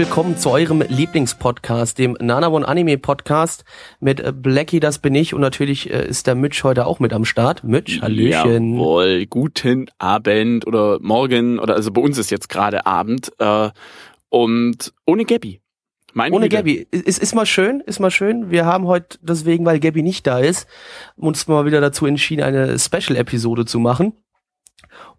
Willkommen zu eurem Lieblingspodcast, dem Nana One Anime Podcast mit äh, Blackie, das bin ich und natürlich äh, ist der Mitch heute auch mit am Start. Mitch, Hallöchen. Jawohl, guten Abend oder morgen oder also bei uns ist jetzt gerade Abend äh, und ohne Gabby. Meine Ohne Güte. Gabby. Ist, ist mal schön, ist mal schön. Wir haben heute deswegen, weil Gabby nicht da ist, uns mal wieder dazu entschieden, eine Special-Episode zu machen.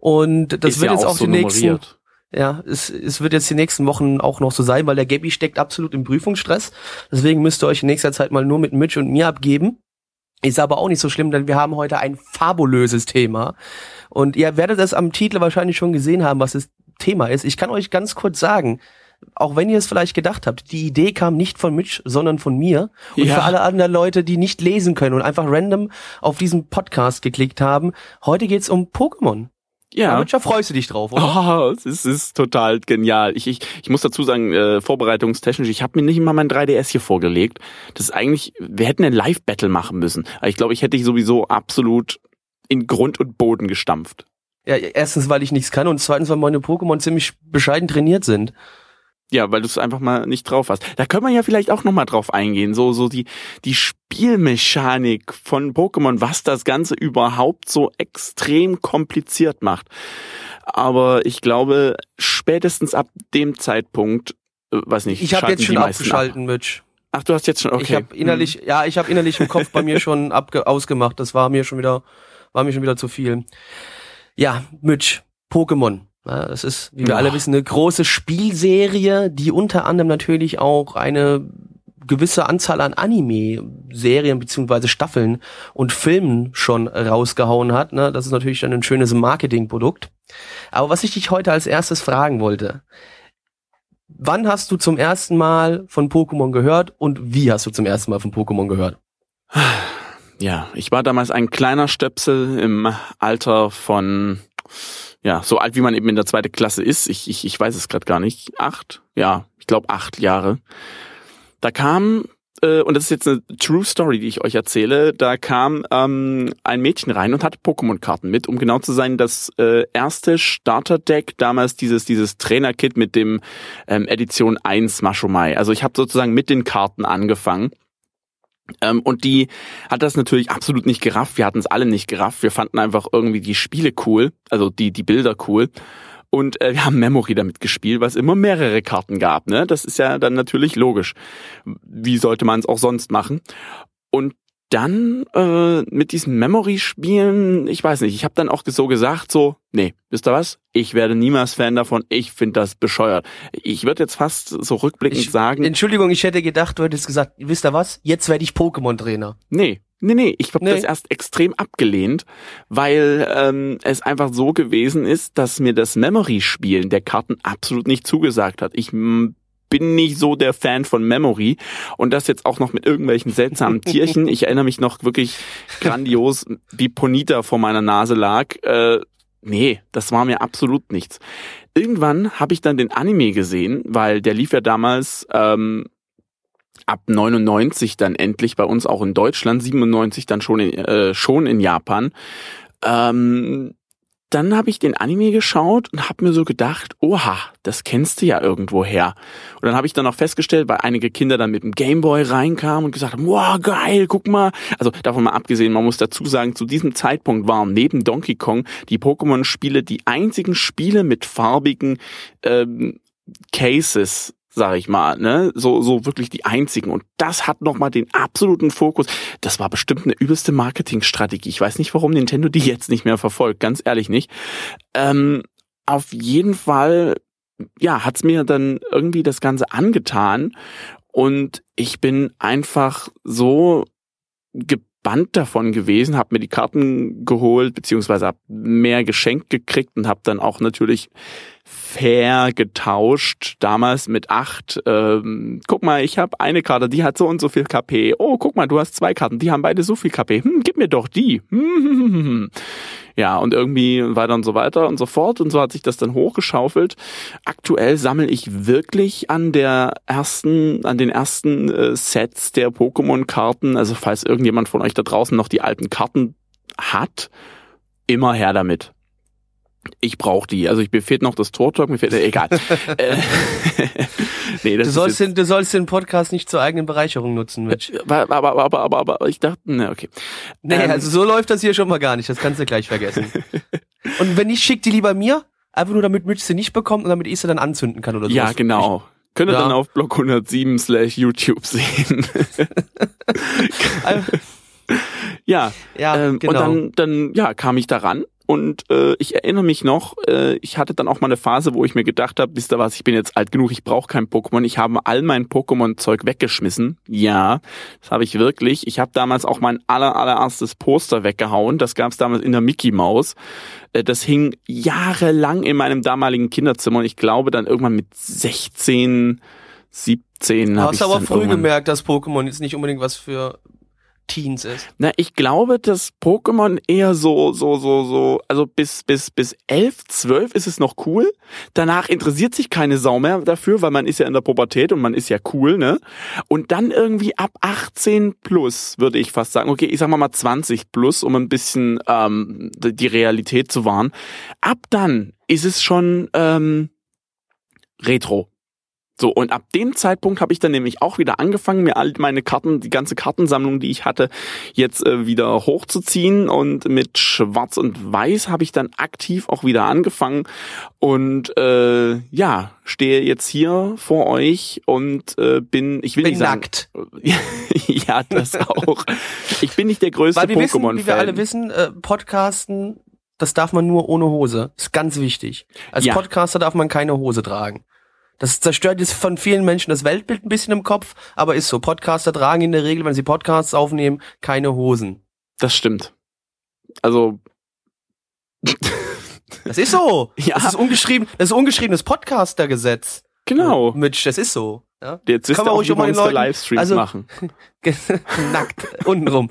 Und das Ist wird ja jetzt auch auch so die nächsten, nummeriert. Ja, es, es wird jetzt die nächsten Wochen auch noch so sein, weil der Gabby steckt absolut im Prüfungsstress. Deswegen müsst ihr euch in nächster Zeit mal nur mit Mitch und mir abgeben. Ist aber auch nicht so schlimm, denn wir haben heute ein fabulöses Thema. Und ihr werdet es am Titel wahrscheinlich schon gesehen haben, was das Thema ist. Ich kann euch ganz kurz sagen, auch wenn ihr es vielleicht gedacht habt, die Idee kam nicht von Mitch, sondern von mir. Und Ja. für alle anderen Leute, die nicht lesen können und einfach random auf diesen Podcast geklickt haben, heute geht's um Pokémon. Ja. Mitch, da freust du dich drauf, oder? Oh, es ist, total genial. Ich, ich, ich muss dazu sagen, äh, vorbereitungstechnisch, ich habe mir nicht mal mein 3DS hier vorgelegt. Das ist eigentlich, wir hätten ein Live-Battle machen müssen. Aber ich glaube, ich hätte dich sowieso absolut in Grund und Boden gestampft. Ja, erstens, weil ich nichts kann und zweitens, weil meine Pokémon ziemlich bescheiden trainiert sind. Ja, weil du es einfach mal nicht drauf hast. Da können wir ja vielleicht auch noch mal drauf eingehen, so so die die Spielmechanik von Pokémon, was das Ganze überhaupt so extrem kompliziert macht. Aber ich glaube, spätestens ab dem Zeitpunkt, äh, weiß nicht, Ich habe jetzt schon abgeschalten, Mitch. Ab. Ach, du hast jetzt schon okay. Ich habe innerlich, Hm. ja, ich habe innerlich im Kopf bei mir schon abge ausgemacht. Das war mir schon wieder, war mir schon wieder zu viel. Ja, Mitch, Pokémon. Ja, das ist, wie wir Oh. alle wissen, eine große Spielserie, die unter anderem natürlich auch eine gewisse Anzahl an Anime-Serien beziehungsweise Staffeln und Filmen schon rausgehauen hat. Ne? Das ist natürlich dann ein schönes Marketingprodukt. Aber was ich dich heute als erstes fragen wollte, wann hast du zum ersten Mal von Pokémon gehört und wie hast du zum ersten Mal von Pokémon gehört? Ja, ich war damals ein kleiner Stöpsel im Alter von, ja, so alt wie man eben in der zweiten Klasse ist. Ich, ich, ich weiß es gerade gar nicht. Acht? Ja, ich glaube acht Jahre. Da kam, äh, und das ist jetzt eine True Story, die ich euch erzähle, da kam ähm, ein Mädchen rein und hatte Pokémon-Karten mit, um genau zu sein, das äh, erste Starter-Deck, damals dieses, dieses Trainer-Kit mit dem ähm, Edition 1 Mashomai. Also ich habe sozusagen mit den Karten angefangen. Ähm, und die hat das natürlich absolut nicht gerafft. Wir hatten es alle nicht gerafft. Wir fanden einfach irgendwie die Spiele cool, also die, die Bilder cool. Und äh, wir haben Memory damit gespielt, was immer mehrere Karten gab. Ne? Das ist ja dann natürlich logisch. Wie sollte man es auch sonst machen? Und dann äh, mit diesen Memory-Spielen, ich weiß nicht, ich habe dann auch so gesagt, so, nee, wisst ihr was? Ich werde niemals Fan davon, ich finde das bescheuert. Ich würde jetzt fast so rückblickend Ich- sagen, Entschuldigung, ich hätte gedacht, du hättest gesagt, wisst ihr was? Jetzt werde ich Pokémon-Trainer. Nee, nee, nee. Ich habe Nee. das erst extrem abgelehnt, weil ähm, es einfach so gewesen ist, dass mir das Memory-Spielen der Karten absolut nicht zugesagt hat. Ich mm, bin nicht so der Fan von Memory und das jetzt auch noch mit irgendwelchen seltsamen Tierchen. Ich erinnere mich noch wirklich grandios, wie Ponita vor meiner Nase lag. Äh, Nee, das war mir absolut nichts. Irgendwann habe ich dann den Anime gesehen, weil der lief ja damals ähm, ab 99 dann endlich bei uns auch in Deutschland, 97 dann schon in, äh, schon in Japan. Ähm, dann habe ich den Anime geschaut und habe mir so gedacht, oha, das kennst du ja irgendwo her. Und dann habe ich dann auch festgestellt, weil einige Kinder dann mit dem Gameboy reinkamen und gesagt haben, wow, geil, guck mal. Also davon mal abgesehen, man muss dazu sagen, zu diesem Zeitpunkt waren neben Donkey Kong die Pokémon-Spiele die einzigen Spiele mit farbigen ähm, Cases sag ich mal, ne, so so wirklich die einzigen und das hat noch mal den absoluten Fokus. Das war bestimmt eine übelste Marketingstrategie. Ich weiß nicht, warum Nintendo die jetzt nicht mehr verfolgt, ganz ehrlich nicht. Ähm, auf jeden Fall, ja, hat's mir dann irgendwie das Ganze angetan und ich bin einfach so gebannt davon gewesen, habe mir die Karten geholt beziehungsweise habe mehr geschenkt gekriegt und habe dann auch natürlich fair getauscht, damals mit acht. Ähm, guck mal, ich habe eine Karte, die hat so und so viel KP. Oh, guck mal, du hast zwei Karten, die haben beide so viel KP. Hm, gib mir doch die. Ja, und irgendwie weiter und so weiter und so fort. Und so hat sich das dann hochgeschaufelt. Aktuell sammle ich wirklich an der ersten, an den ersten äh, Sets der Pokémon-Karten. Also falls irgendjemand von euch da draußen noch die alten Karten hat, immer her damit ich brauche die. Also ich mir fehlt noch das Tortalk, mir fehlt äh, egal. Äh, nee, das du sollst den, du sollst den Podcast nicht zur eigenen Bereicherung nutzen, Mitch. Aber aber aber aber, aber, aber ich dachte, ne, okay. Nee, ähm, also so läuft das hier schon mal gar nicht. Das kannst du gleich vergessen. und wenn nicht, schick die lieber mir, einfach nur damit Mitch sie nicht bekommt und damit ich sie dann anzünden kann oder so. Ja, genau. Ich, Könnt ihr ja. dann auf Blog 107 slash YouTube sehen. ja, ja ähm, genau. und dann, dann ja, kam ich daran und äh, ich erinnere mich noch, äh, ich hatte dann auch mal eine Phase, wo ich mir gedacht habe, wisst ihr was, ich bin jetzt alt genug, ich brauche kein Pokémon. Ich habe all mein Pokémon-Zeug weggeschmissen. Ja, das habe ich wirklich. Ich habe damals auch mein aller, allererstes Poster weggehauen. Das gab es damals in der Mickey Maus. Äh, das hing jahrelang in meinem damaligen Kinderzimmer und ich glaube dann irgendwann mit 16, 17 habe ich Hast aber früh gemerkt, dass Pokémon jetzt nicht unbedingt was für Teens ist. Na, ich glaube, dass Pokémon eher so, so, so, so, also bis, bis, bis elf, zwölf ist es noch cool. Danach interessiert sich keine Sau mehr dafür, weil man ist ja in der Pubertät und man ist ja cool, ne? Und dann irgendwie ab 18 plus, würde ich fast sagen. Okay, ich sag mal mal 20 plus, um ein bisschen ähm, die Realität zu wahren. Ab dann ist es schon ähm, Retro. So, und ab dem Zeitpunkt habe ich dann nämlich auch wieder angefangen, mir all meine Karten, die ganze Kartensammlung, die ich hatte, jetzt äh, wieder hochzuziehen. Und mit Schwarz und Weiß habe ich dann aktiv auch wieder angefangen. Und äh, ja, stehe jetzt hier vor euch und äh, bin, ich will bin nicht sagen, nackt. ja, das auch. Ich bin nicht der größte Pokémon-Fan. Wie wir alle wissen, äh, Podcasten, das darf man nur ohne Hose. ist ganz wichtig. Als ja. Podcaster darf man keine Hose tragen. Das zerstört jetzt von vielen Menschen das Weltbild ein bisschen im Kopf, aber ist so. Podcaster tragen in der Regel, wenn sie Podcasts aufnehmen, keine Hosen. Das stimmt. Also. Das ist so. Ja. Das ist ungeschrieben, das ist ungeschriebenes Podcastergesetz. Genau. Mitch, das ist so. Ja? Jetzt wisst ihr auch, wie wir Leuten, Livestreams also, machen. nackt, untenrum.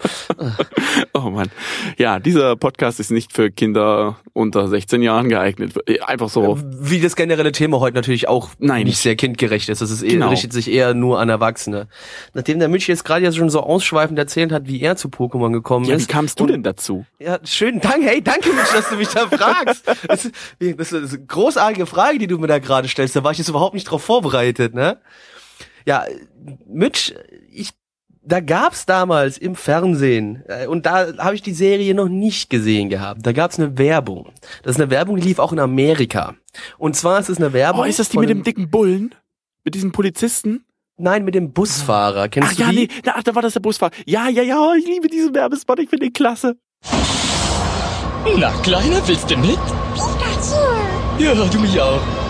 oh man. Ja, dieser Podcast ist nicht für Kinder unter 16 Jahren geeignet. Einfach so. Wie das generelle Thema heute natürlich auch Nein. nicht sehr kindgerecht ist. Das ist genau. richtet sich eher nur an Erwachsene. Nachdem der Mitch jetzt gerade ja schon so ausschweifend erzählt hat, wie er zu Pokémon gekommen ja, ist. Wie kamst du denn dazu? Ja, schön. Danke, hey, danke Mitch, dass du mich da fragst. Das ist, das ist eine großartige Frage, die du mir da gerade stellst. Da war ich jetzt überhaupt nicht drauf vorbereitet, ne? Ja, Mitch, ich da gab's damals im Fernsehen äh, und da habe ich die Serie noch nicht gesehen gehabt. Da gab's eine Werbung. Das ist eine Werbung, die lief auch in Amerika. Und zwar ist es eine Werbung. Oh, ist das die mit dem dicken Bullen? Mit diesem Polizisten? Nein, mit dem Busfahrer. Kennst ach, du ja, die? nee, ach, da war das der Busfahrer. Ja, ja, ja, ich liebe diesen Werbespot, ich finde den klasse. Na, Kleiner, willst du mit? Pikachu. Ja, du mich auch.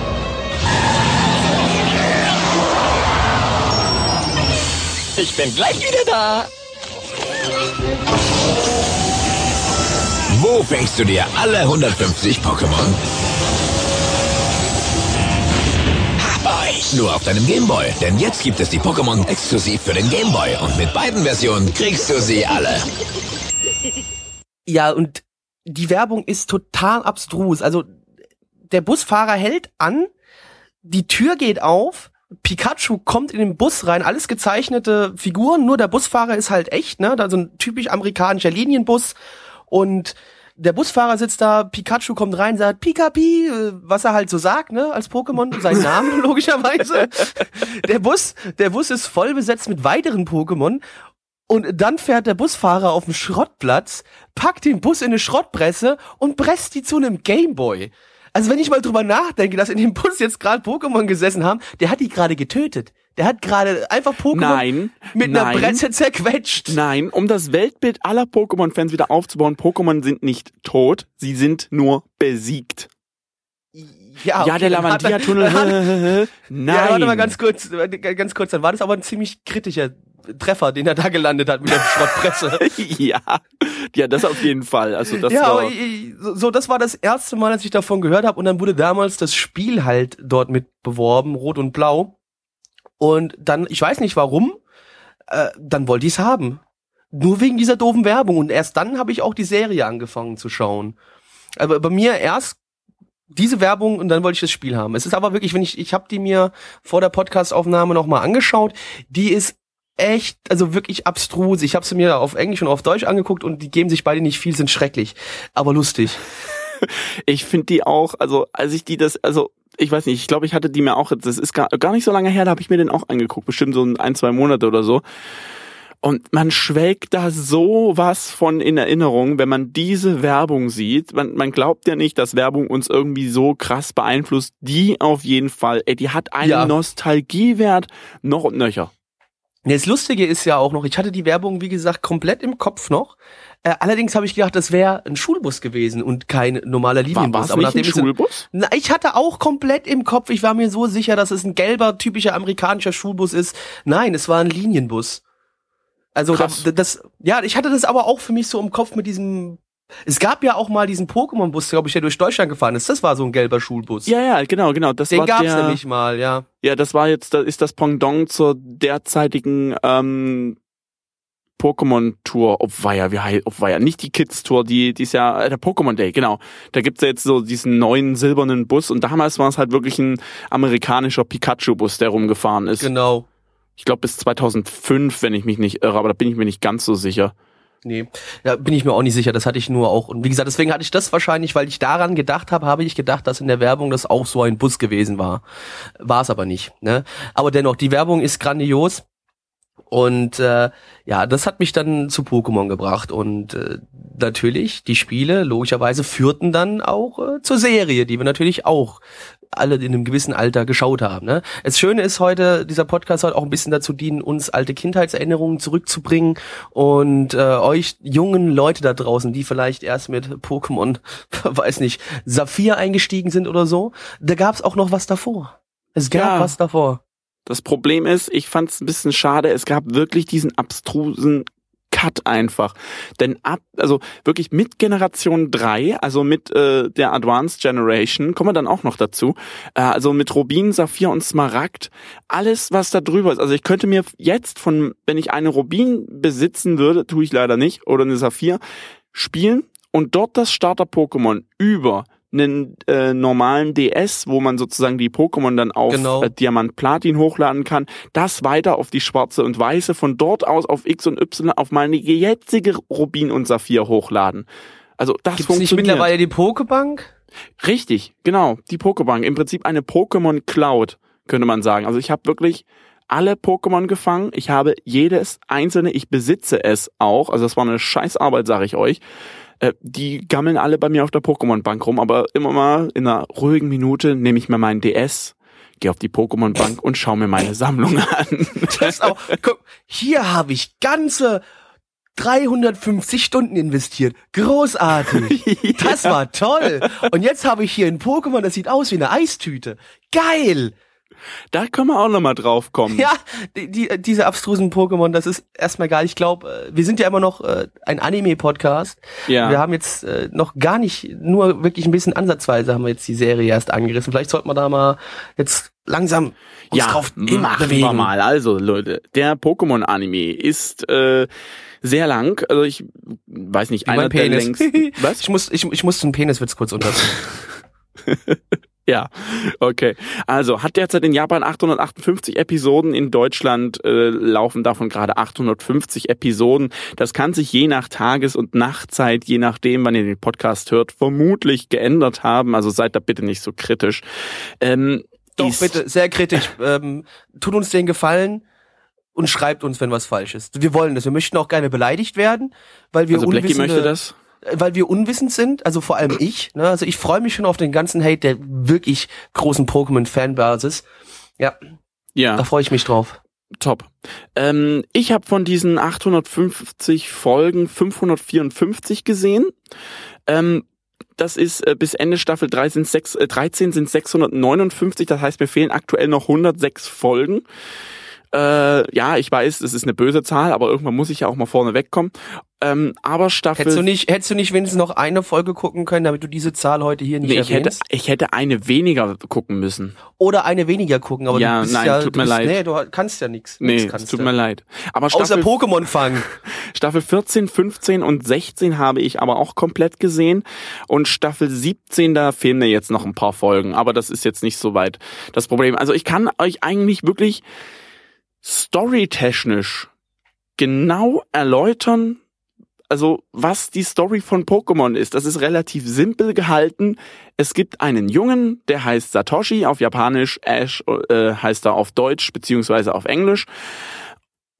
Ich bin gleich wieder da. Wo fängst du dir alle 150 Pokémon? Hab euch! Nur auf deinem Gameboy. Denn jetzt gibt es die Pokémon exklusiv für den Gameboy. Und mit beiden Versionen kriegst du sie alle. Ja, und die Werbung ist total abstrus. Also der Busfahrer hält an, die Tür geht auf, Pikachu kommt in den Bus rein, alles gezeichnete Figuren, nur der Busfahrer ist halt echt, ne? Da so ein typisch amerikanischer Linienbus und der Busfahrer sitzt da, Pikachu kommt rein, sagt Pikapi, äh, was er halt so sagt, ne, als Pokémon, sein Name logischerweise. Der Bus, der Bus ist voll besetzt mit weiteren Pokémon und dann fährt der Busfahrer auf den Schrottplatz, packt den Bus in eine Schrottpresse und presst die zu einem Gameboy. Also wenn ich mal drüber nachdenke, dass in dem Bus jetzt gerade Pokémon gesessen haben, der hat die gerade getötet. Der hat gerade einfach Pokémon Nein, mit nein. einer Presse zerquetscht. Nein, um das Weltbild aller Pokémon-Fans wieder aufzubauen, Pokémon sind nicht tot, sie sind nur besiegt. Ja, ja, der er- Lavandia-Tunnel. Nein. Ja, warte mal ganz kurz, ganz kurz, dann war das aber ein ziemlich kritischer Treffer, den er da gelandet hat mit der Schrottpresse. ja, ja, das auf jeden Fall. Also das ja, war, ich- so, so, das war das erste Mal, dass ich davon gehört habe und dann wurde damals das Spiel halt dort mit beworben, rot und blau. Und dann, ich weiß nicht warum, äh, dann wollte ich es haben. Nur wegen dieser doofen Werbung. Und erst dann habe ich auch die Serie angefangen zu schauen. Aber bei mir erst diese Werbung und dann wollte ich das Spiel haben. Es ist aber wirklich, wenn ich, ich habe die mir vor der Podcastaufnahme nochmal angeschaut, die ist echt, also wirklich abstrus. Ich habe sie mir auf Englisch und auf Deutsch angeguckt und die geben sich beide nicht viel, sind schrecklich, aber lustig. ich finde die auch, also als ich die das, also ich weiß nicht, ich glaube, ich hatte die mir auch, das ist gar, gar nicht so lange her, da habe ich mir den auch angeguckt, bestimmt so ein, zwei Monate oder so. Und man schwelgt da so was von in Erinnerung, wenn man diese Werbung sieht. Man, man glaubt ja nicht, dass Werbung uns irgendwie so krass beeinflusst. Die auf jeden Fall, ey, die hat einen Ja. Nostalgiewert noch und nöcher. Das Lustige ist ja auch noch, ich hatte die Werbung, wie gesagt, komplett im Kopf noch. Äh, allerdings habe ich gedacht, das wäre ein Schulbus gewesen und kein normaler War Linienbus. nicht ein nachdem es- Schulbus? Na, ich hatte auch komplett im Kopf, ich war mir so sicher, dass es ein gelber, typischer amerikanischer Schulbus ist. Nein, es war ein Linienbus. Also das, das, ja, ich hatte das aber auch für mich so im Kopf mit diesem. Es gab ja auch mal diesen Pokémon-Bus, glaube ich, der durch Deutschland gefahren ist. Das war so ein gelber Schulbus. Ja, ja, genau, genau. Das Den gab's der, nämlich mal, ja. Ja, das war jetzt, das ist das Pendant zur derzeitigen ähm, Pokémon-Tour. Obweia, wie heißt, Obweia, nicht die Kids-Tour, die, die ist ja, äh, der Pokémon Day, genau. Da gibt's ja jetzt so diesen neuen silbernen Bus und damals war es halt wirklich ein amerikanischer Pikachu-Bus, der rumgefahren ist. Genau. Ich glaube bis 2005, wenn ich mich nicht irre, aber da bin ich mir nicht ganz so sicher. Nee, da bin ich mir auch nicht sicher. Das hatte ich nur auch. Und wie gesagt, deswegen hatte ich das wahrscheinlich, weil ich daran gedacht habe, habe ich gedacht, dass in der Werbung das auch so ein Bus gewesen war. War es aber nicht. Ne? Aber dennoch, die Werbung ist grandios. Und äh, ja, das hat mich dann zu Pokémon gebracht. Und äh, natürlich, die Spiele, logischerweise, führten dann auch äh, zur Serie, die wir natürlich auch alle in einem gewissen Alter geschaut haben. Ne? Das Schöne ist heute, dieser Podcast soll auch ein bisschen dazu dienen, uns alte Kindheitserinnerungen zurückzubringen und äh, euch jungen Leute da draußen, die vielleicht erst mit Pokémon, weiß nicht, Saphir eingestiegen sind oder so, da gab's auch noch was davor. Es gab Ja. was davor. Das Problem ist, ich fand es ein bisschen schade, es gab wirklich diesen abstrusen Cut einfach. Denn ab, also wirklich mit Generation 3, also mit äh, der Advanced Generation, kommen wir dann auch noch dazu, äh, also mit Rubin, Saphir und Smaragd, alles, was da drüber ist. Also ich könnte mir jetzt von, wenn ich eine Rubin besitzen würde, tue ich leider nicht, oder eine Saphir, spielen und dort das Starter-Pokémon über einen äh, normalen DS, wo man sozusagen die Pokémon dann auf Genau. äh, Diamant Platin hochladen kann, das weiter auf die schwarze und weiße, von dort aus auf X und Y auf meine jetzige Rubin und Saphir hochladen. Also das Gibt's nicht funktioniert. mittlerweile die Pokebank? Richtig, genau. Die Pokébank. Im Prinzip eine Pokémon Cloud, könnte man sagen. Also ich habe wirklich alle Pokémon gefangen. Ich habe jedes einzelne, ich besitze es auch. Also das war eine Scheißarbeit, sage ich euch. Äh, Die gammeln alle bei mir auf der Pokémon-Bank rum, aber immer mal in einer ruhigen Minute nehme ich mir meinen DS, gehe auf die Pokémon-Bank und schaue mir meine Sammlung an. Das auch, guck, hier habe ich ganze 350 Stunden investiert. Großartig. Das war toll. Und jetzt habe ich hier ein Pokémon, das sieht aus wie eine Eistüte. Geil. Da können wir auch nochmal drauf kommen. Ja, die, die, diese abstrusen Pokémon, das ist erstmal geil. Ich glaube, wir sind ja immer noch äh, ein Anime-Podcast. Ja. Wir haben jetzt äh, noch gar nicht, nur wirklich ein bisschen ansatzweise haben wir jetzt die Serie erst angerissen. Vielleicht sollten wir da mal jetzt langsam uns ja, drauf bewegen. wir mal. Also Leute, der Pokémon-Anime ist äh, sehr lang. Also ich weiß nicht, Wie einer der längsten. Was? Ich muss, ich, ich muss den Peniswitz kurz unterziehen. Ja, okay. Also hat derzeit in Japan 858 Episoden, in Deutschland äh, laufen davon gerade 850 Episoden. Das kann sich je nach Tages- und Nachtzeit, je nachdem, wann ihr den Podcast hört, vermutlich geändert haben. Also seid da bitte nicht so kritisch. Ähm, Doch, bitte, sehr kritisch. ähm, tut uns den Gefallen und schreibt uns, wenn was falsch ist. Wir wollen das. Wir möchten auch gerne beleidigt werden, weil wir Also Blackie möchte das. Weil wir unwissend sind, also vor allem ich. Ne? Also ich freue mich schon auf den ganzen Hate der wirklich großen Pokémon-Fanbasis. Ja, Ja. da freue ich mich drauf. Top. Ähm, ich habe von diesen 850 Folgen 554 gesehen. Ähm, das ist äh, bis Ende Staffel 3 sind sechs, äh, 13 sind 659, das heißt, mir fehlen aktuell noch 106 Folgen. Äh, ja, ich weiß, das ist eine böse Zahl, aber irgendwann muss ich ja auch mal vorne wegkommen. Ähm, aber Staffel Hättest du nicht, hättest du nicht wenigstens noch eine Folge gucken können, damit du diese Zahl heute hier nicht Nee, ich hätte, ich hätte eine weniger gucken müssen. Oder eine weniger gucken, aber Ja, du bist nein, ja, tut du mir bist, leid. Nee, du kannst ja nichts. Nee, es tut mir leid. Aber Außer Staffel, Pokémon fangen. Staffel 14, 15 und 16 habe ich aber auch komplett gesehen. Und Staffel 17, da fehlen mir jetzt noch ein paar Folgen. Aber das ist jetzt nicht so weit das Problem. Also ich kann euch eigentlich wirklich storytechnisch genau erläutern, also was die Story von Pokémon ist. Das ist relativ simpel gehalten. Es gibt einen Jungen, der heißt Satoshi, auf Japanisch, Ash äh, heißt er auf Deutsch beziehungsweise auf Englisch.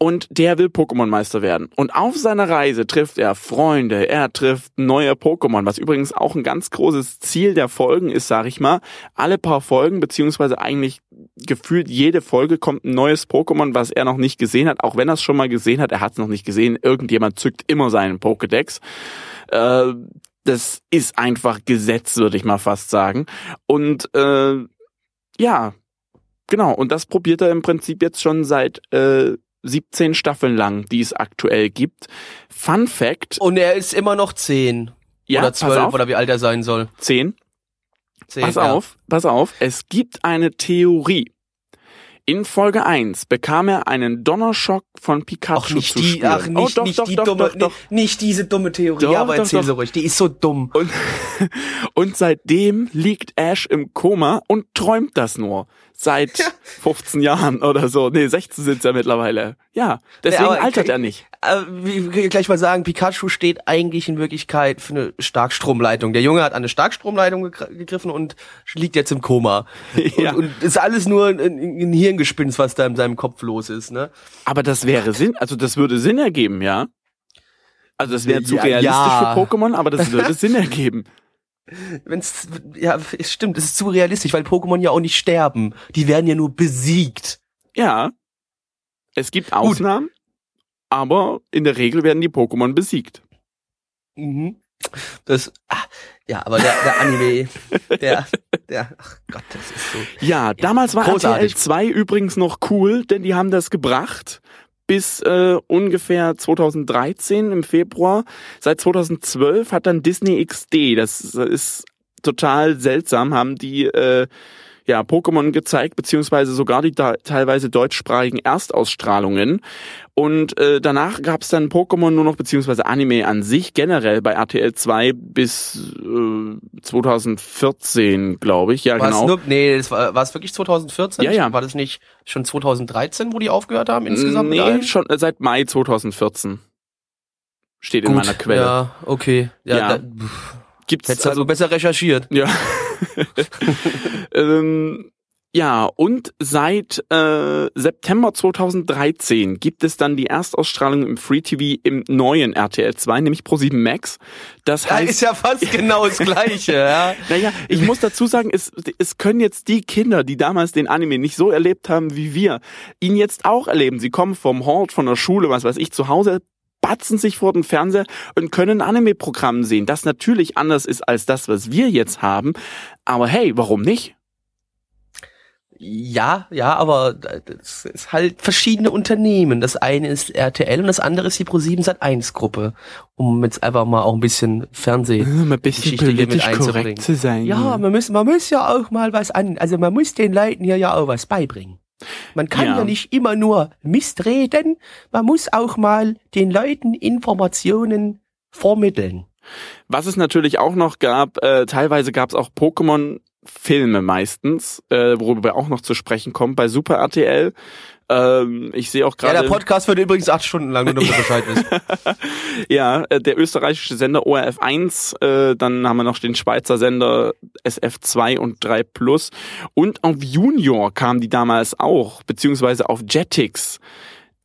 Und der will Pokémon-Meister werden. Und auf seiner Reise trifft er Freunde, er trifft neue Pokémon, was übrigens auch ein ganz großes Ziel der Folgen ist, sag ich mal. Alle paar Folgen, beziehungsweise eigentlich gefühlt jede Folge kommt ein neues Pokémon, was er noch nicht gesehen hat. Auch wenn er es schon mal gesehen hat, er hat es noch nicht gesehen. Irgendjemand zückt immer seinen Pokédex. Äh, das ist einfach Gesetz, würde ich mal fast sagen. Und äh, ja, genau. Und das probiert er im Prinzip jetzt schon seit äh, 17 Staffeln lang, die es aktuell gibt. Fun Fact, Und er ist immer noch zehn. ja, oder pass zwölf auf, oder wie alt er sein soll. 10. Zehn, Pass ja. auf, pass auf, es gibt eine Theorie. In Folge 1 bekam er einen Donnerschock von Pikachu Ach, nicht zu die, spüren. ach, nicht, oh, doch, nicht doch, die doch, dumme, doch. Nicht, diese dumme Theorie, Doch, aber doch, erzähl doch. sie ruhig. Die ist so dumm. Und, und seitdem liegt Ash im Koma und träumt das nur. Seit 15 Jahren oder so. Nee, 16 sind ja mittlerweile. Ja, deswegen aber- altert er nicht. Äh, wie, wie gleich mal sagen, Pikachu steht eigentlich in Wirklichkeit für eine Starkstromleitung. Der Junge hat an eine Starkstromleitung gegr- gegriffen und liegt jetzt im Koma. Ja. Und, und ist alles nur ein, ein Hirngespinst, was da in seinem Kopf los ist, ne? Aber das wäre Sinn, also das würde Sinn ergeben, ja? Also das wäre zu Ja, realistisch ja. für Pokémon, aber das würde Sinn ergeben. Wenn's, ja, es stimmt, es ist zu realistisch, weil Pokémon ja auch nicht sterben. Die werden ja nur besiegt. Ja. Es gibt Ausnahmen, aber in der Regel werden die Pokémon besiegt. Mhm. Das, ah, ja, aber der, der Anime, der, der, ach Gott, das ist so. Ja, damals war großartig. RTL 2 übrigens noch cool, denn die haben das gebracht bis äh, ungefähr 2013 im Februar. Seit 2012 hat dann Disney XD, das ist total seltsam, haben die äh, ja Pokémon gezeigt, beziehungsweise sogar die teilweise deutschsprachigen Erstausstrahlungen. Und äh, danach gab es dann Pokémon nur noch, beziehungsweise Anime an sich generell bei RTL 2 bis äh, 2014, glaube ich. Ja, War es genau. nur, nee, das war, war es wirklich 2014? Ja, ja. War das nicht schon 2013, wo die aufgehört haben insgesamt? Nee, schon äh, seit Mai 2014. Steht in Gut, meiner Quelle. Ja, okay. Ja, Ja. Da, Gibt's hättest also besser recherchiert. Ja. ähm, ja, und seit äh, September 2013 gibt es dann die Erstausstrahlung im Free TV im neuen RTL 2, nämlich Pro7 Max. Das heißt, ist ja fast genau das Gleiche, ja. naja, ich muss dazu sagen, es, es können jetzt die Kinder, die damals den Anime nicht so erlebt haben wie wir, ihn jetzt auch erleben. Sie kommen vom Hort, von der Schule, was weiß ich, zu Hause, batzen sich vor den Fernseher und können Anime-Programm sehen, das natürlich anders ist als das, was wir jetzt haben. Aber hey, warum nicht? Ja, ja, aber das ist halt verschiedene Unternehmen. Das eine ist RTL und das andere ist die Pro7 Sat1 Gruppe. Um jetzt einfach mal auch ein bisschen Fernseh Um ein bisschen politisch korrekt zu sein. Ja, man muss, man muss ja auch mal was an, also man muss den Leuten hier ja auch was beibringen. Man kann Ja. ja, nicht immer nur Mist reden, man muss auch mal den Leuten Informationen vermitteln. Was es natürlich auch noch gab, äh, teilweise gab es auch Pokémon-Filme meistens, äh, worüber wir auch noch zu sprechen kommen bei Super RTL. Ähm, ich sehe auch Ja, gerade. der Podcast wird übrigens acht Stunden lang, nur damit Bescheid wisst. Ja, äh, der österreichische Sender ORF1, äh, dann haben wir noch den Schweizer Sender SF2 und 3 Plus und auf Junior kamen die damals auch, beziehungsweise auf Jetix.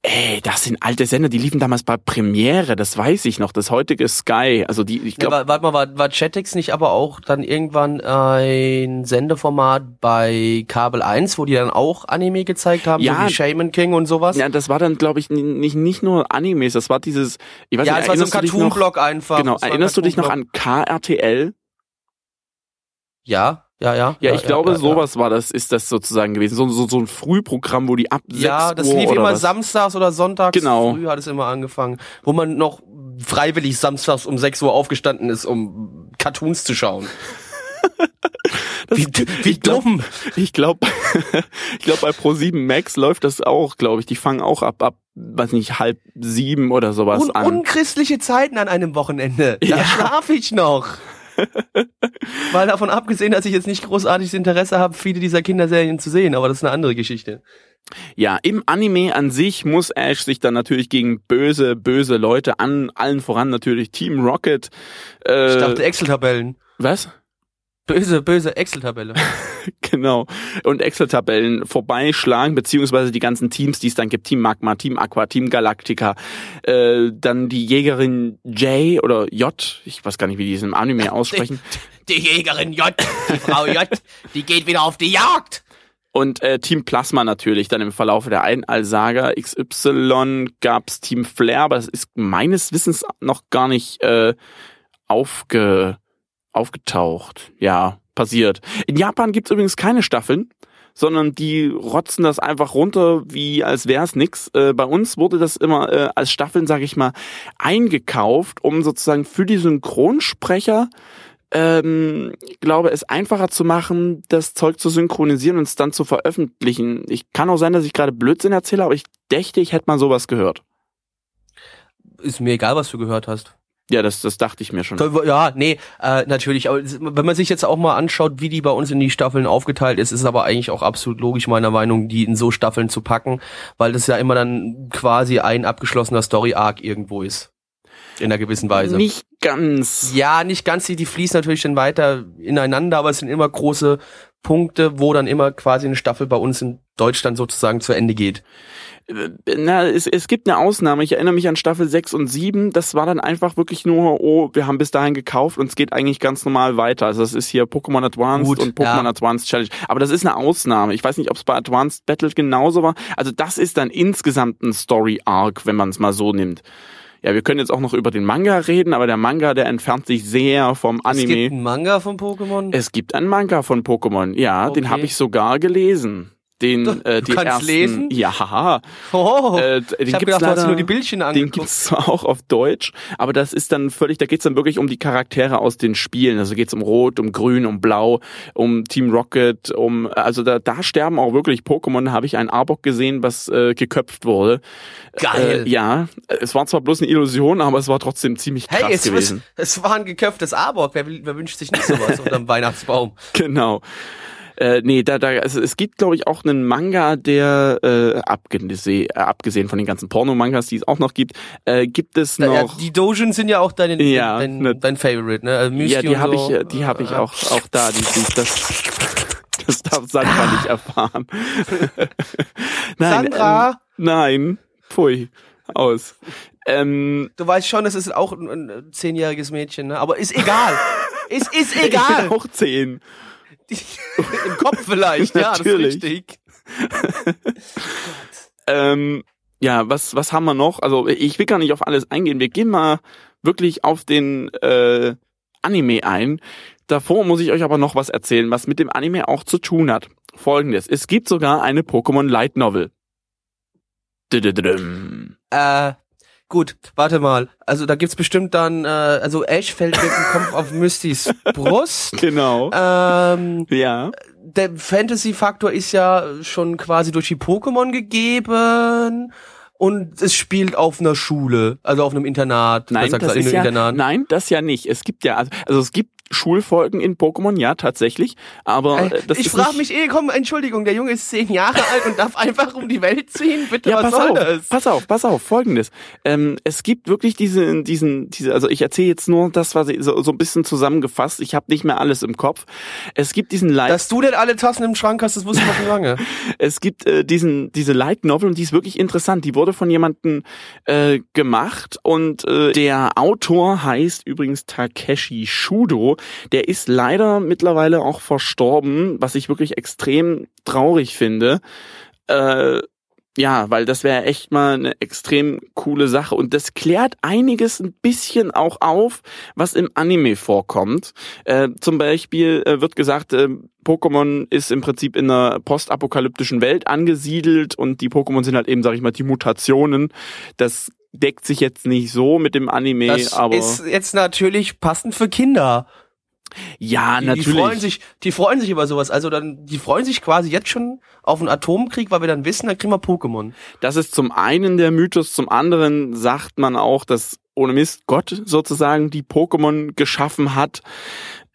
Ey, das sind alte Sender, die liefen damals bei Premiere, das weiß ich noch, das heutige Sky, also die, ich Ja, glaube, wa- warte mal, war, war Chatix nicht aber auch dann irgendwann ein Sendeformat bei Kabel 1, wo die dann auch Anime gezeigt haben, Ja. so wie Shaman King und sowas? ja, das war dann, glaube ich, nicht, nicht nur Animes, das war dieses, ich weiß ja nicht, es war so ein erinnerst Cartoon-Block einfach. genau, war ein erinnerst du dich noch an KRTL? Ja, ja, ja. Ja, ich glaube, ja, sowas war das, ist das sozusagen gewesen. So, so, so ein Frühprogramm, wo die ab Ja, 6 das Uhr lief immer was? samstags oder sonntags. Genau. Früh hat es immer angefangen, wo man noch freiwillig samstags um 6 Uhr aufgestanden ist, um Cartoons zu schauen. wie wie ich glaub- dumm. Ich glaube, ich glaube bei Pro7 Max läuft das auch, glaube ich. Die fangen auch ab, ab, weiß nicht, halb sieben oder sowas Un an. unchristliche Zeiten an einem Wochenende. Da Ja. schlafe ich noch. Weil davon abgesehen, dass ich jetzt nicht großartiges Interesse habe, viele dieser Kinderserien zu sehen, aber das ist eine andere Geschichte. Ja, im Anime an sich muss Ash sich dann natürlich gegen böse, böse Leute an, allen voran natürlich Team Rocket. Äh, Ich dachte Excel-Tabellen. was? Böse, böse Excel-Tabelle. Genau. Und Excel-Tabellen vorbeischlagen, beziehungsweise die ganzen Teams, die es dann gibt. Team Magma, Team Aqua, Team Galactica. Äh, dann die Jägerin J oder J, ich weiß gar nicht, wie die es im Anime aussprechen. Die Jägerin J, die Frau J, die geht wieder auf die Jagd. Und äh, Team Plasma natürlich, dann im Verlauf der Einall-Saga XY gab's Team Flair, aber das ist meines Wissens noch gar nicht äh, aufge, aufgetaucht. Ja, passiert. In Japan gibt's übrigens keine Staffeln, sondern die rotzen das einfach runter, wie als wär's nix. Äh, bei uns wurde das immer äh, als Staffeln, sage ich mal, eingekauft, um sozusagen für die Synchronsprecher ähm, glaube, es einfacher zu machen, das Zeug zu synchronisieren und es dann zu veröffentlichen. Ich kann auch sein, dass ich gerade Blödsinn erzähle, aber ich dächte, ich hätte mal sowas gehört. Ist mir egal, was du gehört hast. Ja, das, das dachte ich mir schon. Ja, nee, äh, natürlich. Aber es- wenn man sich jetzt auch mal anschaut, wie die bei uns in die Staffeln aufgeteilt ist, ist aber eigentlich auch absolut logisch meiner Meinung, die in so Staffeln zu packen, weil das ja immer dann quasi ein abgeschlossener Story-Arc irgendwo ist. In einer gewissen Weise. Nicht ganz. Ja, nicht ganz, die, die fließen natürlich dann weiter ineinander, aber es sind immer große Punkte, wo dann immer quasi eine Staffel bei uns in Deutschland sozusagen zu Ende geht. Na, es, es gibt eine Ausnahme. Ich erinnere mich an Staffel 6 und 7. Das war dann einfach wirklich nur, oh, wir haben bis dahin gekauft und es geht eigentlich ganz normal weiter. Also das ist hier Pokémon Advanced Gut, und Pokémon ja. Advanced Challenge. Aber das ist eine Ausnahme. Ich weiß nicht, ob es bei Advanced Battle genauso war. Also das ist dann insgesamt ein Story Arc, wenn man es mal so nimmt. Ja, wir können jetzt auch noch über den Manga reden, aber der Manga, der entfernt sich sehr vom Es gibt Anime. einen Manga von Pokémon. Es gibt einen Manga von Pokémon. Ja, den Okay. habe ich sogar gelesen. Den, äh, Du die kannst ersten, lesen? Ja, haha. oh, Äh, den ich habe gibt's gedacht, du hast leider- nur die Bildchen Den angeguckt. gibt's zwar auch auf Deutsch, aber das ist dann völlig, da geht's dann wirklich um die Charaktere aus den Spielen. Also geht's um Rot, um Grün, um Blau, um Team Rocket, um also da, da sterben auch wirklich Pokémon. Da habe ich einen Arbok gesehen, was äh, geköpft wurde. Geil. Äh, ja, es war zwar bloß eine Illusion, aber es war trotzdem ziemlich krass Hey, es, es, gewesen. es war ein geköpftes Arbok. Wer, wer wünscht sich nicht sowas unterm Weihnachtsbaum? Genau. Äh, nee, da, da, also es gibt, glaube ich, auch einen Manga, der, äh, abgesehen, äh, abgesehen von den ganzen Porno-Mangas, die es auch noch gibt, äh, gibt es Ja, noch. die Dojin sind ja auch deine, Ja, dein, ne- dein Favorite, ne? Also ja, die habe so. ich, die habe ich auch, auch da. Die, die, das, das darf Sandra nicht erfahren. nein, Sandra! Ähm, nein, pfui, aus. Ähm, Du weißt schon, es ist auch ein, ein zehnjähriges Mädchen, ne? Aber ist egal. es ist ich bin egal. auch zehn. Im Kopf vielleicht, ja, das ist richtig. Ähm, ja, was, was haben wir noch? Also ich will gar nicht auf alles eingehen. Wir gehen mal wirklich auf den äh, Anime ein. Davor muss ich euch aber noch was erzählen, was mit dem Anime auch zu tun hat. folgendes. Es gibt sogar eine Pokémon Light Novel. Äh, gut, warte mal. Also da gibt's bestimmt dann, äh, also Ash fällt mit dem Kopf auf Mystys Brust. Genau. Ähm, Ja. der Fantasy-Faktor ist ja schon quasi durch die Pokémon gegeben und es spielt auf einer Schule, also auf einem Internat. Nein, das in ist ja, Internat. nein, das ja nicht. Es gibt ja, also, also es gibt Schulfolgen in Pokémon, ja, tatsächlich. Aber äh, das ich frage mich eh, komm, Entschuldigung, der Junge ist zehn Jahre alt und darf einfach um die Welt ziehen? Bitte, Ja, was pass soll auf, das? pass auf, pass auf, folgendes. Ähm, es gibt wirklich diese, diesen, diese, also ich erzähle jetzt nur das, was ich so, so ein bisschen zusammengefasst. Ich habe nicht mehr alles im Kopf. Es gibt diesen Light, Dass du denn alle Tassen im Schrank hast, das wusste ich schon lange. es gibt äh, diesen, diese Light Novel und die ist wirklich interessant. Die wurde von jemandem äh, gemacht und äh, der Autor heißt übrigens Takeshi Shudo. Der ist leider mittlerweile auch verstorben, was ich wirklich extrem traurig finde. Äh, ja, weil das wäre echt mal eine extrem coole Sache und das klärt einiges ein bisschen auch auf, was im Anime vorkommt. Äh, zum Beispiel äh, wird gesagt, äh, Pokémon ist im Prinzip in einer postapokalyptischen Welt angesiedelt und die Pokémon sind halt eben, sag ich mal, die Mutationen. Das deckt sich jetzt nicht so mit dem Anime, Das aber ist jetzt natürlich passend für Kinder. Ja, Die, natürlich. die freuen sich, die freuen sich über sowas. Also dann, die freuen sich quasi jetzt schon auf einen Atomkrieg, weil wir dann wissen, dann kriegen wir Pokémon. Das ist zum einen der Mythos, zum anderen sagt man auch, dass ohne Mist Gott sozusagen die Pokémon geschaffen hat.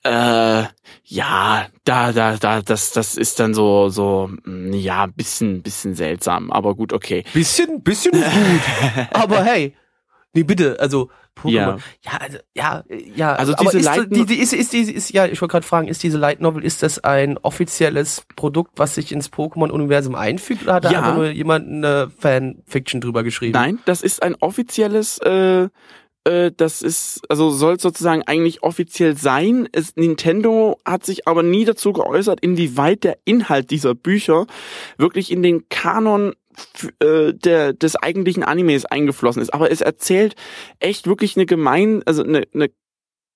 Äh, ja, da, da, da, das, das ist dann so, so, mm, ja, bisschen, bisschen seltsam, aber gut, okay. Bisschen, bisschen gut. Aber hey, nee, bitte, also Pokémon. Ja. Ja, also, ja, ja. Also diese ist, Light die, die, ist, ist, die, ist, ja, ich wollte gerade fragen, ist diese Light Novel, ist das ein offizielles Produkt, was sich ins Pokémon-Universum einfügt, oder hat da Ja. einfach nur jemand eine Fanfiction drüber geschrieben? Nein, das ist ein offizielles, äh, äh, das ist, also soll sozusagen eigentlich offiziell sein. Es, Nintendo hat sich aber nie dazu geäußert, inwieweit der Inhalt dieser Bücher wirklich in den Kanon äh, der, des eigentlichen Animes eingeflossen ist. Aber es erzählt echt wirklich eine gemein, also eine, eine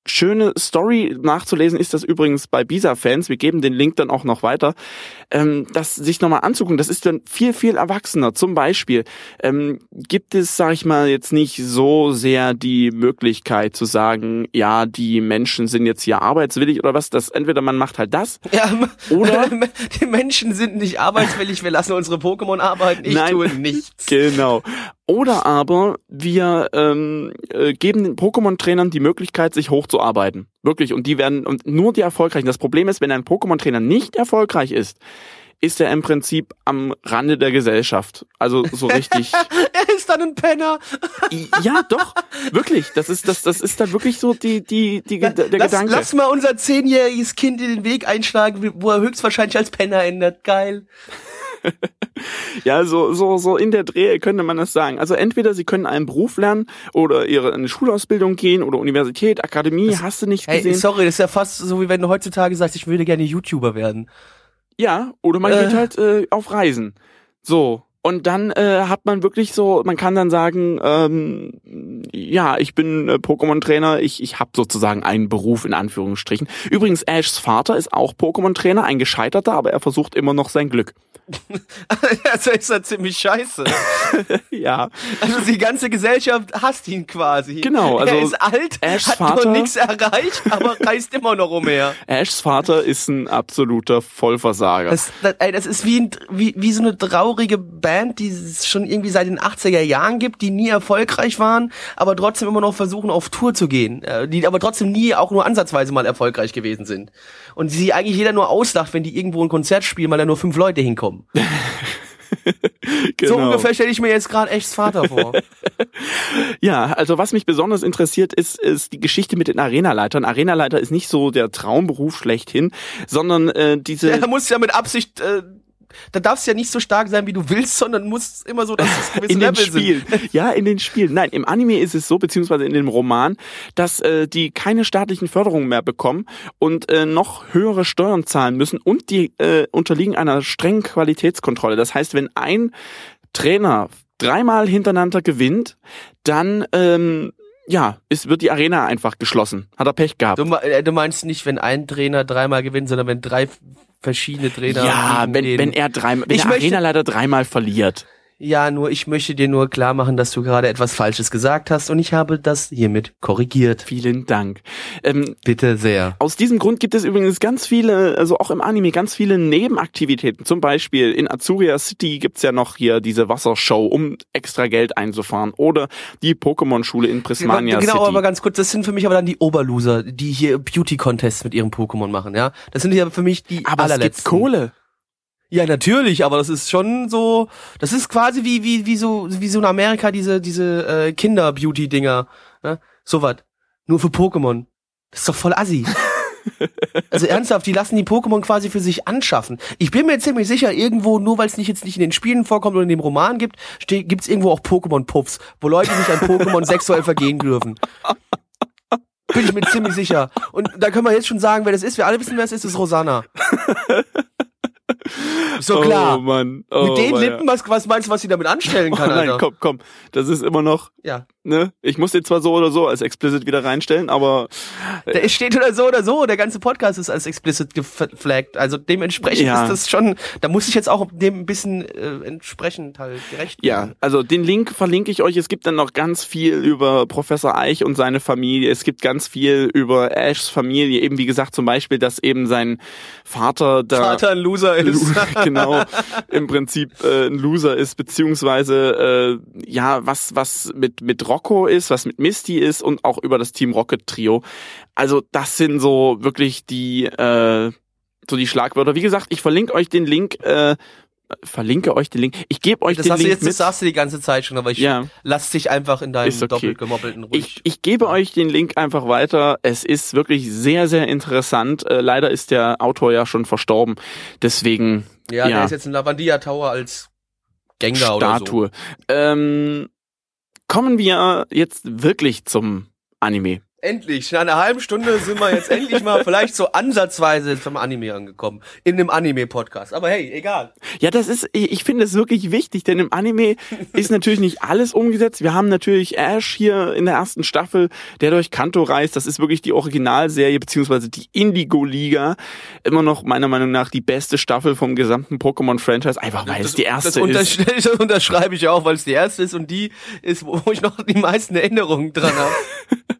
schöne Story nachzulesen ist das übrigens bei Bisa-Fans. Wir geben den Link dann auch noch weiter. Ähm, das sich nochmal anzugucken, das ist dann viel, viel erwachsener. Zum Beispiel ähm, gibt es, sag ich mal, jetzt nicht so sehr die Möglichkeit zu sagen, ja, die Menschen sind jetzt hier arbeitswillig oder was. Das entweder man macht halt das Ja, Oder- die Menschen sind nicht arbeitswillig, wir lassen unsere Pokémon arbeiten, ich Nein. tue nichts. Genau. Oder aber wir ähm, äh, geben den Pokémon-Trainern die Möglichkeit, sich hochzuarbeiten. Wirklich. Und die werden, und nur die Erfolgreichen. Das Problem ist, wenn ein Pokémon-Trainer nicht erfolgreich ist, ist er im Prinzip am Rande der Gesellschaft. Also so richtig. Er ist dann ein Penner. ja, doch. Wirklich. Das ist, das, das ist dann wirklich so die, die, die, der lass, Gedanke. lass mal unser zehnjähriges Kind in den Weg einschlagen, wo er höchstwahrscheinlich als Penner endet. Geil. Ja, so, so, so in der Dreh könnte man das sagen. Also entweder sie können einen Beruf lernen oder ihre eine Schulausbildung gehen oder Universität, Akademie, hast du nicht gesehen. sorry, das ist ja fast so, wie wenn du heutzutage sagst, ich würde gerne YouTuber werden. Ja, oder man Äh. geht halt äh, auf Reisen. So. Und dann äh, hat man wirklich so, man kann dann sagen, ähm, ja, ich bin äh, Pokémon-Trainer, ich, ich habe sozusagen einen Beruf in Anführungsstrichen. Übrigens, Ashs Vater ist auch Pokémon-Trainer, ein gescheiterter, aber er versucht immer noch sein Glück. also ist er ziemlich scheiße. Ja. Also die ganze Gesellschaft hasst ihn quasi. Genau, also er ist alt, Ashs hat Vater- noch nichts erreicht, aber reist immer noch umher. Ashs Vater ist ein absoluter Vollversager. Das, das, ey, das ist wie, ein, wie, wie so eine traurige Band, die es schon irgendwie seit den 80er Jahren gibt, die nie erfolgreich waren, aber trotzdem immer noch versuchen, auf Tour zu gehen. Äh, Die aber trotzdem nie auch nur ansatzweise mal erfolgreich gewesen sind. Und sie eigentlich jeder nur auslacht, wenn die irgendwo ein Konzert spielen, weil da nur fünf Leute hinkommen. So Genau. ungefähr stelle ich mir jetzt gerade echt Vater vor. Ja, also was mich besonders interessiert, ist, ist die Geschichte mit den Arenaleitern. Arenaleiter ist nicht so der Traumberuf schlechthin, sondern äh, diese... Da muss ja mit Absicht, äh, da darfst ja nicht so stark sein, wie du willst, sondern muss immer so, dass es gewisse in den Level Spielen. sind. Ja, in den Spielen. Nein, im Anime ist es so, beziehungsweise in dem Roman, dass äh, die keine staatlichen Förderungen mehr bekommen und äh, noch höhere Steuern zahlen müssen und die äh, unterliegen einer strengen Qualitätskontrolle. Das heißt, wenn ein Trainer dreimal hintereinander gewinnt, dann ähm, ja, es wird die Arena einfach geschlossen. Hat er Pech gehabt. Du, äh, du meinst nicht, wenn ein Trainer dreimal gewinnt, sondern wenn drei verschiedene Trainer. Ja, wenn, wenn er dreimal, wenn Ich der möchte- Arena leider dreimal verliert. Ja, nur ich möchte dir nur klar machen, dass du gerade etwas Falsches gesagt hast und ich habe das hiermit korrigiert. Vielen Dank. Ähm, Bitte sehr. Aus diesem Grund gibt es übrigens ganz viele, also auch im Anime, ganz viele Nebenaktivitäten. Zum Beispiel in Azuria City gibt's ja noch hier diese Wassershow, um extra Geld einzufahren. Oder die Pokémon-Schule in Prismania genau, City. aber ganz kurz, das sind für mich aber dann die Oberloser, die hier Beauty-Contests mit ihrem Pokémon machen, ja. Das sind ja für mich die aber es allerletzten. gibt Kohle. Ja, natürlich, aber das ist schon so, das ist quasi wie, wie, wie so, wie so in Amerika diese, diese äh, Kinder-Beauty-Dinger, ne? So was. Nur für Pokémon. Das ist doch voll assi. also ernsthaft, die lassen die Pokémon quasi für sich anschaffen. Ich bin mir ziemlich sicher, irgendwo, nur weil es nicht jetzt nicht in den Spielen vorkommt oder in dem Roman gibt, ste- gibt's irgendwo auch Pokémon-Puffs, wo Leute sich an Pokémon sexuell vergehen dürfen. Bin ich mir ziemlich sicher. Und da können wir jetzt schon sagen, wer das ist. Wir alle wissen, wer es ist, ist Rosanna. So klar. Oh Mann. Oh, Mit den Mann, Lippen, was, was meinst du, was sie damit anstellen Ja. kann, Oh, nein, Alter? komm, komm. Das ist immer noch, Ja. Ne? Ich muss den zwar so oder so als explicit wieder reinstellen, aber Der steht oder so oder so, der ganze Podcast ist als explicit geflaggt. Also dementsprechend Ja. ist das schon, da muss ich jetzt auch dem ein bisschen äh, entsprechend halt gerecht Ja, werden. also den Link verlinke ich euch. Es gibt dann noch ganz viel über Professor Eich und seine Familie. Es gibt ganz viel über Ashs Familie. Eben wie gesagt zum Beispiel, dass eben sein Vater da Vater ein Loser ist. genau im Prinzip äh, ein Loser ist beziehungsweise äh, ja was was mit mit Rocco ist, was mit Misty ist und auch über das Team Rocket Trio. Also das sind so wirklich die äh, so die Schlagwörter. Wie gesagt, ich verlinke euch den Link. Äh, verlinke euch den Link. Ich gebe euch Das den hast du Link jetzt, mit. das sagst du die ganze Zeit schon, aber ich Ja. lass dich einfach in deinem okay. doppelt gemoppelten ruhig. Ich, ich gebe euch den Link einfach weiter. Es ist wirklich sehr, sehr interessant. Äh, leider ist der Autor ja schon verstorben. Deswegen ja, ja. der ist jetzt in Lavandia Tower als Gengar oder so. Statue. Ähm, kommen wir jetzt wirklich zum Anime. Endlich, nach einer halben Stunde sind wir jetzt endlich mal vielleicht so ansatzweise zum Anime angekommen. In einem Anime-Podcast. Aber hey, egal. Ja, das ist, ich, ich finde es wirklich wichtig, denn im Anime ist natürlich nicht alles umgesetzt. Wir haben natürlich Ash hier in der ersten Staffel, der durch Kanto reist. Das ist wirklich die Originalserie, beziehungsweise die Indigo-Liga. Immer noch meiner Meinung nach die beste Staffel vom gesamten Pokémon-Franchise. Einfach weil es die erste das, ist. das unterschreibe ich auch, weil es die erste ist und die ist, wo ich noch die meisten Erinnerungen dran habe.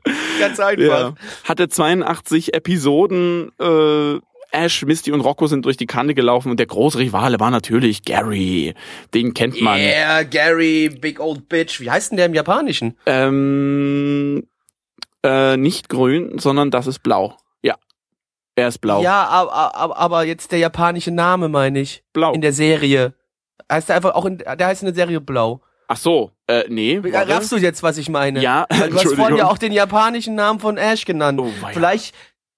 Ganz einfach. Ja. Hatte 82 Episoden. Äh, Ash, Misty und Rocco sind durch die Kante gelaufen und der große Rivale war natürlich Gary. Den kennt man. Yeah, Gary, Big Old Bitch. Wie heißt denn der im Japanischen? Ähm, äh, nicht grün, sondern das ist blau. Ja. Er ist blau. Ja, aber, aber, jetzt der japanische Name, meine ich. Blau. In der Serie. Heißt der einfach auch in, der heißt in der Serie Blau. Ach so, äh, nee. warte. Raffst du jetzt, was ich meine? Ja, Weil du hast vorhin ja auch den japanischen Namen von Ash genannt. Oh, weia. Vielleicht,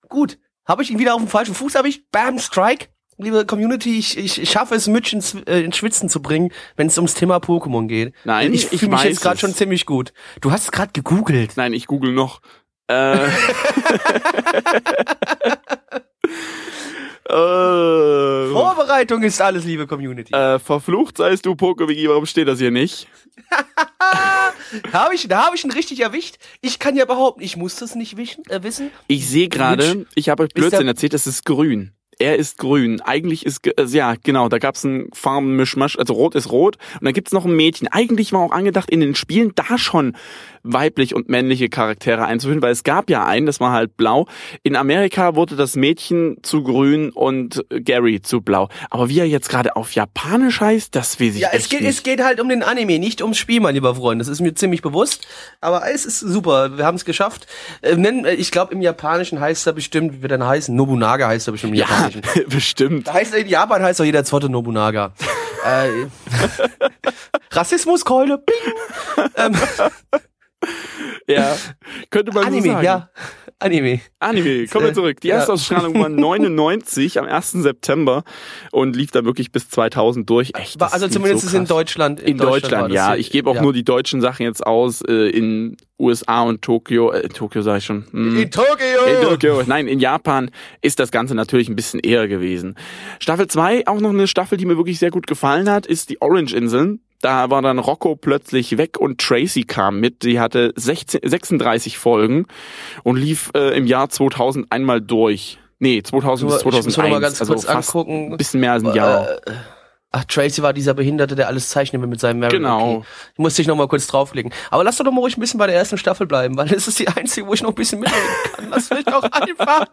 gut, habe ich ihn wieder auf dem falschen Fuß erwischt? Bam, Strike. Liebe Community, ich, ich, ich schaffe es, Mitch ins, äh, ins Schwitzen zu bringen, wenn es ums Thema Pokémon geht. Nein, ich ich fühle mich jetzt gerade schon ziemlich gut. Du hast es gerade gegoogelt. Nein, ich google noch. Äh, äh, Vorbereitung ist alles, liebe Community. äh, verflucht seist du, PokeWiki, warum steht das hier nicht? Hab ich, da habe ich ihn richtig erwischt. Ich kann ja behaupten, ich muss das nicht wischen, äh, wissen. Ich sehe gerade, ich habe euch Blödsinn erzählt, es ist grün. Er ist grün. Eigentlich ist, äh, ja, genau, da gab's einen Farbenmischmasch, also rot ist rot. Und dann gibt's noch ein Mädchen. Eigentlich war auch angedacht, in den Spielen da schon weiblich und männliche Charaktere einzuführen, weil es gab ja einen, das war halt blau. In Amerika wurde das Mädchen zu grün und Gary zu blau. Aber wie er jetzt gerade auf Japanisch heißt, das weiß ich Ja, es geht, nicht. es geht halt um den Anime, nicht ums Spiel, mein lieber Freund. Das ist mir ziemlich bewusst. Aber es ist super. Wir haben es geschafft. Äh, äh, ich glaube, im Japanischen heißt er bestimmt, wie wird er heißen? Nobunaga heißt er bestimmt im ja, Japanischen. bestimmt. Da heißt in Japan heißt doch jeder zweite Nobunaga. äh, Rassismuskeule. Ähm, Ja, könnte man so Anime, sagen. ja. Anime. Anime, kommen wir Äh, zurück. Die ja. erste Ausstrahlung war 99 am 1. September und lief dann wirklich bis 2000 durch. Echt, also zumindest so ist in. Deutschland. In war Deutschland, das ja. Ich gebe auch ja. nur die deutschen Sachen jetzt aus. Äh, in USA und Tokio, äh, Tokio sage ich schon. Hm. In Tokio. In Tokio. Nein, in Japan ist das Ganze natürlich ein bisschen eher gewesen. Staffel 2, auch noch eine Staffel, die mir wirklich sehr gut gefallen hat, ist die Orange-Inseln. Da war dann Rocco plötzlich weg und Tracy kam mit. Die hatte 16, 36 Folgen und lief äh, im Jahr 2000 einmal durch. Nee, 2000 bis Ich muss 2001. mal ganz also kurz fast angucken. ein bisschen mehr als ein Jahr. Äh, Ach, Tracy war dieser Behinderte, der alles zeichnen will mit seinem Mary. Genau. Okay. Ich musste ich noch mal kurz drauflegen. Aber lass doch doch mal ruhig ein bisschen bei der ersten Staffel bleiben, weil das ist die einzige, wo ich noch ein bisschen mitreden kann. Lass mich doch einfach.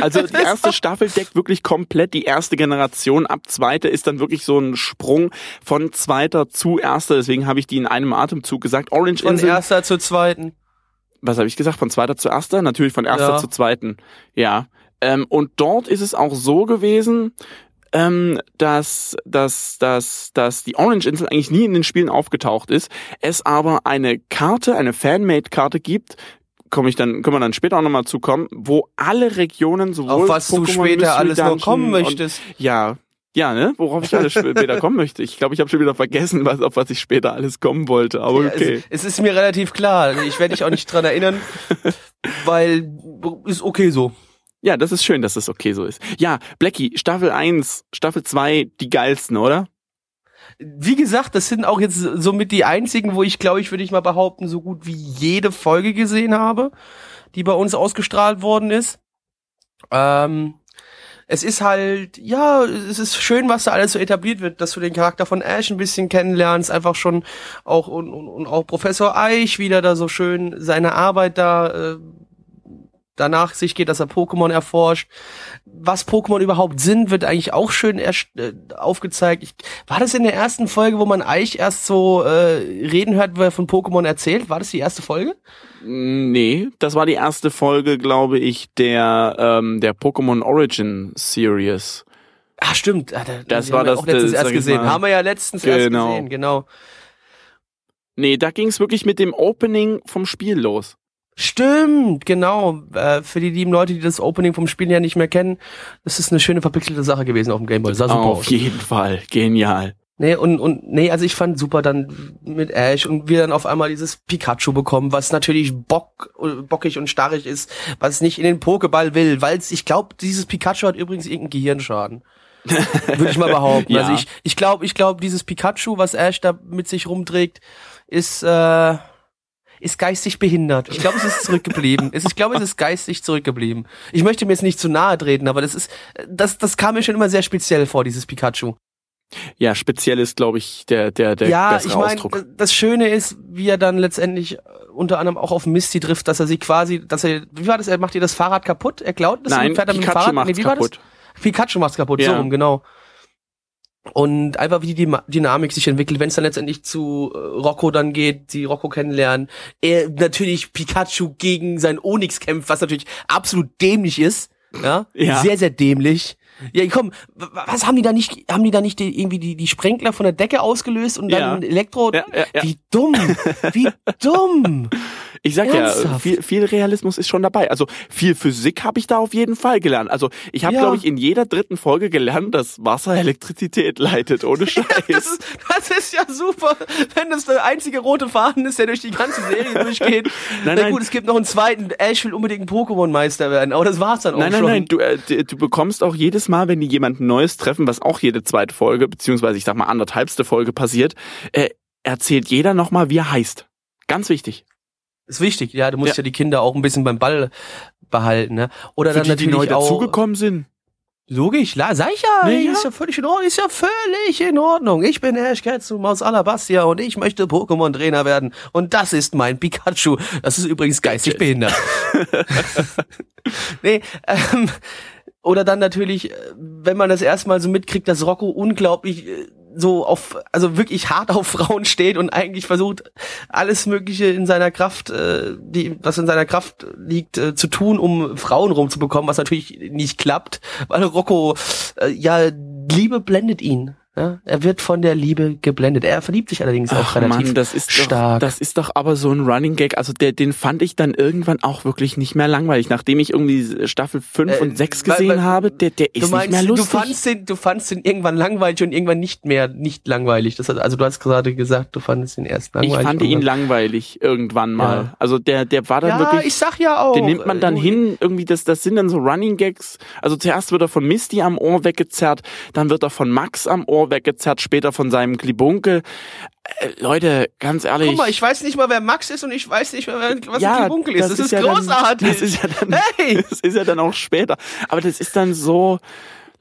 Also die erste Staffel deckt wirklich komplett die erste Generation ab. Zweite ist dann wirklich so ein Sprung von zweiter zu erster. Deswegen habe ich die in einem Atemzug gesagt. Orange Von Insel. erster zur zweiten. was habe ich gesagt? Von zweiter zu erster? Natürlich von erster Ja. zu zweiten. Ja. Ähm, und dort ist es auch so gewesen, ähm, dass, dass, dass, dass die Orange Insel eigentlich nie in den Spielen aufgetaucht ist, es aber eine Karte, eine Fanmade-Karte gibt, komme ich dann, können wir dann später auch nochmal zukommen, wo alle Regionen sowohl Auf was du Pokémon später Mystery alles noch Dungeon kommen und- möchtest. Ja, ja, ne? Worauf ich alles später kommen möchte. Ich glaube, ich habe schon wieder vergessen, was, auf was ich später alles kommen wollte. Aber Ja, okay. es, es ist mir relativ klar. Ich werde dich auch nicht dran erinnern, weil ist okay so. Ja, das ist schön, dass das okay so ist. Ja, Blackie, Staffel 1, Staffel 2, die geilsten, oder? Wie gesagt, das sind auch jetzt somit die einzigen, wo ich glaube ich, würde ich mal behaupten, so gut wie jede Folge gesehen habe, die bei uns ausgestrahlt worden ist. Ähm, es ist halt, ja, es ist schön, was da alles so etabliert wird, dass du den Charakter von Ash ein bisschen kennenlernst, einfach schon auch und, und, und auch Professor Eich wieder da so schön seine Arbeit da äh, danach sich geht, dass er Pokémon erforscht. Was Pokémon überhaupt sind, wird eigentlich auch schön erst, äh, aufgezeigt. Ich, war das in der ersten Folge, wo man Eich erst so äh, reden hört, wo er von Pokémon erzählt? War das die erste Folge? Nee, das war die erste Folge, glaube ich, der, ähm, der Pokémon Origin Series. Ah, stimmt. Ah, da, Das war haben wir das, auch letztens das, erst sag ich gesehen. mal. Haben wir ja letztens erst Genau. gesehen, genau. Nee, da ging es wirklich mit dem Opening vom Spiel los. Stimmt, genau. Äh, für die lieben Leute, die das Opening vom Spiel ja nicht mehr kennen, das ist eine schöne verpixelte Sache gewesen auf dem Gameboy. Sah super Auf aus. jeden Fall. Genial. Nee, und, und nee, also ich fand super dann mit Ash und wir dann auf einmal dieses Pikachu bekommen, was natürlich bock, bockig und starrig ist, was nicht in den Pokéball will, weil ich glaube, dieses Pikachu hat übrigens irgendeinen Gehirnschaden. Würde ich mal behaupten. Ja. Also ich ich glaube, ich glaube, dieses Pikachu, was Ash da mit sich rumträgt, ist äh, ist geistig behindert. Ich glaube, es ist zurückgeblieben. Es ist, ich glaube, es ist geistig zurückgeblieben. Ich möchte mir jetzt nicht zu nahe treten, aber das ist, das, das kam mir schon immer sehr speziell vor, dieses Pikachu. Ja, speziell ist, glaube ich, der, der, der ja, bessere ich meine, Ausdruck. das Schöne ist, wie er dann letztendlich äh, unter anderem auch auf Misty trifft, dass er sie quasi, dass er, wie war das, er macht ihr das Fahrrad kaputt? Er klaut das Nein, und fährt dann mit dem Pikachu Fahrrad? macht's wie war kaputt. Das? Pikachu macht's kaputt, Ja. so rum, genau. Und einfach wie die Dynamik sich entwickelt, wenn es dann letztendlich zu äh, Rocco dann geht, die Rocco kennenlernen, er natürlich Pikachu gegen sein Onyx kämpft, was natürlich absolut dämlich ist, ja, Ja. sehr, sehr dämlich. Ja, komm, was haben die da nicht, haben die da nicht die, irgendwie die, die Sprenkler von der Decke ausgelöst und dann Ja. Elektro, ja, ja. wie dumm, wie dumm. Ich sag Ernsthaft? ja, viel, viel Realismus ist schon dabei. Also viel Physik habe ich da auf jeden Fall gelernt. Also ich habe, Ja. glaube ich, in jeder dritten Folge gelernt, dass Wasser Elektrizität leitet, ohne Scheiß. Das ist, das ist ja super, wenn das der einzige rote Faden ist, der durch die ganze Serie durchgeht. Nein, Na nein. gut, es gibt noch einen zweiten. Ash will unbedingt ein Pokémon-Meister werden, aber das war's dann auch Nein, nein, schon. nein, du, äh, du bekommst auch jedes Mal, wenn die jemanden Neues treffen, was auch jede zweite Folge, beziehungsweise ich sag mal anderthalbste Folge passiert, äh, erzählt jeder nochmal, wie er heißt. Ganz wichtig. Ist wichtig, ja, du musst Ja. ja, die Kinder auch ein bisschen beim Ball behalten, ne? Oder Für dann die, die natürlich neu auch dazugekommen sind. Logisch, la, sag ich ja, Nee, ja. ist ja völlig in Ordnung, ist ja völlig in Ordnung. Ich bin Ash Ketchum aus Alabastia und ich möchte Pokémon-Trainer werden. Und das ist mein Pikachu. Das ist übrigens geistig behindert. nee, ähm, oder dann natürlich, äh, wenn man das erstmal so mitkriegt, dass Rocco unglaublich äh, so auf, also wirklich hart auf Frauen steht und eigentlich versucht, alles Mögliche in seiner Kraft, äh, die, was in seiner Kraft liegt, äh, zu tun, um Frauen rumzubekommen, was natürlich nicht klappt, weil Rocco, äh, ja, Liebe blendet ihn. Ja? Er wird von der Liebe geblendet. Er verliebt sich allerdings auch Ach relativ Mann, das ist stark. Doch, das ist doch aber so ein Running Gag. Also der, den fand ich dann irgendwann auch wirklich nicht mehr langweilig. Nachdem ich irgendwie Staffel 5 Äh, und 6 weil- gesehen weil- habe, der, der ist du meinst, nicht mehr lustig. du fandst den, du fandst den irgendwann langweilig und irgendwann nicht mehr nicht langweilig. Das hat, also du hast gerade gesagt, du fandest ihn erst ich langweilig. fand und ihn langweilig irgendwann mal. Ja. Also der, der war dann Ja, wirklich. ich sag ja auch. Den nimmt man dann äh, hin, irgendwie, das, das sind dann so Running Gags. Also zuerst wird er von Misty am Ohr weggezerrt, dann wird er von Max am Ohr weggezerrt, später von seinem Klibunkel. Äh, Leute, ganz ehrlich. Guck mal, ich weiß nicht mal, wer Max ist und ich weiß nicht mal, was ja, ein Klibunkel ist. Das, ist, ja großartig. Dann, das ist ja dann, Hey! das ist ja dann auch später. Aber das ist dann so,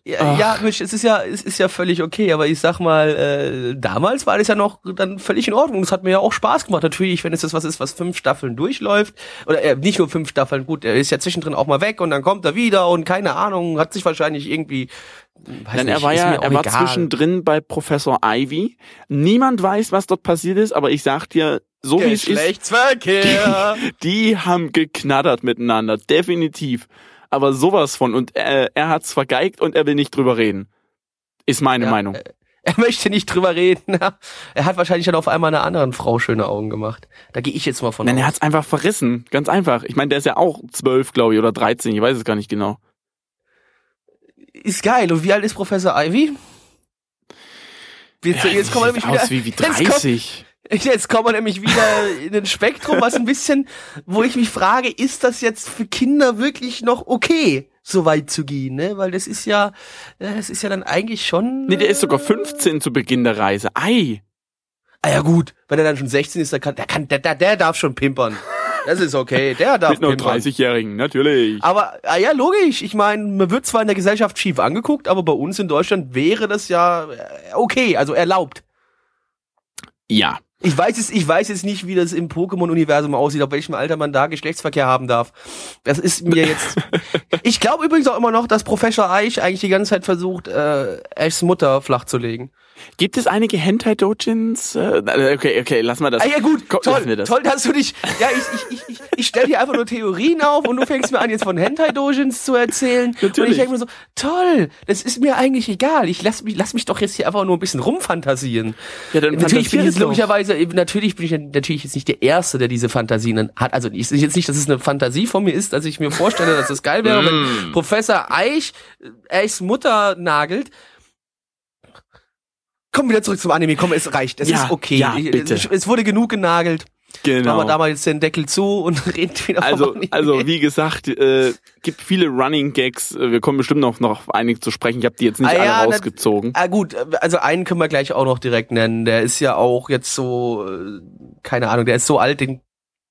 Ja, ja, Mensch, es ist ja, es ist ja völlig okay, aber ich sag mal, äh, damals war das ja noch dann völlig in Ordnung. Das hat mir ja auch Spaß gemacht. Natürlich, wenn es das was ist, was fünf Staffeln durchläuft, oder äh, nicht nur fünf Staffeln, gut, er ist ja zwischendrin auch mal weg und dann kommt er wieder und keine Ahnung, hat sich wahrscheinlich irgendwie. Weiß Denn nicht, er war ja, er war egal. zwischendrin bei Professor Ivy. Niemand weiß, was dort passiert ist, aber ich sag dir, so wie es ist, Geschlechtsverkehr. die haben geknattert miteinander, definitiv. Aber sowas von und äh, er hat's vergeigt und er will nicht drüber reden. Ist meine Ja, Meinung. Er möchte nicht drüber reden. Er hat wahrscheinlich dann auf einmal einer anderen Frau schöne Augen gemacht. Da gehe ich jetzt mal von Nein, er aus. hat's einfach verrissen, ganz einfach. Ich meine, der ist ja auch zwölf, glaube ich, oder 13, ich weiß es gar nicht genau. Ist geil. Und wie alt ist Professor Ivy? Jetzt, jetzt kommen wir nämlich wieder. aus wie, wie jetzt kommt- 30. Jetzt kommen wir nämlich wieder in ein Spektrum, was ein bisschen, wo ich mich frage, ist das jetzt für Kinder wirklich noch okay, so weit zu gehen, ne? Weil das ist ja, äh, das ist ja dann eigentlich schon. Nee, der ist sogar äh, 15 zu Beginn der Reise. Ei. Ah ja gut, wenn er dann schon 16 ist, der kann, der kann, der, der, der darf schon pimpern. Das ist okay, der darf Mit pimpern. 30-Jährigen, natürlich. Aber ah ja, logisch. Ich meine, man wird zwar in der Gesellschaft schief angeguckt, aber bei uns in Deutschland wäre das ja äh, okay, also erlaubt. Ja. Ich weiß es, ich weiß jetzt nicht, wie das im Pokémon-Universum aussieht, auf welchem Alter man da Geschlechtsverkehr haben darf. Das ist mir jetzt. ich glaube übrigens auch immer noch, dass Professor Eich eigentlich die ganze Zeit versucht, äh, Ashs Mutter flach zu legen. Gibt es einige Hentai-Dojins? Äh, okay, okay, lass mal das. Ah ja gut, Komm, wir toll, das. toll, dass du dich. Ja, ich, ich, ich, ich, stelle dir einfach nur Theorien auf und du fängst mir an, jetzt von Hentai-Dojins zu erzählen. Und Natürlich. ich denke mir so, toll, das ist mir eigentlich egal. Ich lass mich, lass mich doch jetzt hier einfach nur ein bisschen rumfantasieren. Ja, dann natürlich bin ich jetzt logischerweise, natürlich bin ich natürlich jetzt nicht der Erste, der diese Fantasien hat. Also ich sehe jetzt nicht, dass es eine Fantasie von mir ist, dass ich mir vorstelle, dass es geil wäre, Mm. wenn Professor Eich Eichs Mutter nagelt. Komm wieder zurück zum Anime, komm, es reicht. Es Ja, ist okay. ja, Ich- bitte. Es, es wurde genug genagelt. Genau. Machen wir da mal jetzt den Deckel zu und reden wieder vom Also, Anime. also wie gesagt, äh, gibt viele Running Gags. Äh, Wir kommen bestimmt noch, noch auf einige zu sprechen. Ich habe die jetzt nicht Ah, ja, alle na- rausgezogen. Ah gut, also einen können wir gleich auch noch direkt nennen. Der ist ja auch jetzt so, äh, keine Ahnung, der ist so alt, den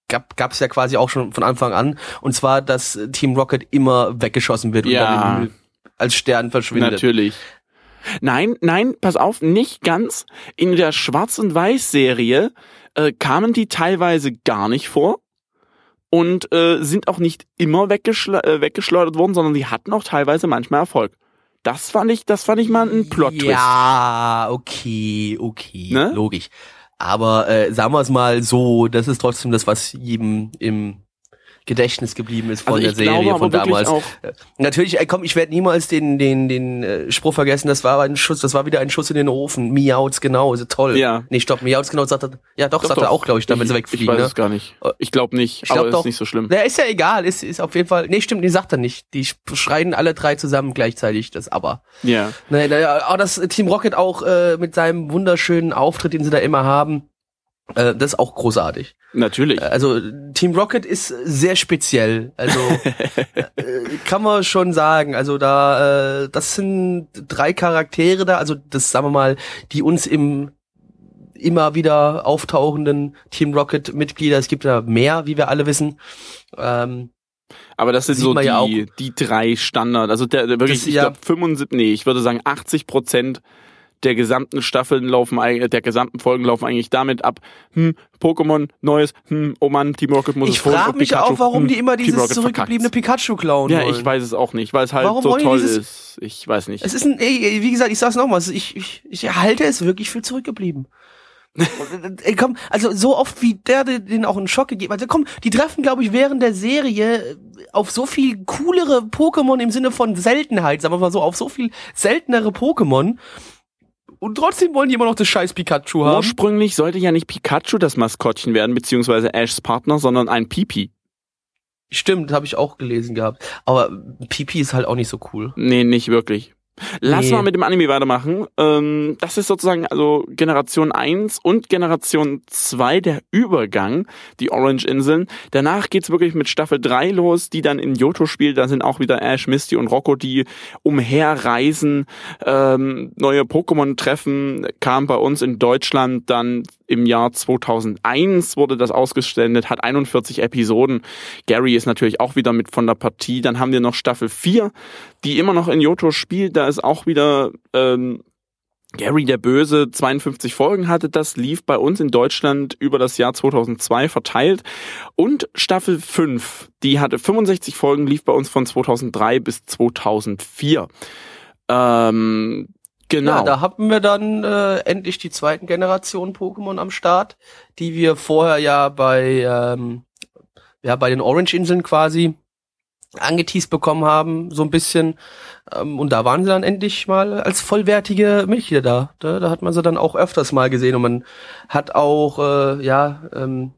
gab gab's ja quasi auch schon von Anfang an. Und zwar, dass Team Rocket immer weggeschossen wird Ja. und als Stern verschwindet. Natürlich. Nein, nein, pass auf, nicht ganz. In der Schwarz- und Weiß-Serie äh, kamen die teilweise gar nicht vor und äh, sind auch nicht immer weggeschle äh, weggeschleudert worden, sondern die hatten auch teilweise manchmal Erfolg. Das fand ich, das fand ich mal ein Plot-Twist. Ja, okay, okay, Ne? logisch. Aber äh, sagen wir es mal so, das ist trotzdem das, was jedem im Gedächtnis geblieben ist von Also der ich Serie glaube von damals. Äh, Natürlich, ey, komm, ich werde niemals den den den äh, Spruch vergessen. Das war ein Schuss, das war wieder ein Schuss in den Ofen. Miauts genau, also toll. Ja. Nee, stopp, Miauts genau sagt er. Ja, doch, Doch, sagt er doch. auch, glaube ich, damit ich, sie ich wegfliegen. weiß Ne? es gar nicht. Ich glaube nicht, Ich glaub aber doch. ist nicht so schlimm. Na, ist ja egal, ist ist auf jeden Fall. Nee, stimmt, die sagt er nicht. Die schreien alle drei zusammen gleichzeitig das aber. Ja. Nee, naja, auch das Team Rocket auch äh, mit seinem wunderschönen Auftritt, den sie da immer haben. Äh, das ist auch großartig. Natürlich. Also Team Rocket ist sehr speziell. Also äh, kann man schon sagen. Also da, äh, das sind drei Charaktere da. Also das sagen wir mal, die uns im immer wieder auftauchenden Team Rocket Mitglieder. Es gibt ja mehr, wie wir alle wissen. Ähm, Aber das sind so die, ja auch. die drei Standard. Also der, der wirklich, Das- ich ja. glaube 75, nee, ich würde sagen 80 Prozent der gesamten Staffeln laufen, eig- der gesamten Folgen laufen eigentlich damit ab, hm, Pokémon, neues, hm, oh Mann, Team Rocket muss ich es holen frage und mich Pikachu, auch, warum hm, die immer dieses zurückgebliebene. Pikachu klauen Ja, wollen. ich weiß es auch nicht, weil es halt Warum so toll ist. Ich weiß nicht. Es ist ein, ey, wie gesagt, ich sag's nochmal, ich, ich, ich halte es wirklich für zurückgeblieben. Ey, komm, also so oft wie der den den auch einen Schock gegeben hat. Also komm, die treffen, glaube ich, während der Serie auf so viel coolere Pokémon im Sinne von Seltenheit, sagen wir mal so, auf so viel seltenere Pokémon. Und trotzdem wollen die immer noch das scheiß Pikachu haben. Ursprünglich sollte ja nicht Pikachu das Maskottchen werden, beziehungsweise Ashs Partner, sondern ein Pipi. Stimmt, habe ich auch gelesen gehabt. Aber Pipi ist halt auch nicht so cool. Nee, nicht wirklich. Lass Nee. mal mit dem Anime weitermachen. Ähm, das ist sozusagen also Generation 1 und Generation 2 der Übergang, die Orange-Inseln. Danach geht's wirklich mit Staffel 3 los, die dann in Johto spielt. Da sind auch wieder Ash, Misty und Rocco, die umherreisen, ähm, neue Pokémon treffen. Kam bei uns in Deutschland dann im Jahr 2001 wurde das ausgesendet, hat 41 Episoden. Gary ist natürlich auch wieder mit von der Partie. Dann haben wir noch Staffel 4, die immer noch in Johto spielt. Da ist auch wieder ähm, Gary der Böse 52 Folgen hatte. Das lief bei uns in Deutschland über das Jahr 2002 verteilt. Und Staffel 5, die hatte 65 Folgen, lief bei uns von 2003 bis 2004. Ähm, genau. Ja, da hatten wir dann äh, endlich die zweiten Generation Pokémon am Start, die wir vorher ja bei ähm, ja bei den Orange-Inseln quasi angeteased bekommen haben, so ein bisschen. Ähm, und da waren sie dann endlich mal als vollwertige Mitglieder da. Da, da hat man sie dann auch öfters mal gesehen und man hat auch äh, ja ähm,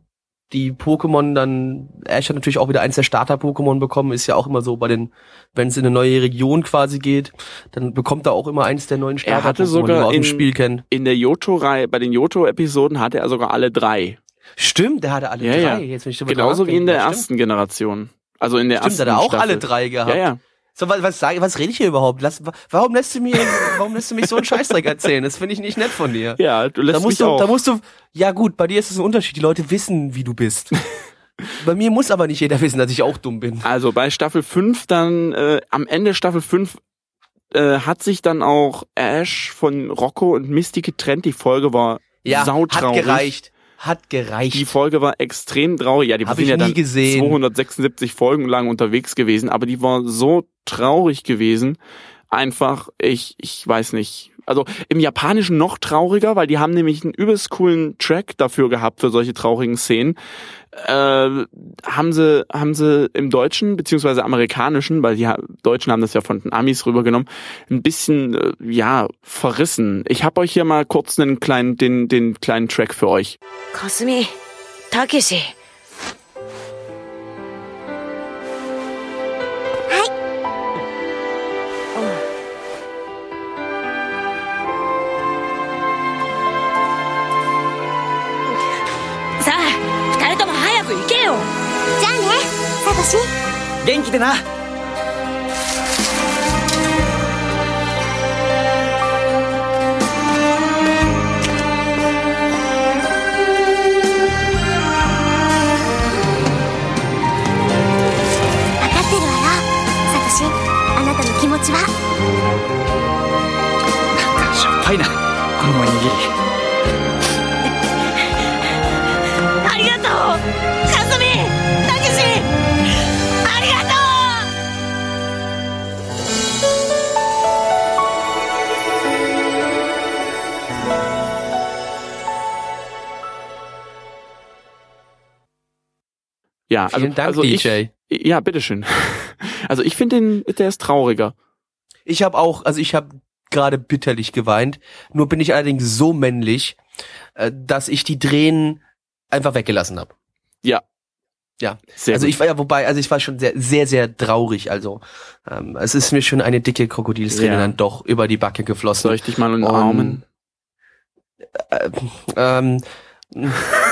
die Pokémon dann, Ash hat natürlich auch wieder eins der Starter-Pokémon bekommen, ist ja auch immer so bei den, wenn es in eine neue Region quasi geht, dann bekommt er auch immer eins der neuen Er hatte Starter-Pokémon, die sogar man aus dem Spiel kennt. in der Johto-Reihe, bei den Johto-Episoden hatte er sogar alle drei. Stimmt, der hatte alle Ja, drei. ja. Jetzt, wenn ich Genauso wie in der ersten Generation. Also in der Stimmt, ersten stimmt, hat er auch Staffel. alle drei gehabt. Ja, ja. So, was, was, sag, was rede ich hier überhaupt? Lass, wa- warum lässt du mir, warum lässt du mich so einen Scheißdreck erzählen? Das finde ich nicht nett von dir. Ja, du lässt da musst mich du, auch. da musst du, ja gut, bei dir ist es ein Unterschied. Die Leute wissen, wie du bist. bei mir muss aber nicht jeder wissen, dass ich auch dumm bin. Also bei Staffel 5 dann, äh, am Ende Staffel 5 äh, hat sich dann auch Ash von Rocco und Misty getrennt. Die Folge war Ja, sautraurig. hat gereicht. Hat gereicht. Die Folge war extrem traurig. Ja, die Hab sind ja dann gesehen. 276 Folgen lang unterwegs gewesen, aber die war so traurig gewesen. Einfach, ich, ich weiß nicht. Also im Japanischen noch trauriger, weil die haben nämlich einen übelst coolen Track dafür gehabt für solche traurigen Szenen. Äh, haben sie, haben sie im Deutschen beziehungsweise amerikanischen, weil die Deutschen haben das ja von den Amis rübergenommen, ein bisschen äh, ja verrissen. Ich habe euch hier mal kurz einen kleinen, den, den kleinen Track für euch. かす的な。気持ちは？なんかしょっぱいな。このおにぎり。Ja, also, Vielen Dank, also DJ. Ich, ja, bitteschön. Also ich finde den, der ist trauriger. Ich habe auch, also ich habe gerade bitterlich geweint. Nur bin ich allerdings so männlich, äh, dass ich die Tränen einfach weggelassen habe. Ja. Ja. Sehr also gut. ich war ja, wobei, also ich war schon sehr, sehr, sehr traurig. Also ähm, es ist mir schon eine dicke Krokodilsträne Ja. dann doch über die Backe geflossen. Soll ich dich mal umarmen? Ähm,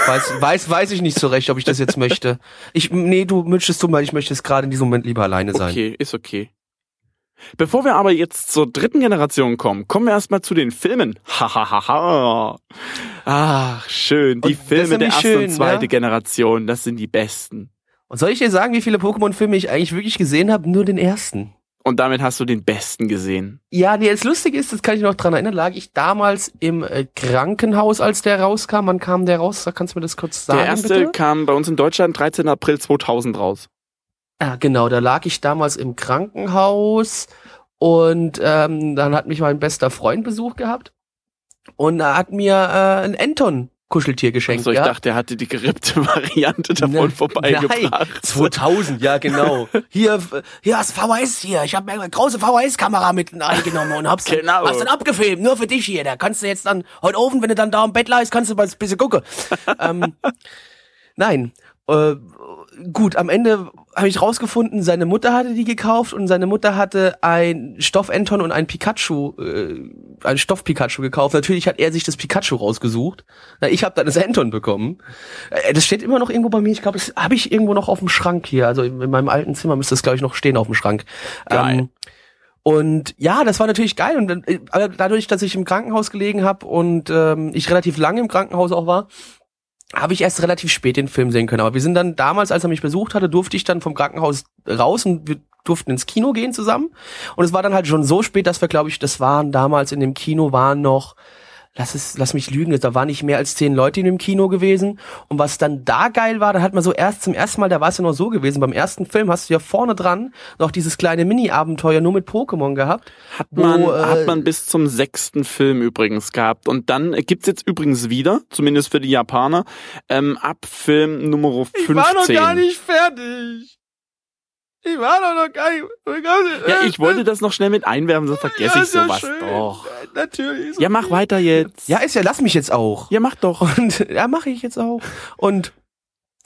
weiß, weiß, weiß ich nicht so recht, ob ich das jetzt möchte. Ich, nee, du möchtest du mal, ich möchte es gerade in diesem Moment lieber alleine sein. Okay, ist okay. Bevor wir aber jetzt zur dritten Generation kommen, kommen wir erstmal zu den Filmen. Hahaha. Ach, schön. Die Und Filme der ersten und zweiten ne? Generation, das sind die besten. Und soll ich dir sagen, wie viele Pokémon-Filme ich eigentlich wirklich gesehen habe? Nur den ersten. Und damit hast du den besten gesehen. Ja, nee, das Lustige ist, das kann ich noch dran erinnern, lag ich damals im äh, Krankenhaus, als der rauskam. Wann kam der raus? Kannst du mir das kurz sagen, der erste bitte? kam bei uns in Deutschland 13. April 2000 raus. Ja, genau, da lag ich damals im Krankenhaus und ähm, dann hat mich mein bester Freund Besuch gehabt und er hat mir äh, ein Enton Kuscheltier geschenkt. Also ich gehabt. dachte, er hatte die gerippte Variante davon Ne- vorbeigebracht. Nein, 2000, ja genau. Hier, hier hast VHS hier. Ich habe mir eine große VHS-Kamera mit eingenommen und hab's dann, Genau. hab's dann abgefilmt, nur für dich hier. Da kannst du jetzt dann heute oben, wenn du dann da im Bett leist, kannst du mal ein bisschen gucken. ähm, nein. Äh, gut, am Ende habe ich rausgefunden, seine Mutter hatte die gekauft und seine Mutter hatte ein Stoff-Anton und ein Pikachu, äh, ein Stoff-Pikachu gekauft. Natürlich hat er sich das Pikachu rausgesucht. Na, ich habe dann das Anton bekommen. Äh, das steht immer noch irgendwo bei mir. Ich glaube, das habe ich irgendwo noch auf dem Schrank hier. Also in meinem alten Zimmer müsste das, glaube ich, noch stehen auf dem Schrank. Geil. Ähm, und ja, das war natürlich geil. Und äh, dadurch, dass ich im Krankenhaus gelegen habe und ähm, ich relativ lange im Krankenhaus auch war, habe ich erst relativ spät den Film sehen können. Aber wir sind dann damals, als er mich besucht hatte, durfte ich dann vom Krankenhaus raus und wir durften ins Kino gehen zusammen. Und es war dann halt schon so spät, dass wir, glaube ich, das waren damals in dem Kino waren noch lass es, lass mich lügen, da waren nicht mehr als zehn Leute in dem Kino gewesen. Und was dann da geil war, da hat man so erst zum ersten Mal, da war es ja noch so gewesen, beim ersten Film hast du ja vorne dran noch dieses kleine Mini-Abenteuer nur mit Pokémon gehabt. Hat man, wo, äh, hat man bis zum sechsten Film übrigens gehabt. Und dann gibt's jetzt übrigens wieder, zumindest für die Japaner, ähm, ab Film Nummer 15. Ich war noch gar nicht fertig. Ich war doch noch gar nicht. Ja, ich wollte das noch schnell mit einwerfen, sonst vergesse Ja, ich sowas schön. doch. Natürlich. ist Ja, mach weiter jetzt. Ja, ist ja, lass mich jetzt auch. Ja, mach doch. Und ja, mache ich jetzt auch. Und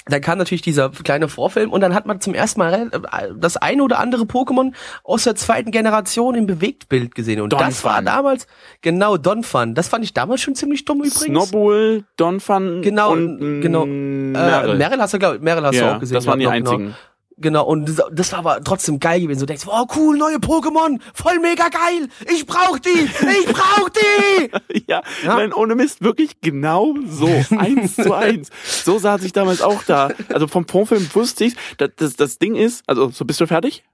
dann kam natürlich dieser kleine Vorfilm und dann hat man zum ersten Mal äh, das eine oder andere Pokémon aus der zweiten Generation im Bewegtbild gesehen. Und das war Donphan. damals, genau, Donphan. Das fand ich damals schon ziemlich dumm übrigens. Snowball, Donphan Genau, und genau. Äh, Meryl. Hast du, glaub, Meryl hast du ja, auch gesehen. das waren die genau. Genau, und das, das war aber trotzdem geil gewesen. Du denkst, oh cool, neue Pokémon, voll mega geil, ich brauch die, ich brauch die. Ja, Ja. nein, ohne Mist, wirklich genau so. Eins zu eins. So saß ich damals auch da. Also vom Vorfilm wusste ich, das, das, das Ding ist, also so bist du fertig?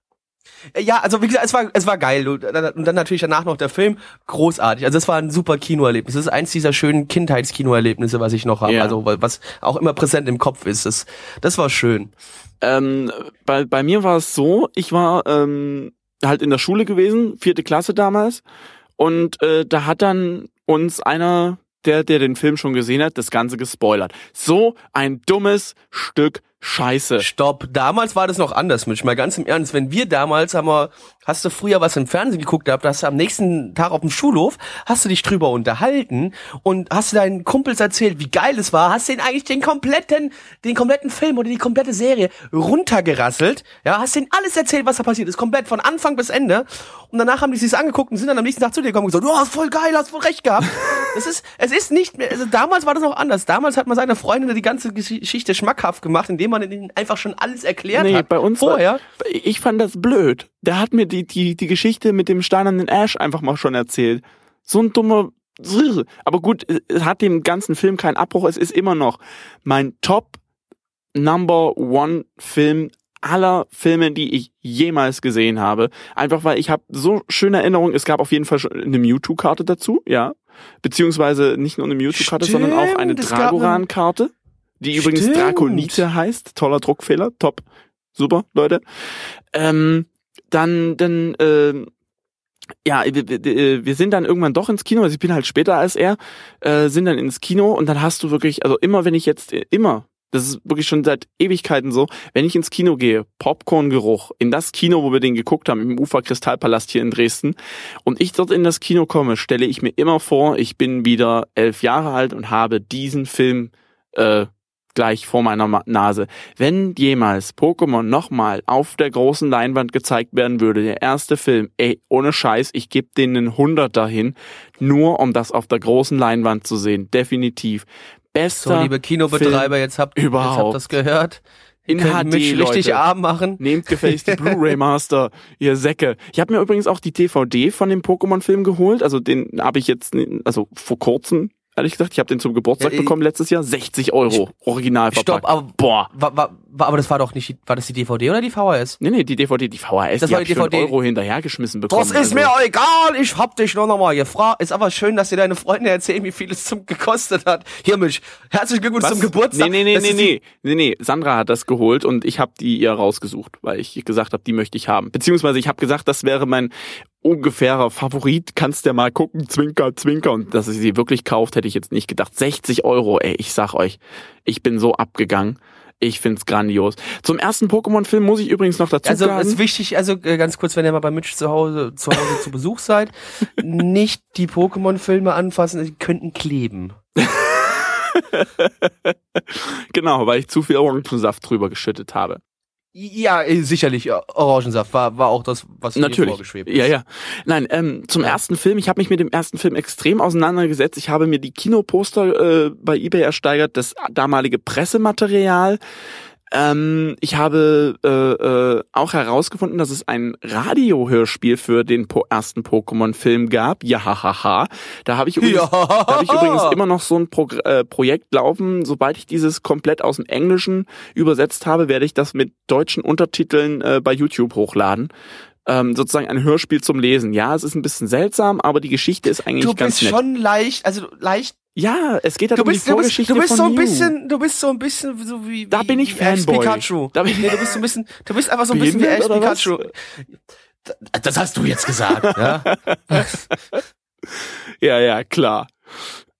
Ja, also wie gesagt, es war, es war geil. Und dann natürlich danach noch der Film, großartig. Also es war ein super Kinoerlebnis. Das ist eins dieser schönen Kindheitskinoerlebnisse, was ich noch habe. Ja. Also was auch immer präsent im Kopf ist. Das, das war schön. Ähm, bei, bei mir war es so, ich war ähm, halt in der Schule gewesen, vierte Klasse damals, und äh, da hat dann uns einer, der, der den Film schon gesehen hat, das Ganze gespoilert. So ein dummes Stück Scheiße. Stopp. Damals war das noch anders, Mitch. Mal ganz im Ernst. Wenn wir damals haben wir, hast du früher was im Fernsehen geguckt gehabt, hast du am nächsten Tag auf dem Schulhof, hast du dich drüber unterhalten und hast du deinen Kumpels erzählt, wie geil es war, hast den eigentlich den kompletten, den kompletten Film oder die komplette Serie runtergerasselt, ja, hast denen alles erzählt, was da passiert ist, komplett von Anfang bis Ende. Und danach haben die sich angeguckt und sind dann am nächsten Tag zu dir gekommen und gesagt, hast voll geil, hast voll recht gehabt. Das ist, es ist nicht mehr, also damals war das noch anders. Damals hat man seiner Freundin die ganze Geschichte schmackhaft gemacht, indem man ihnen einfach schon alles erklärt Nee, hat. bei uns vorher. War, ich fand das blöd. Der hat mir die, die, die Geschichte mit dem steinernen Ash einfach mal schon erzählt. So ein dummer. Aber gut, es hat dem ganzen Film keinen Abbruch. Es ist immer noch mein Top Number One Film aller Filme, die ich jemals gesehen habe. Einfach weil ich habe so schöne Erinnerungen. Es gab auf jeden Fall schon eine Mewtwo-Karte dazu, ja. Beziehungsweise nicht nur eine Mewtwo-Karte, sondern auch eine Dragoran-Karte, die übrigens Stimmt. Draconite heißt. Toller Druckfehler, top. Super, Leute. Ähm, dann, dann, ähm, ja, wir, sind dann irgendwann doch ins Kino, also ich bin halt später als er, äh, sind dann ins Kino und dann hast du wirklich, also immer wenn ich jetzt, äh, immer, das ist wirklich schon seit Ewigkeiten so, wenn ich ins Kino gehe, Popcorngeruch, in das Kino, wo wir den geguckt haben, im Ufer Kristallpalast hier in Dresden, und ich dort in das Kino komme, stelle ich mir immer vor, ich bin wieder elf Jahre alt und habe diesen Film äh, gleich vor meiner Nase. Wenn jemals Pokémon nochmal auf der großen Leinwand gezeigt werden würde, der erste Film, ey, ohne Scheiß, ich gebe denen einen Hundert dahin, nur um das auf der großen Leinwand zu sehen. Definitiv. Bester So, liebe Kinobetreiber, Film jetzt habt, jetzt überhaupt. habt das gehört. Ihr In HD, mich richtig Leute. arm machen. Nehmt gefälligst die Blu-ray Master, ihr Säcke. Ich habe mir übrigens auch die DVD von dem Pokémon-Film geholt. Also den habe ich jetzt, also vor kurzem, ehrlich gesagt, ich habe den zum Geburtstag Ja, bekommen letztes Jahr. 60 Euro, original verpackt. Stopp, aber Boah. War, war, war, aber das war doch nicht, war das die DVD oder die VHS? Nee, nee, die DVD, die VHS, Das die war die DVD. Euro hinterhergeschmissen bekommen. Das ist Also- mir egal, ich hab dich nur noch mal gefragt. Ist aber schön, dass dir deine Freunde erzählen, wie viel es zum gekostet hat. Hier, Mensch, herzlichen Glückwunsch Was? zum Geburtstag. Nee, nee, nee, nee, nee, nee, nee. Sandra hat das geholt und ich habe die ihr rausgesucht, weil ich gesagt habe, die möchte ich haben. Beziehungsweise ich habe gesagt, das wäre mein ungefährer Favorit. Kannst ja mal gucken, Zwinker, Zwinker. Und dass sie sie wirklich kauft, hätte ich jetzt nicht gedacht. 60 Euro, ey, ich sag euch, ich bin so abgegangen. Ich find's grandios. Zum ersten Pokémon-Film muss ich übrigens noch dazu Also sagen. ist wichtig, also äh, ganz kurz, wenn ihr mal bei Mitch zu Hause zu, Hause zu Besuch seid, nicht die Pokémon-Filme anfassen, die könnten kleben. Genau, weil ich zu viel Orangensaft drüber geschüttet habe. Ja, äh, sicherlich. äh, Orangensaft war, war auch das, was mir Natürlich. vorgeschwebt ist. Ja, ja. Nein, ähm, zum ersten Film. Ich habe mich mit dem ersten Film extrem auseinandergesetzt. Ich habe mir die Kinoposter äh, bei eBay ersteigert, das damalige Pressematerial. Ähm, ich habe äh, äh, auch herausgefunden, dass es ein Radiohörspiel für den po ersten Pokémon-Film gab. Ja, hahaha. Da habe ich übrigens, Ja. da habe ich übrigens immer noch so ein Progr äh, Projekt laufen. Sobald ich dieses komplett aus dem Englischen übersetzt habe, werde ich das mit deutschen Untertiteln äh, bei YouTube hochladen. Ähm, sozusagen ein Hörspiel zum Lesen. Ja, es ist ein bisschen seltsam, aber die Geschichte ist eigentlich Du ganz bist nett. schon leicht, also leicht. Ja, es geht halt Du um die bist, du bist, Vorgeschichte du bist von so ein bisschen, du bist so ein bisschen so wie, Da wie bin ich Fanboy. Pikachu. Da bin- nee, du bist so ein bisschen, du bist einfach so ein bisschen wie Ash oder was? Pikachu. Das- hast du jetzt gesagt, ja? Ja, ja, klar.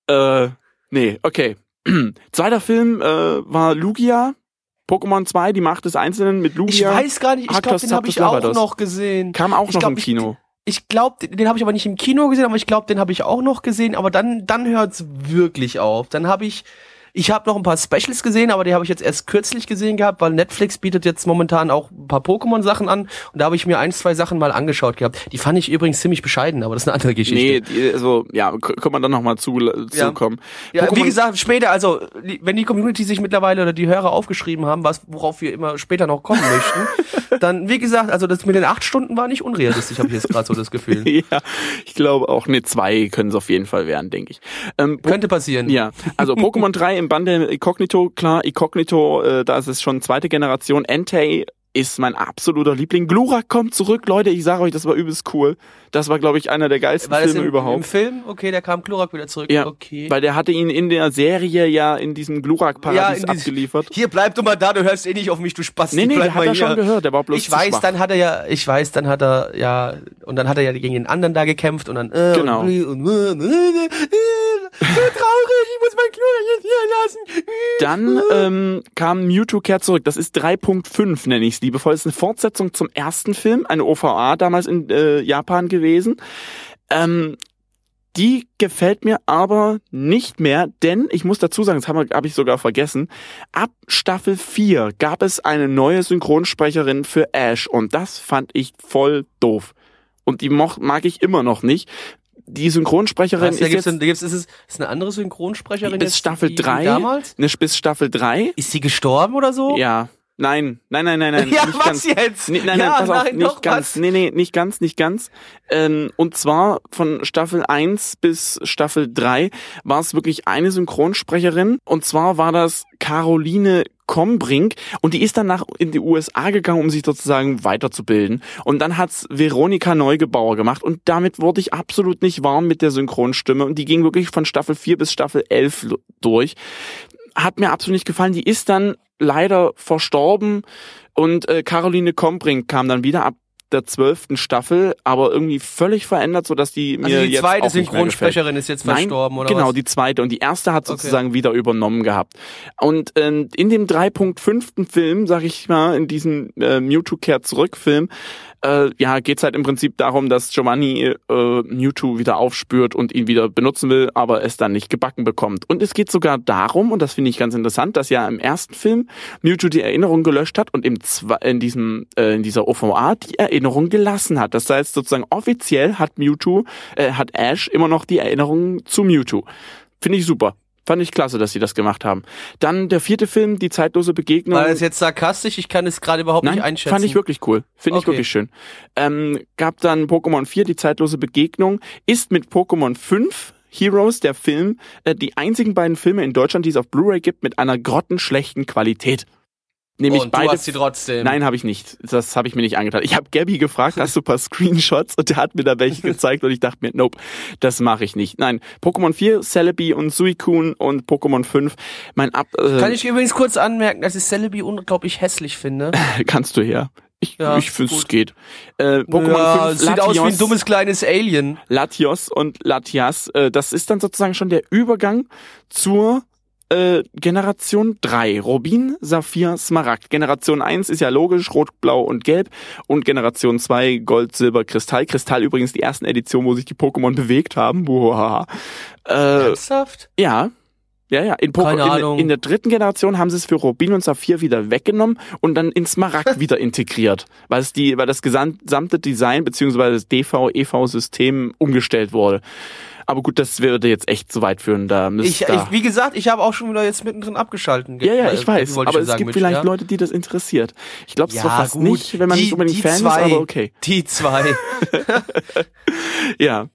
Äh, nee, okay. Zweiter Film äh, war Lugia. Pokémon 2, die Macht des Einzelnen mit Ich Lugia. weiß gar nicht, ich glaube, den habe ich auch noch gesehen. Kam auch Ich noch glaub, im ich- Kino. Ich glaube, den habe ich aber nicht im Kino gesehen, aber ich glaube, den habe ich auch noch gesehen. Aber dann, dann hört's wirklich auf. Dann habe ich, ich habe noch ein paar Specials gesehen, aber die habe ich jetzt erst kürzlich gesehen gehabt, weil Netflix bietet jetzt momentan auch ein paar Pokémon-Sachen an. Und da habe ich mir ein, zwei Sachen mal angeschaut gehabt. Die fand ich übrigens ziemlich bescheiden, aber das ist eine andere Geschichte. Nee, die, also, ja, kann man dann nochmal zu, Ja. zukommen. Ja, wie Pokémon- gesagt, später, also wenn die Community sich mittlerweile oder die Hörer aufgeschrieben haben, was worauf wir immer später noch kommen möchten, dann wie gesagt, also das mit den acht Stunden war nicht unrealistisch, habe ich jetzt gerade so das Gefühl. ja, ich glaube auch, ne, zwei können es auf jeden Fall werden, denke ich. Ähm, Könnte passieren. Ja, also Pokémon 3 im Bande Incognito, klar, Incognito, äh, da ist es schon zweite Generation. Entei ist mein absoluter Liebling. Glurak kommt zurück, Leute, ich sage euch, das war übelst cool. Das war, glaube ich, einer der geilsten War Filme im, überhaupt. im Film? Okay, da kam Klorak wieder zurück. Ja, okay. weil der hatte ihn in der Serie ja in diesem Glurak-Paradies dieses- abgeliefert. Hier bleib du mal da, du hörst eh nicht auf mich, du Spast. Nee, nee, der hat er schon gehört, der war bloß Ich weiß, schwach. dann hat er ja, ich weiß, dann hat er ja, und dann hat er ja gegen den anderen da gekämpft und dann, äh, Genau. und, und, und, äh, äh, äh, so traurig, ich muss mein Klorak jetzt hier lassen. Dann ähm, kam Mewtwo kehrt zurück. Das ist 3.5, nenne ich es liebevoll. Das ist eine Fortsetzung zum ersten Film, eine OVA damals in äh, Japan gewesen. Ähm, die gefällt mir aber nicht mehr, denn ich muss dazu sagen, das habe hab ich sogar vergessen, ab Staffel 4 gab es eine neue Synchronsprecherin für Ash und das fand ich voll doof. Und die moch, mag ich immer noch nicht. Die Synchronsprecherin Was, ist jetzt da gibt's, ist es, ist eine andere Synchronsprecherin bis jetzt, Staffel wie- wie 3, damals? ne, bis Staffel 3 Ist sie gestorben oder so? ja. Nein, nein, nein, nein, nein. Ja, nicht was ganz. jetzt? Nee, nein, Ja, nein, pass auf, nein, nicht doch, ganz. was? Nee, nee, nicht ganz, nicht ganz. Ähm, und zwar von Staffel 1 bis Staffel 3 war es wirklich eine Synchronsprecherin. Und zwar war das Caroline Kombrink und die ist dann nach in die USA gegangen, um sich sozusagen weiterzubilden. Und dann hat's Veronika Neugebauer gemacht und damit wurde ich absolut nicht warm mit der Synchronstimme und die ging wirklich von Staffel 4 bis Staffel 11 lo- durch. Hat mir absolut nicht gefallen. Die ist dann leider verstorben und äh, Caroline Kombrink kam dann wieder ab der zwölften Staffel, aber irgendwie völlig verändert, so dass die mir Also die jetzt zweite auch. Synchronsprecherin ist jetzt Nein, verstorben, oder genau, was? die zweite. Und die erste hat Okay. sozusagen wieder übernommen gehabt. Und ähm, in dem 3.5. Film, sag ich mal, in diesem äh, Mewtwo kehrt zurück Film, äh, ja, geht's halt im Prinzip darum, dass Giovanni äh, Mewtwo wieder aufspürt und ihn wieder benutzen will, aber es dann nicht gebacken bekommt. Und es geht sogar darum, und das finde ich ganz interessant, dass ja im ersten Film Mewtwo die Erinnerung gelöscht hat und im Zwe in diesem äh, in dieser OVA die Erinnerung gelassen hat. Das heißt sozusagen offiziell hat Mewtwo, äh, hat Ash immer noch die Erinnerung zu Mewtwo. Finde ich super. Fand ich klasse, dass sie das gemacht haben. Dann der vierte Film, die zeitlose Begegnung. War das jetzt sarkastisch? Ich kann es gerade überhaupt Nein, nicht einschätzen. fand ich wirklich cool. Finde ich Okay. wirklich schön. Ähm, gab dann Pokémon 4, die zeitlose Begegnung, ist mit Pokémon 5 Heroes, der Film, äh, die einzigen beiden Filme in Deutschland, die es auf Blu-ray gibt, mit einer grottenschlechten Qualität. Nämlich Und beide. du hast sie trotzdem. Nein, habe ich nicht. Das habe ich mir nicht angetan. Ich habe Gabby gefragt, hast du ein paar Screenshots? Und der hat mir da welche gezeigt und ich dachte mir, nope, das mache ich nicht. Nein, Pokémon 4, Celebi und Suicune und Pokémon 5, mein Ab... Äh, Kann ich übrigens kurz anmerken, dass ich Celebi unglaublich hässlich finde. Kannst du her. Ich, Ja, ich finde es geht. Äh, Pokémon ja, 5, sieht aus wie ein Latios, dummes kleines Alien. Latios und Latias. Äh, das ist dann sozusagen schon der Übergang zur äh, Generation 3. Rubin, Saphir, Smaragd. Generation 1 ist ja logisch, Rot, Blau und Gelb. Und Generation 2 Gold, Silber, Kristall. Kristall übrigens die ersten Edition, wo sich die Pokémon bewegt haben. Buhaha. Äh, Ernsthaft? ja, Ja, ja. In, Keine in, Ahnung. in der dritten Generation haben sie es für Rubin und Saphir wieder weggenommen und dann in Smaragd wieder integriert, weil es die, weil das gesamte Design beziehungsweise das DV-EV-System umgestellt wurde. Aber gut, das würde jetzt echt zu weit führen. Da Ich, müsste ich, wie gesagt, ich habe auch schon wieder jetzt mittendrin abgeschalten. ja, ja, Äh, ich weiß. wollte Aber schon es sagen, gibt vielleicht ja? Leute, die das interessiert. Ich glaube es ja, fast gut. nicht, wenn man die, nicht unbedingt Fan zwei, ist, aber okay. Die zwei. Ja.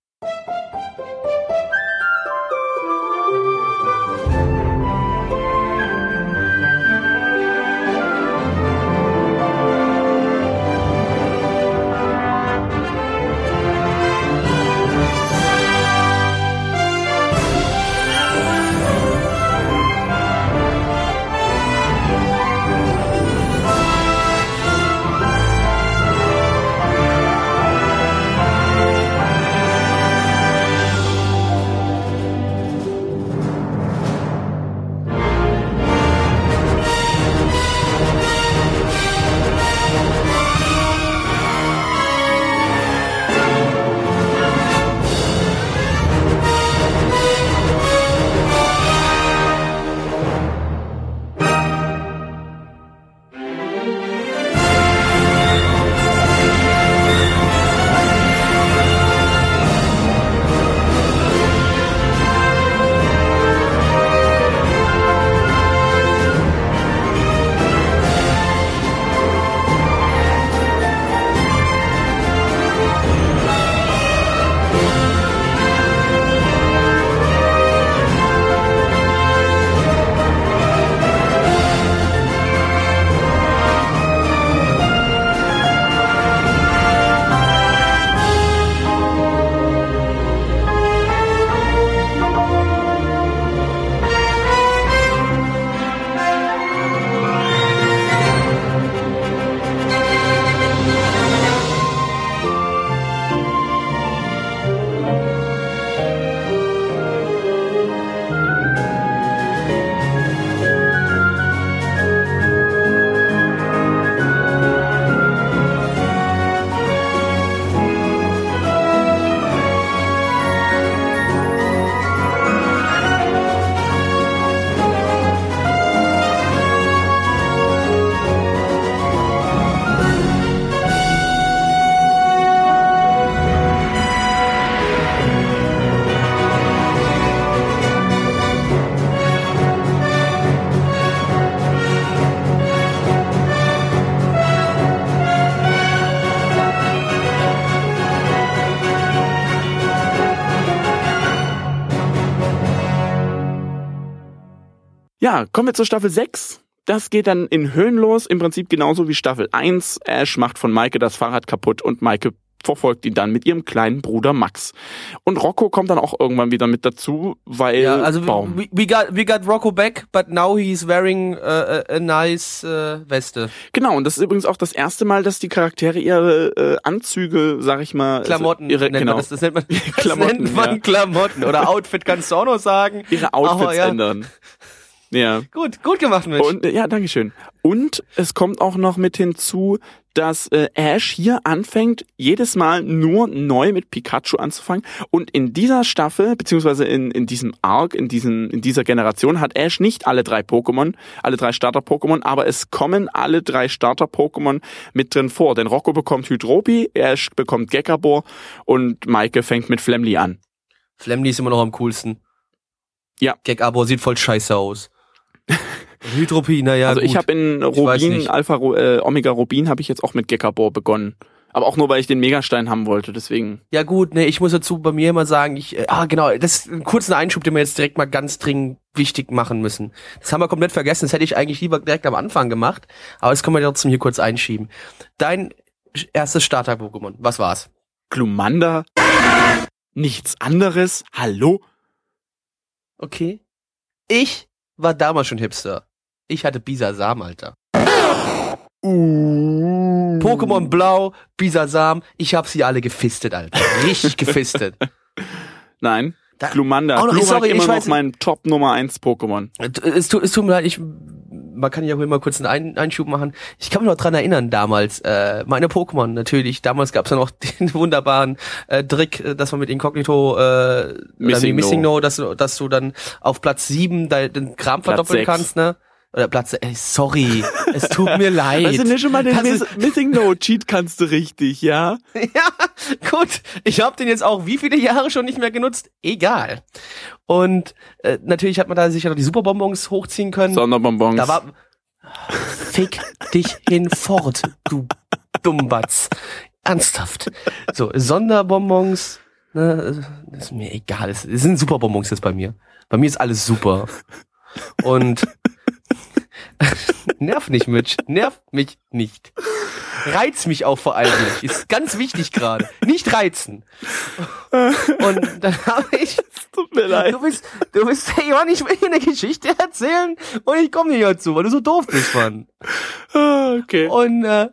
Ja, kommen wir zur Staffel 6. Das geht dann in Höhen los, im Prinzip genauso wie Staffel 1. Ash macht von Maike das Fahrrad kaputt und Maike verfolgt ihn dann mit ihrem kleinen Bruder Max. Und Rocco kommt dann auch irgendwann wieder mit dazu, weil Ja, also Baum. we, we got we got Rocco back, but now he's wearing uh, a, nice uh, Weste. Genau, und das ist übrigens auch das erste Mal, dass die Charaktere ihre äh, Anzüge, sag ich mal, also Klamotten ihre, nennt genau, man das, das nennt man, das Klamotten, nennt man ja. Klamotten oder Outfit kannst du auch noch sagen. ihre Outfits Aber ja, ändern. Ja. Gut, gut gemacht, Mitch. Und ja, Dankeschön. Und es kommt auch noch mit hinzu, dass äh, Ash hier anfängt, jedes Mal nur neu mit Pikachu anzufangen. Und in dieser Staffel, beziehungsweise in, in diesem Arc, in, diesem, in dieser Generation, hat Ash nicht alle drei Pokémon, alle drei Starter-Pokémon, aber es kommen alle drei Starter-Pokémon mit drin vor. Denn Rocco bekommt Hydropi, Ash bekommt Gekabor und Maike fängt mit Flemly an. Flemly ist immer noch am coolsten. Ja. Gag Abo sieht voll scheiße aus. Hydropie, naja, also gut. ich habe in Rubin. Alpha äh, Omega Rubin habe ich jetzt auch mit Gekabor begonnen. Aber auch nur, weil ich den Megastein haben wollte, deswegen. Ja gut, nee, ich muss dazu bei mir immer sagen, ich, äh, ah genau, das ist ein kurzer Einschub, den wir jetzt direkt mal ganz dringend wichtig machen müssen. Das haben wir komplett vergessen, das hätte ich eigentlich lieber direkt am Anfang gemacht, aber das können wir trotzdem hier kurz einschieben. Dein erstes Starter-Pokémon, was war's? Glumanda? Nichts anderes? Hallo? Okay. Ich war damals schon Hipster. Ich hatte Bisasam, Alter. Pokémon Blau, Bisasam, ich hab sie alle gefistet, Alter. Richtig gefistet. Nein. Da- Glumanda. Auch noch- Glurak sorry, immer ich noch weiß- mein Top Nummer 1 Pokémon. Es, tu- es tut mir leid, ich man kann ja wohl mal kurz einen Ein Einschub machen. Ich kann mich noch dran erinnern damals, äh, meine Pokémon natürlich. Damals gab's ja noch den wunderbaren äh, Trick, äh, dass man mit Inkognito äh, Missing Missing, No. no, dass, du- dass du dann auf Platz sieben de, den Kram Platz verdoppeln sechs. kannst, ne? Oder Platz, ey, sorry, es tut mir leid. Weißt du nicht schon mal den Miss Missing No Cheat kannst du richtig, ja? Ja, gut. Ich habe den jetzt auch wie viele Jahre schon nicht mehr genutzt? Egal. Und äh, natürlich hat man da sicher noch die Superbonbons hochziehen können. Sonderbonbons. Da war Fick dich hinfort, du Dummbatz. Ernsthaft. So, Sonderbonbons, ne, ist mir egal. Es sind Superbonbons jetzt bei mir. Bei mir ist alles super. Und nerv nicht, Mitch. Nerv mich nicht. Reiz mich auch vor allem nicht. Ist ganz wichtig gerade. Nicht reizen. Und dann habe ich Tut mir leid. Du bist, du bist, hey Mann, ich will dir eine Geschichte erzählen und ich komme nicht dazu, weil du so doof bist, Mann. Ah, okay. Und äh,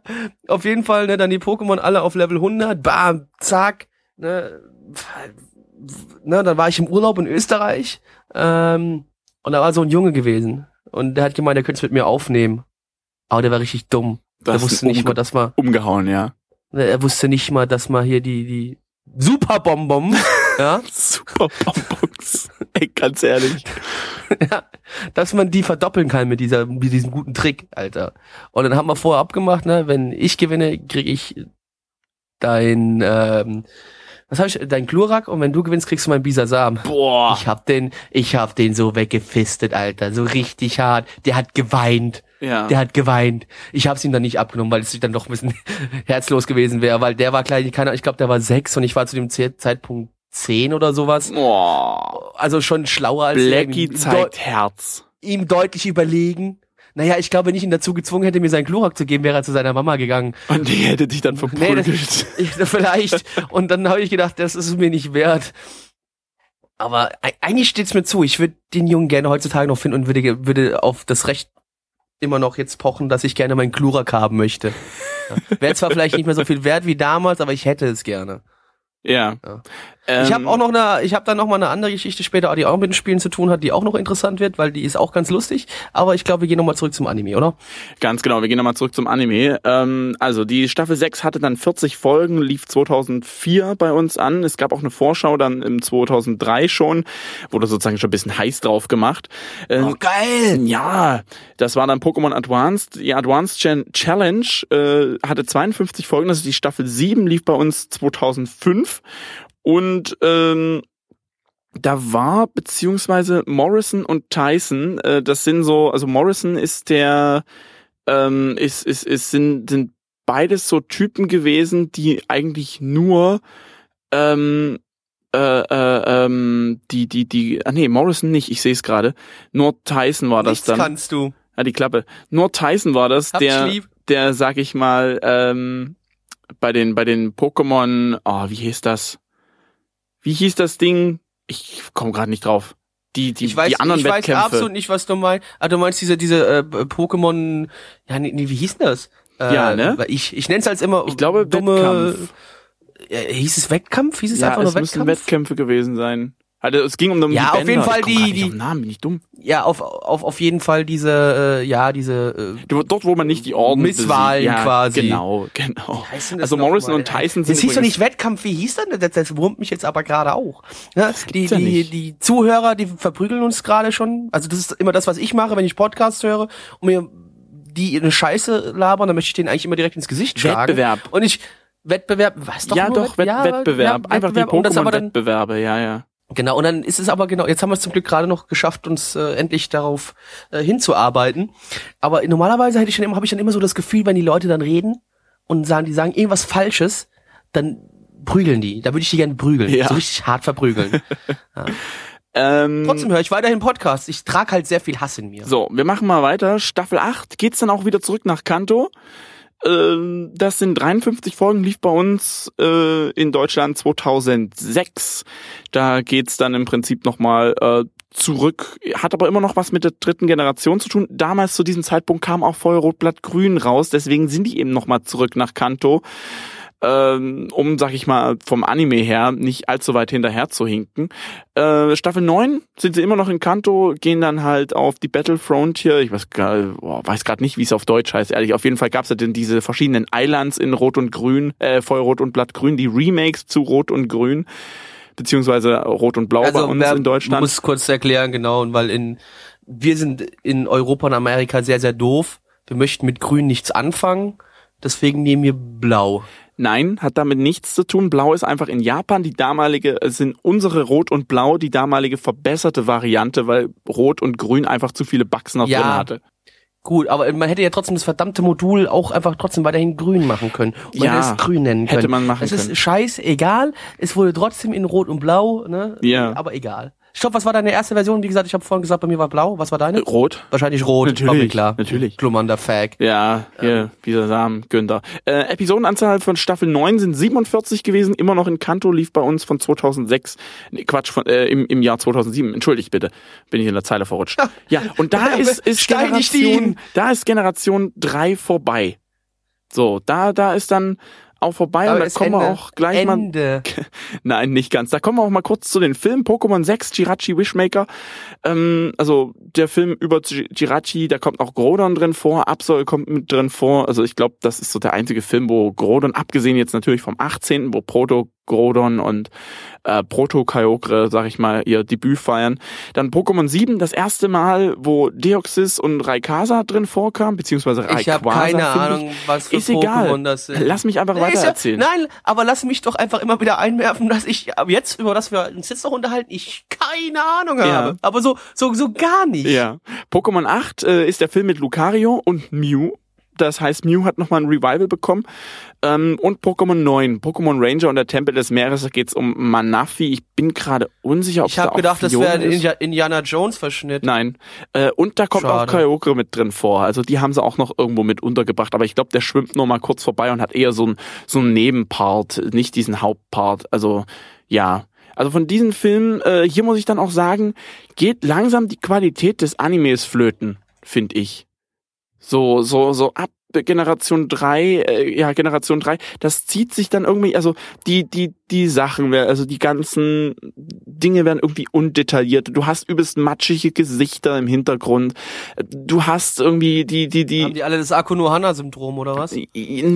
auf jeden Fall, ne, dann die Pokémon alle auf Level 100, bam, zack, ne, ne, dann war ich im Urlaub in Österreich ähm, und da war so ein Junge gewesen und der hat gemeint, der könnte es mit mir aufnehmen. Aber der war richtig dumm. Du Der wusste nicht mal, dass man, Umgehauen, ja. ne, er wusste nicht mal, dass man hier die, die Superbonbon, ja, Super Bonbons. Ey, ganz ehrlich. ja, dass man die verdoppeln kann mit dieser, mit diesem guten Trick, Alter. Und dann haben wir vorher abgemacht, ne, wenn ich gewinne, kriege ich dein, ähm, was habe ich, dein Glurak und wenn du gewinnst, kriegst du meinen Bisasam. Boah. Ich hab den, ich hab den so weggefistet, Alter, so richtig hart. Der hat geweint, Ja. der hat geweint. Ich hab's ihm dann nicht abgenommen, weil es dann doch ein bisschen herzlos gewesen wäre, weil der war klein, Ahnung, ich glaube, der war sechs und ich war zu dem Ze- Zeitpunkt zehn oder sowas. Boah. Also schon schlauer als Blackie zeigt Herz. ihm deutlich überlegen. Naja, ich glaube, wenn ich ihn dazu gezwungen hätte, mir seinen Glurak zu geben, wäre er zu seiner Mama gegangen. Und die hätte dich dann Nee, verprügelt. das, ich, vielleicht. Und dann habe ich gedacht, das ist mir nicht wert. Aber eigentlich steht's mir zu. Ich würde den Jungen gerne heutzutage noch finden und würde, würde auf das Recht immer noch jetzt pochen, dass ich gerne meinen Glurak haben möchte. Ja. Wäre zwar vielleicht nicht mehr so viel wert wie damals, aber ich hätte es gerne. ja. Ja. Ähm, ich habe auch noch eine, ich habe dann noch mal eine andere Geschichte später, die auch mit den Spielen zu tun hat, die auch noch interessant wird, weil die ist auch ganz lustig. Aber ich glaube, wir gehen noch mal zurück zum Anime, oder? Ganz genau, wir gehen nochmal zurück zum Anime. Ähm, also die Staffel 6 hatte dann 40 Folgen, lief 2004 bei uns an. Es gab auch eine Vorschau dann im 2003 schon, wurde sozusagen schon ein bisschen heiß drauf gemacht. Ähm, geil! ja, das war dann Pokémon Advanced. Die Advanced Challenge äh, hatte 52 Folgen, das ist die Staffel 7, lief bei uns 2005. Und ähm, da war beziehungsweise Morrison und Tyson, äh, das sind so, also Morrison ist der, ähm, ist, ist, ist, sind, sind beides so Typen gewesen, die eigentlich nur ähm, äh, äh, ähm, die, die, die, ah nee, Morrison nicht, ich sehe es gerade. Nur Tyson war das Nichts dann. kannst du. Ah, die Klappe. Nur Tyson war das, Hab dich der, lieb. der, sag ich mal, ähm, bei den, bei den Pokémon, oh, wie hieß das? Wie hieß das Ding? Ich komme gerade nicht drauf. Die, die, Ich weiß, die anderen ich weiß Wettkämpfe. absolut nicht, was du meinst. Ah, du meinst diese, diese äh, Pokémon, ja, nee, nee, wie hieß denn das? Äh, Ja, ne? Ich, ich nenn's als immer Ich glaube, dumme, Wettkampf. Äh, hieß es Wettkampf? Hieß es ja, einfach es nur müssen Wettkampf? Wettkämpfe gewesen sein. Also es ging um, um Ja, die auf jeden Fall die- die- Namen, bin ich dumm. ja, auf, auf, auf jeden Fall diese, äh, ja, diese, äh, Dort, wo man nicht die Orden Misswahlen ja, quasi. Genau, genau. Also Morrison und Tyson sind Das hieß doch nicht Wettkampf, wie hieß denn das? Das wurmt mich jetzt aber gerade auch. Ja, die, ja die, nicht. die Zuhörer, die verprügeln uns gerade schon. Also das ist immer das, was ich mache, wenn ich Podcast höre und mir die eine Scheiße labern, dann möchte ich denen eigentlich immer direkt ins Gesicht schlagen. Wettbewerb. Und ich, Wettbewerb, was doch ja, nur doch, Wett ja, Wettbewerb. ja, Einfach die Wettbewerb. Aber dann, Pokémon-Wettbewerbe, ja, ja. Genau, und dann ist es aber genau, jetzt haben wir es zum Glück gerade noch geschafft, uns äh, endlich darauf äh, hinzuarbeiten. Aber normalerweise hätte ich schon immer, habe ich dann immer so das Gefühl, wenn die Leute dann reden und sagen, die sagen irgendwas Falsches, dann prügeln die. Da würde ich die gerne prügeln. Ja. So richtig hart verprügeln. Ähm, Trotzdem höre ich weiterhin Podcasts. Ich trage halt sehr viel Hass in mir. So, wir machen mal weiter. Staffel 8 geht's dann auch wieder zurück nach Kanto. Ähm, das sind 53 Folgen, lief bei uns äh, in Deutschland 2006. Da geht's dann im Prinzip nochmal äh, zurück, hat aber immer noch was mit der dritten Generation zu tun. Damals zu diesem Zeitpunkt kam auch Feuer Rot Blatt Grün raus, deswegen sind die eben nochmal zurück nach Kanto. Ähm, um, sag ich mal, vom Anime her nicht allzu weit hinterher zu hinken. Äh, Staffel 9 sind sie immer noch in Kanto, gehen dann halt auf die Battle Frontier. Ich weiß gar boah, weiß gerade nicht, wie es auf Deutsch heißt, ehrlich. Auf jeden Fall gab es ja denn diese verschiedenen Islands in Rot und Grün, äh, Feuerrot und Blattgrün, die Remakes zu Rot und Grün beziehungsweise Rot und Blau bei uns in Deutschland. muss kurz erklären, genau, weil in wir sind in Europa und Amerika sehr, sehr doof. Wir möchten mit Grün nichts anfangen, deswegen nehmen wir Blau. Nein, hat damit nichts zu tun. Blau ist einfach in Japan die damalige, es sind unsere Rot und Blau die damalige verbesserte Variante, weil Rot und Grün einfach zu viele Bugs noch Ja. drin hatte. Gut, aber man hätte ja trotzdem das verdammte Modul auch einfach trotzdem weiterhin grün machen können. Man Ja, hätte es grün nennen können. hätte man machen Es ist können. scheißegal. Es wurde trotzdem in Rot und Blau, ne? Ja. Aber egal. Stopp, was war deine erste Version? Wie gesagt, ich habe vorhin gesagt, bei mir war blau. Was war deine? Rot? Wahrscheinlich rot. Natürlich, klar. natürlich. Klummernder Fag. Ja, hier, dieser Samen, Günther. Äh, Episodenanzahl von Staffel 9 sind 47 gewesen, immer noch in Kanto, lief bei uns von 2006, nee, Quatsch, von, äh, im, im Jahr 2007, entschuldigt bitte, bin ich in der Zeile verrutscht. Ja, und da ist, ist Generation, da ist Generation 3 vorbei. So, da, da ist dann auch vorbei und Aber da ist kommen wir Ende. auch gleich mal Ende. Nein, nicht ganz. Da kommen wir auch mal kurz zu den Filmen. Pokémon 6, Jirachi Wishmaker. Ähm, also der Film über Ji- Jirachi, da kommt auch Groudon drin vor, Absol kommt mit drin vor. Also ich glaube, das ist so der einzige Film, wo Groudon, abgesehen jetzt natürlich vom 18., wo Proto Groudon und äh, Proto Kyogre, sag ich mal, ihr Debüt feiern. Dann Pokémon 7, das erste Mal, wo Deoxys und Raikasa drin vorkamen, beziehungsweise Rayquaza. Ich habe keine finde ich. Ahnung, was für Ist Pokémon egal. das sind. Lass mich einfach Nee, weiter ist ja- erzählen. Nein, aber lass mich doch einfach immer wieder einwerfen, dass ich ab jetzt, über das wir uns jetzt noch unterhalten, ich keine Ahnung Ja. habe. Aber so, so, so gar nicht. Ja. Pokémon 8 äh, ist der Film mit Lucario und Mew. Das heißt, Mew hat nochmal ein Revival bekommen. Ähm, und Pokémon 9, Pokémon Ranger und der Tempel des Meeres, da geht's um Manafi. Ich bin gerade unsicher, ob Ich da habe auch gedacht, das wäre ein. Indi- Indiana Jones Verschnitt. Nein. Äh, und da kommt Schade. auch Kyogre mit drin vor. Also die haben sie auch noch irgendwo mit untergebracht. Aber ich glaube, der schwimmt nur mal kurz vorbei und hat eher so ein so einen Nebenpart, nicht diesen Hauptpart. Also ja. Also von diesen Filmen, äh, hier muss ich dann auch sagen, geht langsam die Qualität des Animes flöten, finde ich. So, so, so ab Generation 3, äh, ja, Generation 3, das zieht sich dann irgendwie, also die, die, die Sachen, also die ganzen Dinge werden irgendwie undetailliert. Du hast übelst matschige Gesichter im Hintergrund. Du hast irgendwie die, die, die, Haben die alle das Akuno-Hana-Syndrom oder was? nee,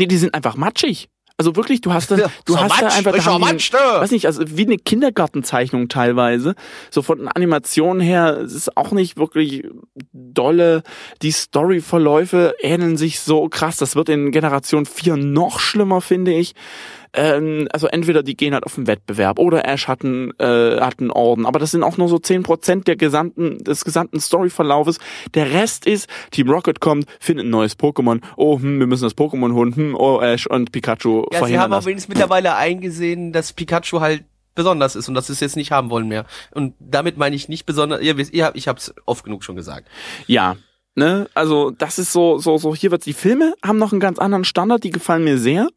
die sind einfach matschig. Also wirklich, du hast da, du so hast da einfach, da haben ne? weiß nicht, also wie eine Kindergartenzeichnung teilweise. So von den Animationen her, es ist auch nicht wirklich dolle. Die Storyverläufe ähneln sich so krass. Das wird in Generation 4 noch schlimmer, finde ich. Ähm, also entweder die gehen halt auf den Wettbewerb oder Ash hat einen, äh, hat einen Orden. Aber das sind auch nur so 10% der gesamten, des gesamten Storyverlaufes. Der Rest ist, Team Rocket kommt, findet ein neues Pokémon. Oh, hm, wir müssen das Pokémon holen. Hm, oh, Ash und Pikachu Ja, sie verhindern haben auch das. wenigstens mittlerweile eingesehen, dass Pikachu halt besonders ist und dass sie es jetzt nicht haben wollen mehr. Und damit meine ich nicht besonders, ihr wisst, ihr, ich habe es oft genug schon gesagt. Ja, ne, also das ist so, so, so, hier wird's, die Filme haben noch einen ganz anderen Standard, die gefallen mir sehr.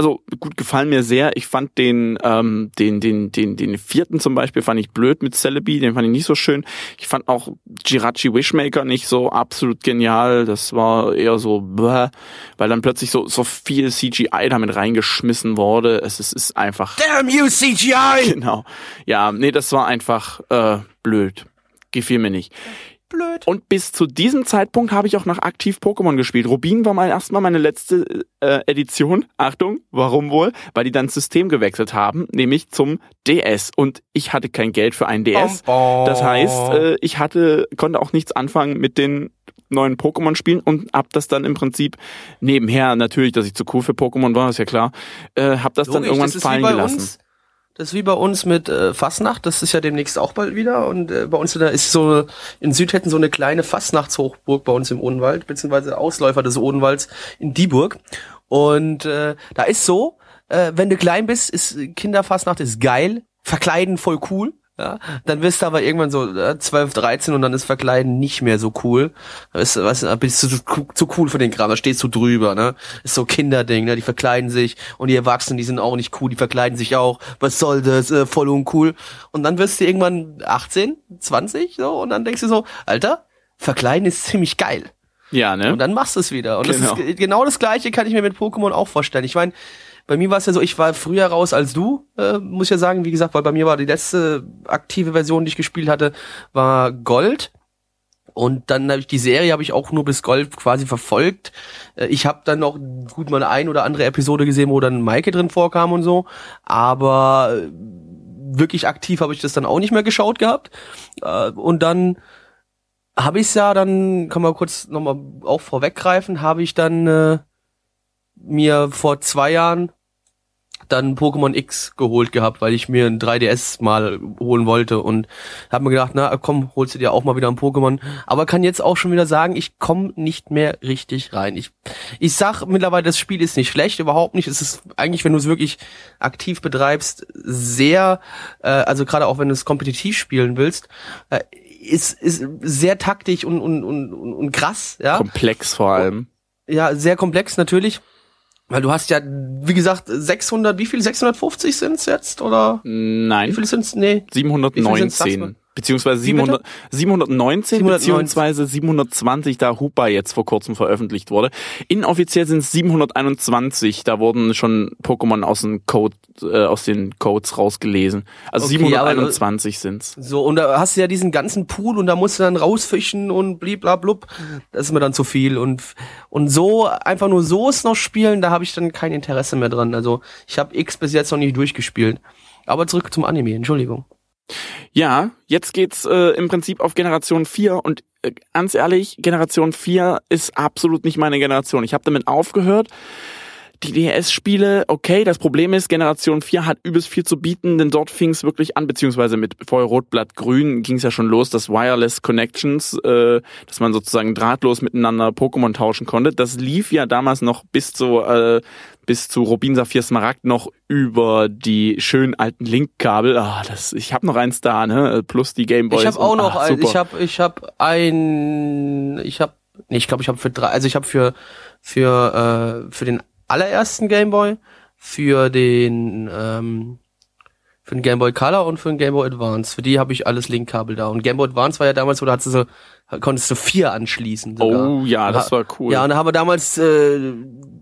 Also gut, gefallen mir sehr. Ich fand den, ähm, den, den, den, den vierten zum Beispiel fand ich blöd mit Celebi, den fand ich nicht so schön. Ich fand auch Jirachi Wishmaker nicht so absolut genial. Das war eher so, bäh, weil dann plötzlich so, so viel CGI damit reingeschmissen wurde. Es ist, ist einfach. Damn you, CGI! Genau. Ja, nee, das war einfach äh, blöd. Gefiel mir nicht. Blöd. Und bis zu diesem Zeitpunkt habe ich auch noch aktiv Pokémon gespielt. Rubin war mal erstmal meine letzte äh, Edition. Achtung, warum wohl? Weil die dann das System gewechselt haben, nämlich zum DS. Und ich hatte kein Geld für einen DS. Bom, bom. Das heißt, äh, ich hatte, konnte auch nichts anfangen mit den neuen Pokémon-Spielen und hab das dann im Prinzip nebenher, natürlich, dass ich zu cool für Pokémon war, ist ja klar, äh, hab das dann Logisch, irgendwann das fallen gelassen. Uns, das ist wie bei uns mit äh, Fastnacht, das ist ja demnächst auch bald wieder. Und äh, bei uns der, ist so in Südhessen so eine kleine Fastnachtshochburg bei uns im Odenwald, beziehungsweise Ausläufer des Odenwalds in Dieburg. Und äh, da ist so, äh, wenn du klein bist, ist Kinderfastnacht ist geil, verkleiden voll cool. Ja, dann wirst du aber irgendwann so äh, 12, 13 und dann ist Verkleiden nicht mehr so cool. Weißt du, weißt bist du zu, zu cool für den Kram, da stehst du drüber, ne? Ist so Kinderding, ne? Die verkleiden sich und die Erwachsenen, die sind auch nicht cool, die verkleiden sich auch. Was soll das? Äh, voll uncool. Und dann wirst du irgendwann 18, 20, so, und dann denkst du so, Alter, Verkleiden ist ziemlich geil. Ja, ne? Und dann machst du es wieder. Und Genau. das ist ge- genau das gleiche kann ich mir mit Pokémon auch vorstellen. Ich meine, bei mir war es ja so, ich war früher raus als du, äh, muss ich ja sagen. Wie gesagt, weil bei mir war die letzte aktive Version, die ich gespielt hatte, war Gold. Und dann habe ich die Serie habe ich auch nur bis Gold quasi verfolgt. Äh, Ich habe dann noch gut mal eine ein oder andere Episode gesehen, wo dann Maike drin vorkam und so, aber äh, wirklich aktiv habe ich das dann auch nicht mehr geschaut gehabt. Äh, Und dann habe ich ja dann, kann man kurz nochmal auch vorweggreifen, habe ich dann mir vor zwei Jahren dann Pokémon X geholt gehabt, weil ich mir ein 3DS mal holen wollte und habe mir gedacht, na komm, holst du dir auch mal wieder ein Pokémon. Aber kann jetzt auch schon wieder sagen, ich komme nicht mehr richtig rein. Ich, ich sag mittlerweile, das Spiel ist nicht schlecht, überhaupt nicht. Es ist eigentlich, wenn du es wirklich aktiv betreibst, sehr, äh, also gerade auch wenn du es kompetitiv spielen willst, äh, ist, ist sehr taktisch und, und, und, und, und krass, ja. Komplex vor allem. Ja, sehr komplex natürlich. Weil du hast ja, wie gesagt, 600, wie viel? 650 sind's jetzt? Oder wie Nein? Nee. Wie viel sind's, sagst 719. Beziehungsweise Wie bitte? 700, 719, 719. beziehungsweise 720, da Hupa jetzt vor kurzem veröffentlicht wurde. Inoffiziell sind es 721, da wurden schon Pokémon aus, den Code, äh, aus den Codes rausgelesen. Also Okay, 721 sind's. So, und da hast du ja diesen ganzen Pool und da musst du dann rausfischen und bliblablub. Das ist mir dann zu viel. Und, und so, einfach nur so es noch spielen, da habe ich dann kein Interesse mehr dran. Also ich habe X bis jetzt noch nicht durchgespielt. Aber zurück zum Anime, Entschuldigung. Ja, jetzt geht's äh, im Prinzip auf Generation 4 und äh, ganz ehrlich, Generation 4 ist absolut nicht meine Generation. Ich habe damit aufgehört. Die DS-Spiele, okay, das Problem ist, Generation 4 hat übelst viel zu bieten, denn dort fing es wirklich an, beziehungsweise mit Feuerrot, Blatt, Grün ging es ja schon los, das Wireless Connections, äh, dass man sozusagen drahtlos miteinander Pokémon tauschen konnte. Das lief ja damals noch bis zu, äh, bis zu Rubin Saphir Smaragd noch über die schönen alten Link-Kabel. Ah, das, ich habe noch eins da, ne? Plus die Gameboys. Ich habe auch und- noch, ah, ein, ich habe, ich habe ein, ich habe, nee, ich glaube, ich habe für drei, also ich habe für für äh, für den allerersten Gameboy, für den ähm, für den Game Boy Color und für den Game Boy Advance. Für die habe ich alles Linkkabel da. Und Game Boy Advance war ja damals, wo da hattest du so, konntest du vier anschließen. Sogar. Oh ja, das war cool. Ja, und da haben wir damals äh,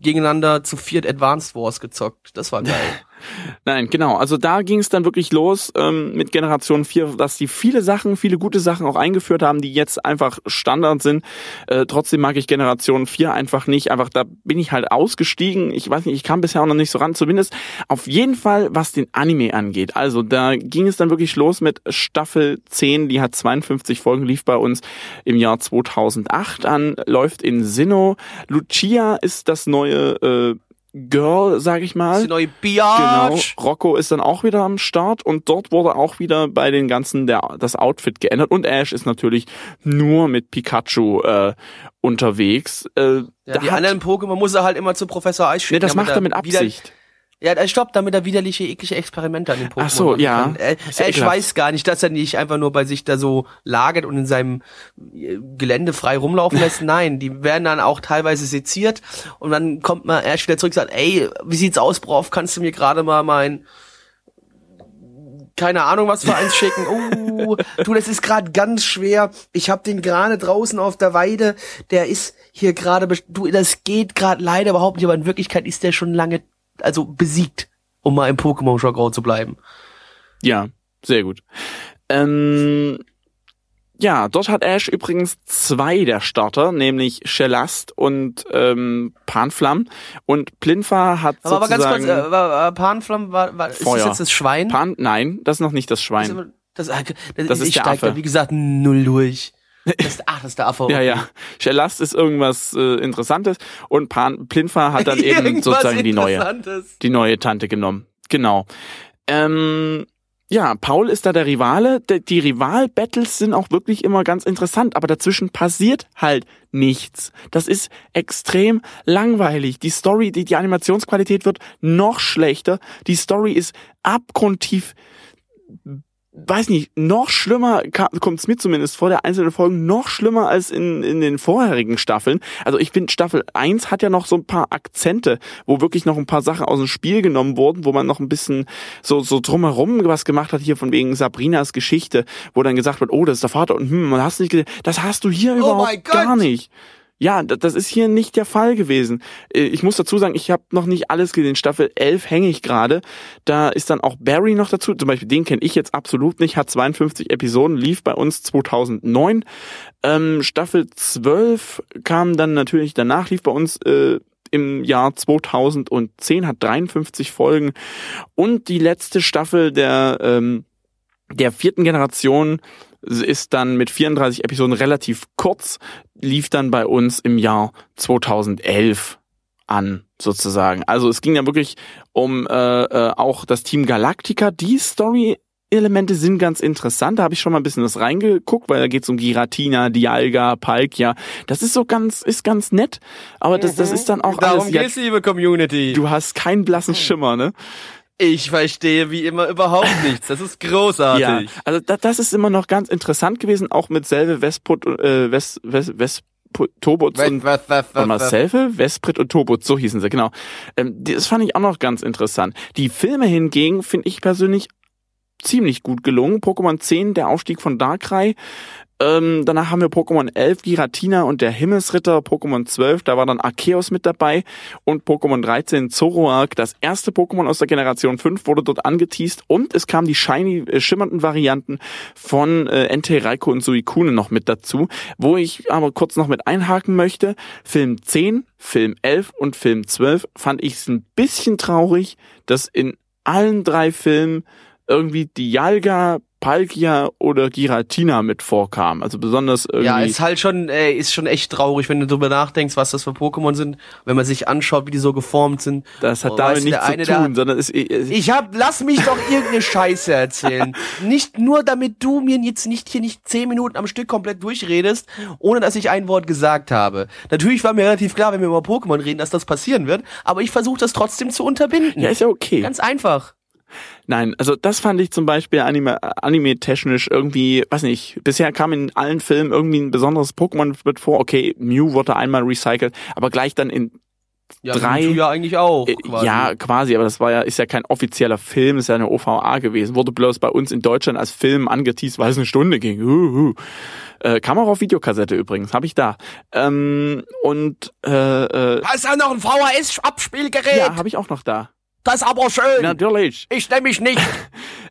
gegeneinander zu viert Advanced Wars gezockt. Das war geil. Nein, genau. Also da ging es dann wirklich los ähm, mit Generation 4, dass die viele Sachen, viele gute Sachen auch eingeführt haben, die jetzt einfach Standard sind. Äh, trotzdem mag ich Generation 4 einfach nicht. Einfach da bin ich halt ausgestiegen. Ich weiß nicht, ich kam bisher auch noch nicht so ran. Zumindest auf jeden Fall, was den Anime angeht. Also da ging es dann wirklich los mit Staffel 10. Die hat 52 Folgen, lief bei uns im Jahr 2008 an, läuft in Sinnoh. Lucia ist das neue äh, Girl, sag ich mal. Die neue Genau, Biatch. Rocco ist dann auch wieder am Start und dort wurde auch wieder bei den ganzen der, das Outfit geändert und Ash ist natürlich nur mit Pikachu äh, unterwegs. Äh, Ja, die hat- anderen Pokémon muss er halt immer zu Professor Eis nee, schicken. das macht er mit Absicht. Ja, äh, stopp, damit er widerliche, eklige Experimente an den Pokémon Ach so, ja. kann. Äh, Ist ja Ash ekelhaft. weiß gar nicht, dass er nicht einfach nur bei sich da so lagert und in seinem äh, Gelände frei rumlaufen lässt. Nein, die werden dann auch teilweise seziert und dann kommt mal Ash wieder zurück und sagt, ey, wie sieht's aus, Prof, kannst du mir gerade mal mein keine Ahnung, was für eins schicken. Oh, du, das ist gerade ganz schwer. Ich hab den gerade draußen auf der Weide. Der ist hier gerade, du, das geht gerade leider überhaupt nicht, aber in Wirklichkeit ist der schon lange, also besiegt, um mal im Pokémon-Jargon zu bleiben. Ja, sehr gut. Ähm, ja, dort hat Ash übrigens zwei der Starter, nämlich Shelast und ähm, Panflam. Und Plinfa hat Aber, aber ganz sozusagen... kurz, äh, war, äh, Panflam war, war ist das jetzt das Schwein? Pan, nein, das ist noch nicht das Schwein. das, das, das, Das ist ich der steig Affe. da, wie gesagt, null durch. Das, ach, das ist der Affe. Ja, ja. Shelast ist irgendwas äh, Interessantes und Pan, Plinfa hat dann eben sozusagen die neue, die neue Tante genommen. Genau. Ähm, ja, Paul ist da der Rivale. Die Rival-Battles sind auch wirklich immer ganz interessant, aber dazwischen passiert halt nichts. Das ist extrem langweilig. Die Story, die, die Animationsqualität wird noch schlechter. Die Story ist abgrundtief weiß nicht, noch schlimmer kommt es mir zumindest vor der einzelnen Folgen, noch schlimmer als in, in den vorherigen Staffeln. Also ich finde, Staffel 1 hat ja noch so ein paar Akzente, wo wirklich noch ein paar Sachen aus dem Spiel genommen wurden, wo man noch ein bisschen so, so drumherum was gemacht hat, hier von wegen Sabrinas Geschichte, wo dann gesagt wird, oh, das ist der Vater und hm, man hast nicht gesehen, das hast du hier Oh überhaupt gar nicht. Ja, das ist hier nicht der Fall gewesen. Äh, Ich muss dazu sagen, ich habe noch nicht alles gesehen. Staffel 11 hänge ich gerade. Da ist dann auch Barry noch dazu. Zum Beispiel, den kenne ich jetzt absolut nicht. Hat 52 Episoden, lief bei uns 2009. Ähm, Staffel 12 kam dann natürlich danach, lief bei uns äh, im Jahr 2010, hat 53 Folgen. Und die letzte Staffel der, ähm, der vierten Generation ist dann mit 34 Episoden relativ kurz, lief dann bei uns im Jahr 2011 an, sozusagen. Also es ging ja wirklich um äh, äh, auch das Team Galactica. Die Story-Elemente sind ganz interessant. Da habe ich schon mal ein bisschen das reingeguckt, weil da geht's um Giratina, Dialga, Palkia. Das ist so ganz, ist ganz nett. Aber das, das ist dann auch Darum alles. Ja, geht's, liebe Community. du hast keinen blassen Schimmer, ne? Ich verstehe wie immer überhaupt nichts. Das ist großartig. Ja, also da, das ist immer noch ganz interessant gewesen, auch mit Selve, Vesput, äh, Ves, Ves, Ves, Tobutz und Was, was, was, was, Selve, Vesprit und Tobutz, so hießen sie, genau. Ähm, das fand ich auch noch ganz interessant. Die Filme hingegen finde ich persönlich ziemlich gut gelungen. Pokémon 10, der Aufstieg von Darkrai. Ähm, danach haben wir Pokémon 11, Giratina und der Himmelsritter, Pokémon 12, da war dann Arceus mit dabei und Pokémon 13, Zoroark, das erste Pokémon aus der Generation 5 wurde dort angeteased und es kamen die shiny, äh, schimmernden Varianten von äh, Entei, Raikou und Suicune noch mit dazu, wo ich aber kurz noch mit einhaken möchte. Film 10, Film 11 und Film 12 fand ich es ein bisschen traurig, dass in allen drei Filmen irgendwie Dialga, Palkia oder Giratina mit vorkam. Also besonders irgendwie. Ja, ist halt schon, ey, ist schon echt traurig, wenn du drüber nachdenkst, was das für Pokémon sind, wenn man sich anschaut, wie die so geformt sind. das hat Oh, damit nichts zu tun, der- sondern es, es Ich hab, lass mich doch irgendeine Scheiße erzählen. Nicht nur, damit du mir jetzt nicht hier nicht zehn Minuten am Stück komplett durchredest, ohne dass ich ein Wort gesagt habe. Natürlich war mir relativ klar, wenn wir über Pokémon reden, dass das passieren wird, aber ich versuche das trotzdem zu unterbinden. ja, ist ja okay. Ganz einfach. Nein, also das fand ich zum Beispiel anime, anime-technisch irgendwie, weiß nicht, bisher kam in allen Filmen irgendwie ein besonderes Pokémon mit vor. Okay, Mew wurde einmal recycelt, aber gleich dann in Ja, Drei- Mewtwo ja eigentlich auch. Äh, quasi. Ja, quasi, aber das war ja, ist ja kein offizieller Film, ist ja eine OVA gewesen. Wurde bloß bei uns in Deutschland als Film angeteased, weil es eine Stunde ging. Uh, uh. Äh, kam auch auf Videokassette übrigens, habe ich da. Ähm, und äh, äh, Da ist ja noch ein VHS-Abspielgerät. ja, habe ich auch noch da. Das ist aber schön. Natürlich. Ich nehme mich nicht.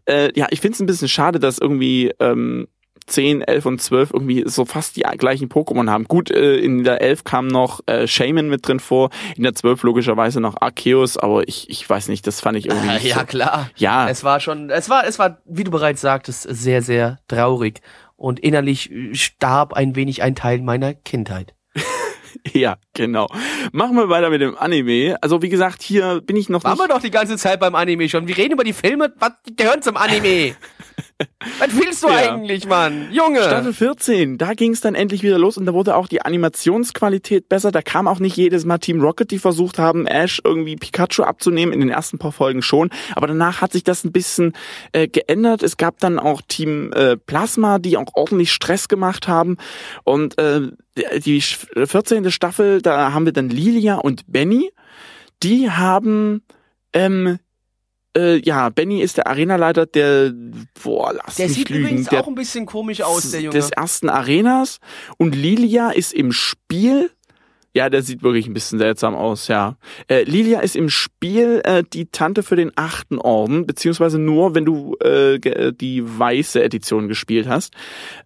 Äh, ja, ich finde es ein bisschen schade, dass irgendwie ähm, 10, 11 und 12 irgendwie so fast die gleichen Pokémon haben. Gut, äh, in der 11 kam noch äh, Shaman mit drin vor, in der 12 logischerweise noch Arceus, aber ich, ich weiß nicht, das fand ich irgendwie nicht ja, so. klar. Ja, Es war schon, es war, es war, wie du bereits sagtest, sehr, sehr traurig. Und innerlich äh, starb ein wenig ein Teil meiner Kindheit. Ja, genau. Machen wir weiter mit dem Anime. Also wie gesagt, hier bin ich noch Waren wir nicht. doch die ganze Zeit beim Anime schon. Wir reden über die Filme, was gehören zum Anime. was willst du Ja. eigentlich, Mann? Junge. Staffel 14, da ging es dann endlich wieder los und da wurde auch die Animationsqualität besser. Da kam auch nicht jedes Mal Team Rocket, die versucht haben, Ash irgendwie Pikachu abzunehmen. In den ersten paar Folgen schon. Aber danach hat sich das ein bisschen äh, geändert. Es gab dann auch Team äh, Plasma, die auch ordentlich Stress gemacht haben. Und äh, die 14. Staffel, da haben wir dann Lilia und Benny. Die haben ähm, äh, ja, Benny ist der Arenaleiter der, boah, lass der mich sieht lügen, übrigens der auch ein bisschen komisch aus, der Junge. des ersten Arenas und Lilia ist im Spiel. Ja, der sieht wirklich ein bisschen seltsam aus, ja. Äh, Lilia ist im Spiel äh, die Tante für den achten Orden, beziehungsweise nur, wenn du äh, die weiße Edition gespielt hast.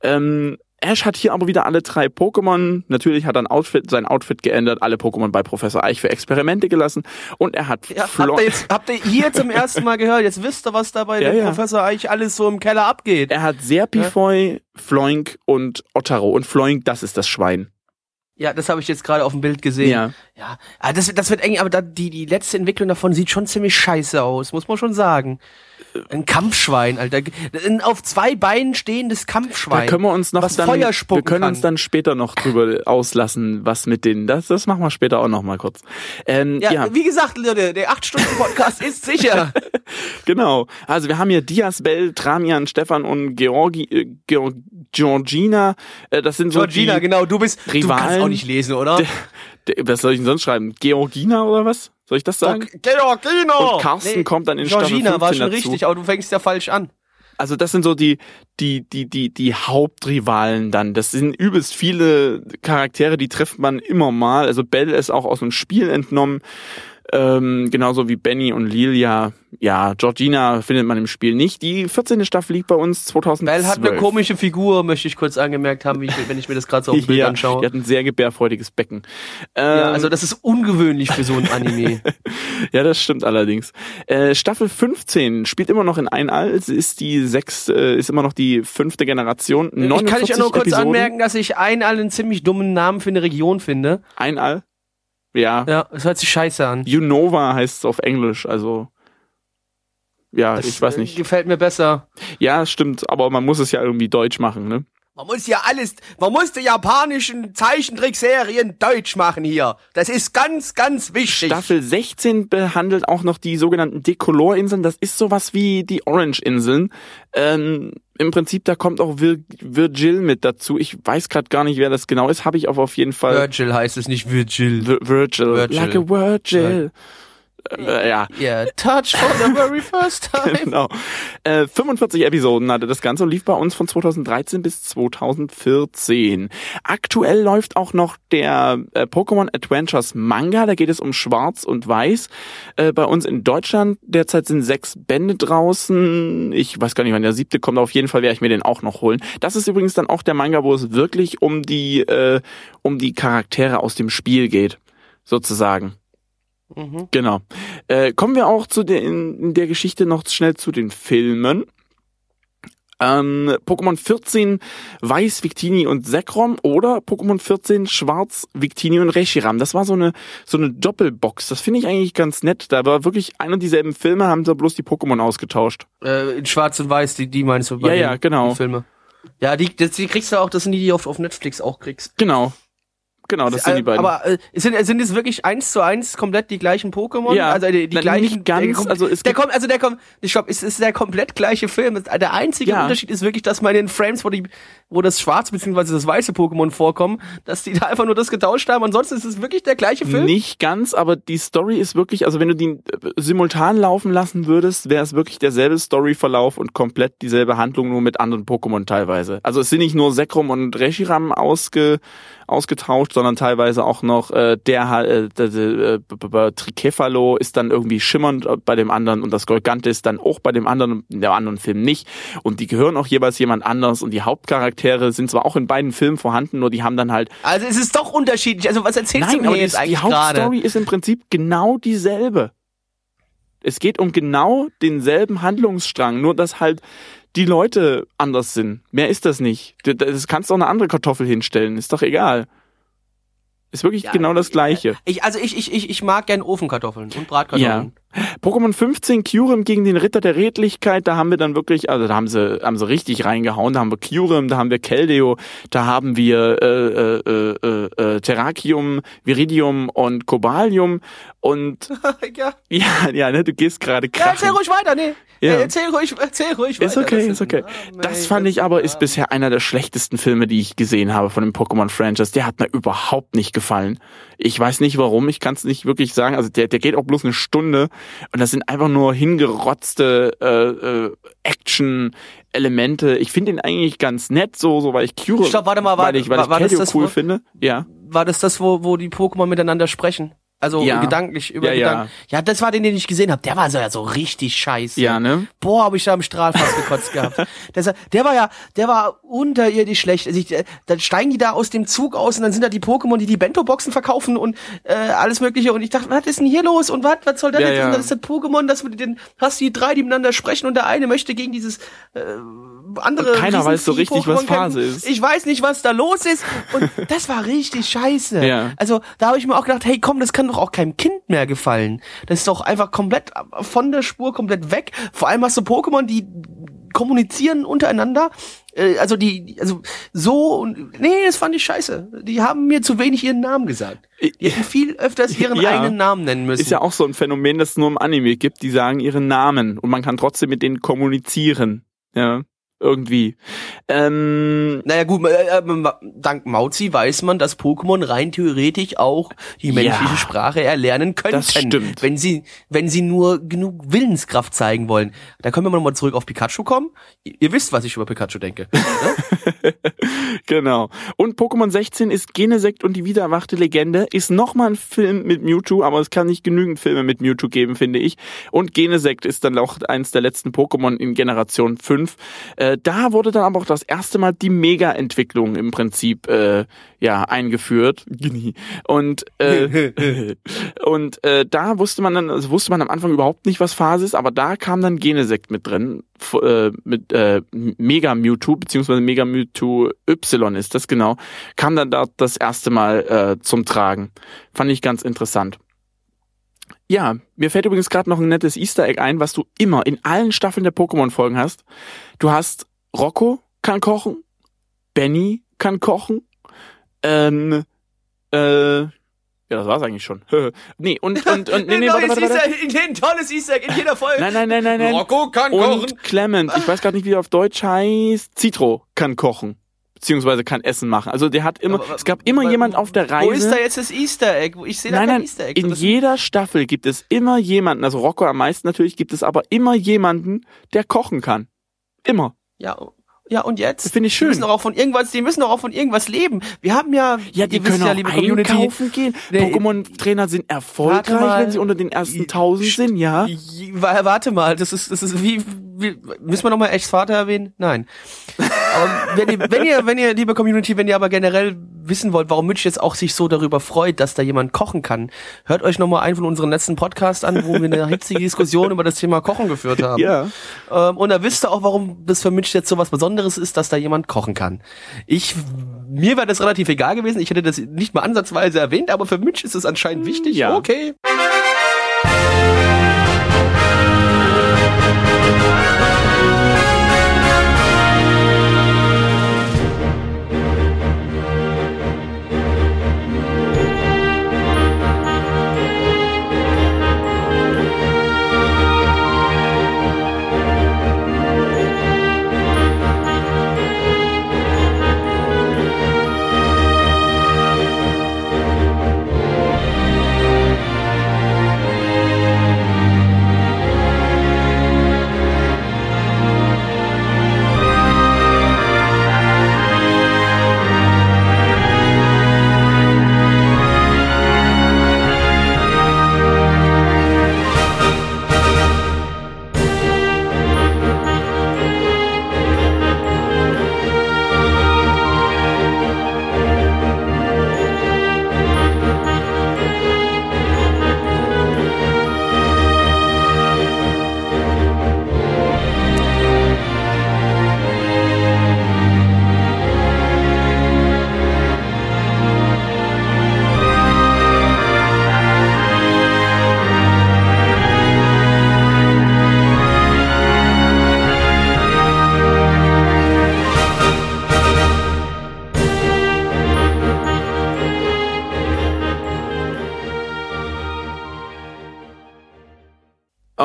Ähm, Ash hat hier aber wieder alle drei Pokémon. Natürlich hat er ein Outfit, sein Outfit geändert, alle Pokémon bei Professor Eich für Experimente gelassen und er hat ja, Flo- habt, ihr jetzt, habt ihr hier zum ersten Mal gehört? Jetzt wisst ihr, was da bei Ja, ja. Professor eigentlich alles so im Keller abgeht. er hat Serpifoy, Floink und Ottaro. Und Floink, das ist das Schwein. Ja, das habe ich jetzt gerade auf dem Bild gesehen. Ja. Ja, ah, das, das wird eng, aber da, die, die letzte Entwicklung davon sieht schon ziemlich scheiße aus, muss man schon sagen. Ein Kampfschwein, Alter. Ein auf zwei Beinen stehendes Kampfschwein. Da können wir uns noch was dann, Feuer wir können kann. uns dann später noch drüber auslassen, was mit denen, das, das machen wir später auch noch mal kurz. Ähm, ja, ja, wie gesagt, Leute, der 8-Stunden-Podcast ist sicher. genau. Also wir haben hier Diaz, Bell, Tramian, Stefan und Georgi, äh, Georg, Georgina. Äh, das sind so Georgina, genau, du bist, du kannst Rivalen. auch nicht lesen, oder? Was soll ich denn sonst schreiben? Georgina oder was? Soll ich das sagen? Georgina! Und Carsten kommt dann in Staffel Georgina war 15 schon dazu. richtig, aber du fängst ja falsch an. Also das sind so die, die, die, die, die Hauptrivalen dann. Das sind übelst viele Charaktere, die trifft man immer mal. Also Bell ist auch aus einem Spiel entnommen. Ähm, genauso wie Benny und Lilia. Ja, Georgina findet man im Spiel nicht. Die 14. Staffel liegt bei uns 2012. Bell hat eine komische Figur, möchte ich kurz angemerkt haben, ich, wenn ich mir das gerade so auf Bild ja, anschaue. Die hat ein sehr gebärfreudiges Becken. Ja, Ähm, also das ist ungewöhnlich für so ein Anime. Ja, das stimmt allerdings. Äh, Staffel 15 spielt immer noch in Einall. Es ist die sechste, äh, ist immer noch die fünfte Generation. ich kann 49 ich auch nur kurz Episoden. anmerken, dass ich einen einen ziemlich dummen Namen für eine Region finde. Einall. Ja. Ja, es hört sich scheiße an. Unova heißt es auf Englisch, also. Ja, Das, ich weiß äh, nicht. Gefällt mir besser. Ja, stimmt, aber man muss es ja irgendwie deutsch machen, ne? Man muss ja alles, man muss die japanischen Zeichentrickserien deutsch machen hier. Das ist ganz, ganz wichtig. Staffel 16 behandelt auch noch die sogenannten Decolor-Inseln. Das ist sowas wie die Orange-Inseln. Ähm, Im Prinzip, da kommt auch Vir Virgil mit dazu. Ich weiß gerade gar nicht, wer das genau ist. Habe ich aber auf jeden Fall. Virgil heißt es nicht Virgil. Vir Virgil. Virgil. Like a Virgil. Äh, ja. Yeah, touch for the very first time. Genau. Äh, 45 Episoden hatte das Ganze und lief bei uns von 2013 bis 2014. Aktuell läuft auch noch der äh, Pokémon Adventures Manga. Da geht es um Schwarz und Weiß. Äh, bei uns in Deutschland derzeit sind sechs Bände draußen. Ich weiß gar nicht, wann der siebte kommt. Auf jeden Fall werde ich mir den auch noch holen. Das ist übrigens dann auch der Manga, wo es wirklich um die äh, um die Charaktere aus dem Spiel geht, sozusagen. Mhm. Genau. Äh, kommen wir auch zu der, in, in der Geschichte noch schnell zu den Filmen. Ähm, Pokémon 14 Weiß, Victini und Zekrom oder Pokémon 14 Schwarz, Victini und Reshiram. Das war so eine, so eine Doppelbox. Das finde ich eigentlich ganz nett. Da war wirklich ein und dieselben Filme, haben da bloß die Pokémon ausgetauscht. Äh, in Schwarz und Weiß, die, die meinst du bei Ja, den, ja, genau. Die Filme. Ja, die, das, die kriegst du auch, das sind die, die du auf, auf Netflix auch kriegst. Genau. Genau, das sind die Äh, beiden. Aber äh, sind, sind es wirklich eins zu eins komplett die gleichen Pokémon? Ja, also die, die na, gleichen. nicht ganz, Der, kommt- also es der kommt, also der kommt, ich glaube, es ist der komplett gleiche Film. Der einzige Ja. Unterschied ist wirklich, dass man in den Frames, wo die, wo das schwarze bzw. das weiße Pokémon vorkommen, dass die da einfach nur das getauscht haben. Ansonsten ist es wirklich der gleiche Film. Nicht ganz, aber die Story ist wirklich, also wenn du die äh, simultan laufen lassen würdest, wäre es wirklich derselbe Storyverlauf und komplett dieselbe Handlung, nur mit anderen Pokémon teilweise. Also es sind nicht nur Zekrom und Reshiram ausge, ausgetauscht, sondern teilweise auch noch äh, der, äh, äh, Trikefalo ist dann irgendwie schimmernd äh, bei dem anderen und das Golgantis dann auch bei dem anderen, in der anderen Film nicht. Und die gehören auch jeweils jemand anders und die Hauptcharaktere sind zwar auch in beiden Filmen vorhanden, nur die haben dann halt Also es ist doch unterschiedlich. Also was erzählst du Nein, mir aber jetzt die, die eigentlich gerade? Hauptstory ist im Prinzip genau dieselbe. Es geht um genau denselben Handlungsstrang, nur dass halt die Leute anders sind. Mehr ist das nicht. Das kannst du auch eine andere Kartoffel hinstellen, ist doch egal. Ist wirklich Ja, genau das gleiche. Ich, also ich, ich, ich, ich mag gern Ofenkartoffeln und Bratkartoffeln. Pokémon 15 Kyurem gegen den Ritter der Redlichkeit, da haben wir dann wirklich, also da haben sie, haben sie richtig reingehauen. Da haben wir Kyurem, da haben wir Keldeo, da haben wir äh, äh, äh, äh, Terrakium, Viridium und Cobalium und ja. ja, ja, ne, du gehst gerade ja, erzähl ruhig weiter, nee. Ja. Äh, Erzähl ruhig, erzähl ruhig weiter. Ist okay, Das ist okay. Ah, Das fand ich aber, ist bisher einer der schlechtesten Filme, die ich gesehen habe von dem Pokémon-Franchise. Der hat mir überhaupt nicht gefallen. Ich weiß nicht warum, ich kann es nicht wirklich sagen. Also der, der geht auch bloß eine Stunde und das sind einfach nur hingerotzte äh, äh, Action-Elemente. Ich finde ihn eigentlich ganz nett, so, so weil ich Cure, Stopp, warte mal, war- weil ich, weil war- ich war das Keldeo das, cool wo- finde. Ja. War das das, wo, wo die Pokémon miteinander sprechen? Also Ja. gedanklich über Ja, ja. Gedanken. Ja, das war den, den ich gesehen habe. Der war so ja so richtig scheiße. Ja, ne? Boah, habe ich da im Strahl fast gekotzt gehabt. Der, der war ja, der war unterirdisch schlecht. Also ich, äh, dann steigen die da aus dem Zug aus und dann sind da die Pokémon, die die Bento-Boxen verkaufen und äh, alles mögliche. Und ich dachte, was ist denn hier los? Und was, was soll das Ja, jetzt? ja. Und das ist das Pokémon, das mit den, hast die drei, die miteinander sprechen und der eine möchte gegen dieses äh, andere Und keiner weiß so richtig, was. Phase ist. Ich weiß nicht, was da los ist. Und das war richtig scheiße. Ja. Also da habe ich mir auch gedacht, hey komm, das kann doch auch keinem Kind mehr gefallen. Das ist doch einfach komplett von der Spur komplett weg. Vor allem hast du Pokémon, die kommunizieren untereinander. Äh, Also die, die- also so und nee, das fand ich scheiße. Die haben mir zu wenig ihren Namen gesagt. Die hätten viel öfters ihren Ja. eigenen Namen nennen müssen. Ist ja auch so ein Phänomen, das es nur im Anime gibt. Die sagen ihren Namen und man kann trotzdem mit denen kommunizieren. Ja. Irgendwie. Ähm, Naja gut, äh, äh, dank Mauzi weiß man, dass Pokémon rein theoretisch auch die menschliche Ja. Sprache erlernen könnten. Das stimmt. Wenn sie, wenn sie nur genug Willenskraft zeigen wollen. Da können wir nochmal zurück auf Pikachu kommen. Ihr, ihr wisst, was ich über Pikachu denke. ne? Genau. Und Pokémon 16 ist Genesekt und die wiedererwachte Legende. Ist nochmal ein Film mit Mewtwo, aber es kann nicht genügend Filme mit Mewtwo geben, finde ich. Und Genesekt ist dann auch eins der letzten Pokémon in Generation 5. Äh, da wurde dann aber auch das erste Mal die Mega-Entwicklung im Prinzip äh, ja eingeführt. Und äh, und äh, da wusste man dann, also wusste man am Anfang überhaupt nicht, was Phase ist, aber da kam dann Genesekt mit drin, äh, mit äh, Mega Mewtwo, beziehungsweise Mega Mewtwo Y ist das genau, kam dann dort das erste Mal äh, zum Tragen. Fand ich ganz interessant. Ja, mir fällt übrigens gerade noch ein nettes Easter Egg ein, was du immer in allen Staffeln der Pokémon-Folgen hast. Du hast Rocco kann kochen, Benny kann kochen, ähm, äh, ja, das war's eigentlich schon. nee, und, und, und, nee, nee, warte, warte, warte. ein tolles Easter Egg in jeder Folge. Nein, nein, nein, nein, nein. Rocco kann kochen. Und Clement, ich weiß gerade nicht, wie er auf Deutsch heißt. Citro kann kochen. Beziehungsweise kann Essen machen. Also der hat immer, Aber- es gab immer aber- jemand auf der Reise. Wo ist da jetzt das Easter Egg? Ich sehe da Nein, kein nein, Easter Egg. in jeder Staffel gibt es immer jemanden, also Rocco am meisten natürlich, gibt es aber immer jemanden, der kochen kann. Immer. Ja, ja, und jetzt? Das finde ich Die schön. müssen doch auch von irgendwas, die müssen doch auch von irgendwas leben. Wir haben ja, Ja, die können ja, liebe Community, einkaufen gehen. Nee, Pokémon-Trainer sind erfolgreich, mal. wenn sie unter den ersten tausend sind, ja. Wa- Warte mal, das ist, das ist wie, wie müssen wir nochmal Echs Vater erwähnen? Nein. Aber wenn ihr, wenn ihr, wenn ihr, liebe Community, wenn ihr aber generell wissen wollt, warum Mitch jetzt auch sich so darüber freut, dass da jemand kochen kann, hört euch nochmal einen von unseren letzten Podcasts an, wo wir eine hitzige Diskussion über das Thema Kochen geführt haben. Ja. Ähm, und da wisst ihr auch, warum das für Mitch jetzt so was Besonderes ist, dass da jemand kochen kann. Ich, mir wäre das relativ egal gewesen. Ich hätte das nicht mal ansatzweise erwähnt, aber für Mitch ist es anscheinend wichtig. Ja. Okay.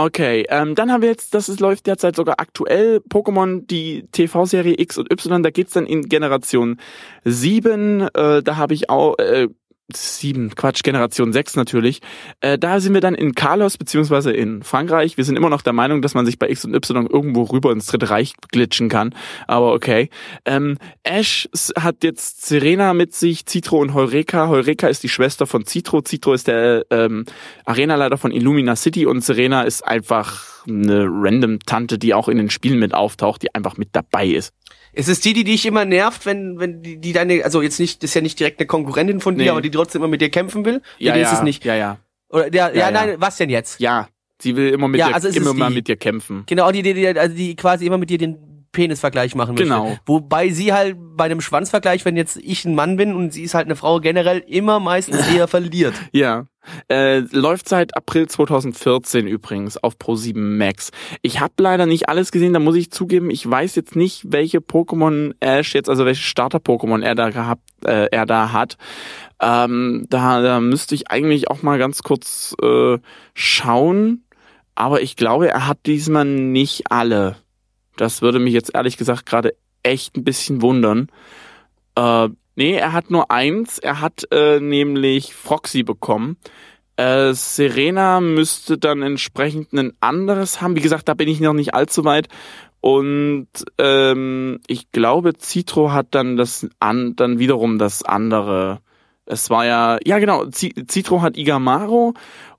Okay, ähm, dann haben wir jetzt, das ist, läuft derzeit sogar aktuell, Pokémon, die TV-Serie X und Y, da geht's dann in Generation 7, äh, da habe ich auch, äh, 7, Quatsch, Generation 6 natürlich. Äh, da sind wir dann in Carlos beziehungsweise in Frankreich. Wir sind immer noch der Meinung, dass man sich bei X und Y irgendwo rüber ins Dritte Reich glitschen kann. Aber okay. Ähm, Ash hat jetzt Serena mit sich, Citro und Heureka. Heureka ist die Schwester von Citro. Citro ist der ähm, Arenaleiter von Illumina City und Serena ist einfach eine random Tante, die auch in den Spielen mit auftaucht, die einfach mit dabei ist. Es ist die, die dich immer nervt, wenn, wenn die, die deine, also jetzt nicht, das ist ja nicht direkt eine Konkurrentin von dir, Nee. aber die trotzdem immer mit dir kämpfen will. Ja, ja, ist es nicht. ja, ja. Oder, ja, ja, Ja, ja. nein, was denn jetzt? Ja, sie will immer mit Ja, dir, also immer mal mit dir kämpfen. Genau, die, die, die, also die quasi immer mit dir den Penisvergleich machen möchte. Genau. Wobei sie halt bei einem Schwanzvergleich, wenn jetzt ich ein Mann bin und sie ist halt eine Frau, generell immer meistens eher verliert. Ja. Äh, läuft seit April 2014 übrigens auf Pro7 Max. Ich habe leider nicht alles gesehen, da muss ich zugeben, ich weiß jetzt nicht, welche Pokémon Ash jetzt, also welche Starter-Pokémon er da gehabt, äh, er da hat. Ähm, da, da müsste ich eigentlich auch mal ganz kurz äh, schauen. Aber ich glaube, er hat diesmal nicht alle Das würde mich jetzt ehrlich gesagt gerade echt ein bisschen wundern. Äh, nee, er hat nur eins. Er hat äh, nämlich Froxy bekommen. Äh, Serena müsste dann entsprechend ein anderes haben. Wie gesagt, da bin ich noch nicht allzu weit. Und ähm, ich glaube, Citro hat dann das an, dann wiederum das andere. Es war ja, ja genau, Citro hat Igamaro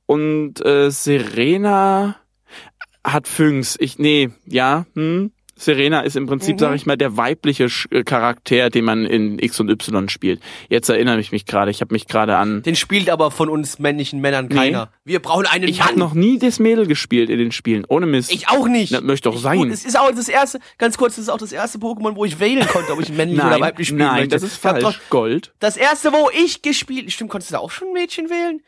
und äh, Serena hat Füngs. Ich, nee, ja, hm, Serena ist im Prinzip, mhm. sage ich mal, der weibliche äh, Charakter, den man in X und Y spielt. Jetzt erinnere ich mich gerade. Ich habe mich gerade an. Den spielt aber von uns männlichen Männern keiner. Nee. Wir brauchen einen Ich habe noch nie das Mädel gespielt in den Spielen, ohne Mist. Ich auch nicht. Das möchte doch ich, sein. Gut, es ist auch das erste, ganz kurz, das ist auch das erste Pokémon, wo ich wählen konnte, ob ich männlich nein, oder weiblich spielen nein, möchte. das ist falsch. Doch, Gold. Das erste, wo ich gespielt, stimmt, konntest du da auch schon ein Mädchen wählen?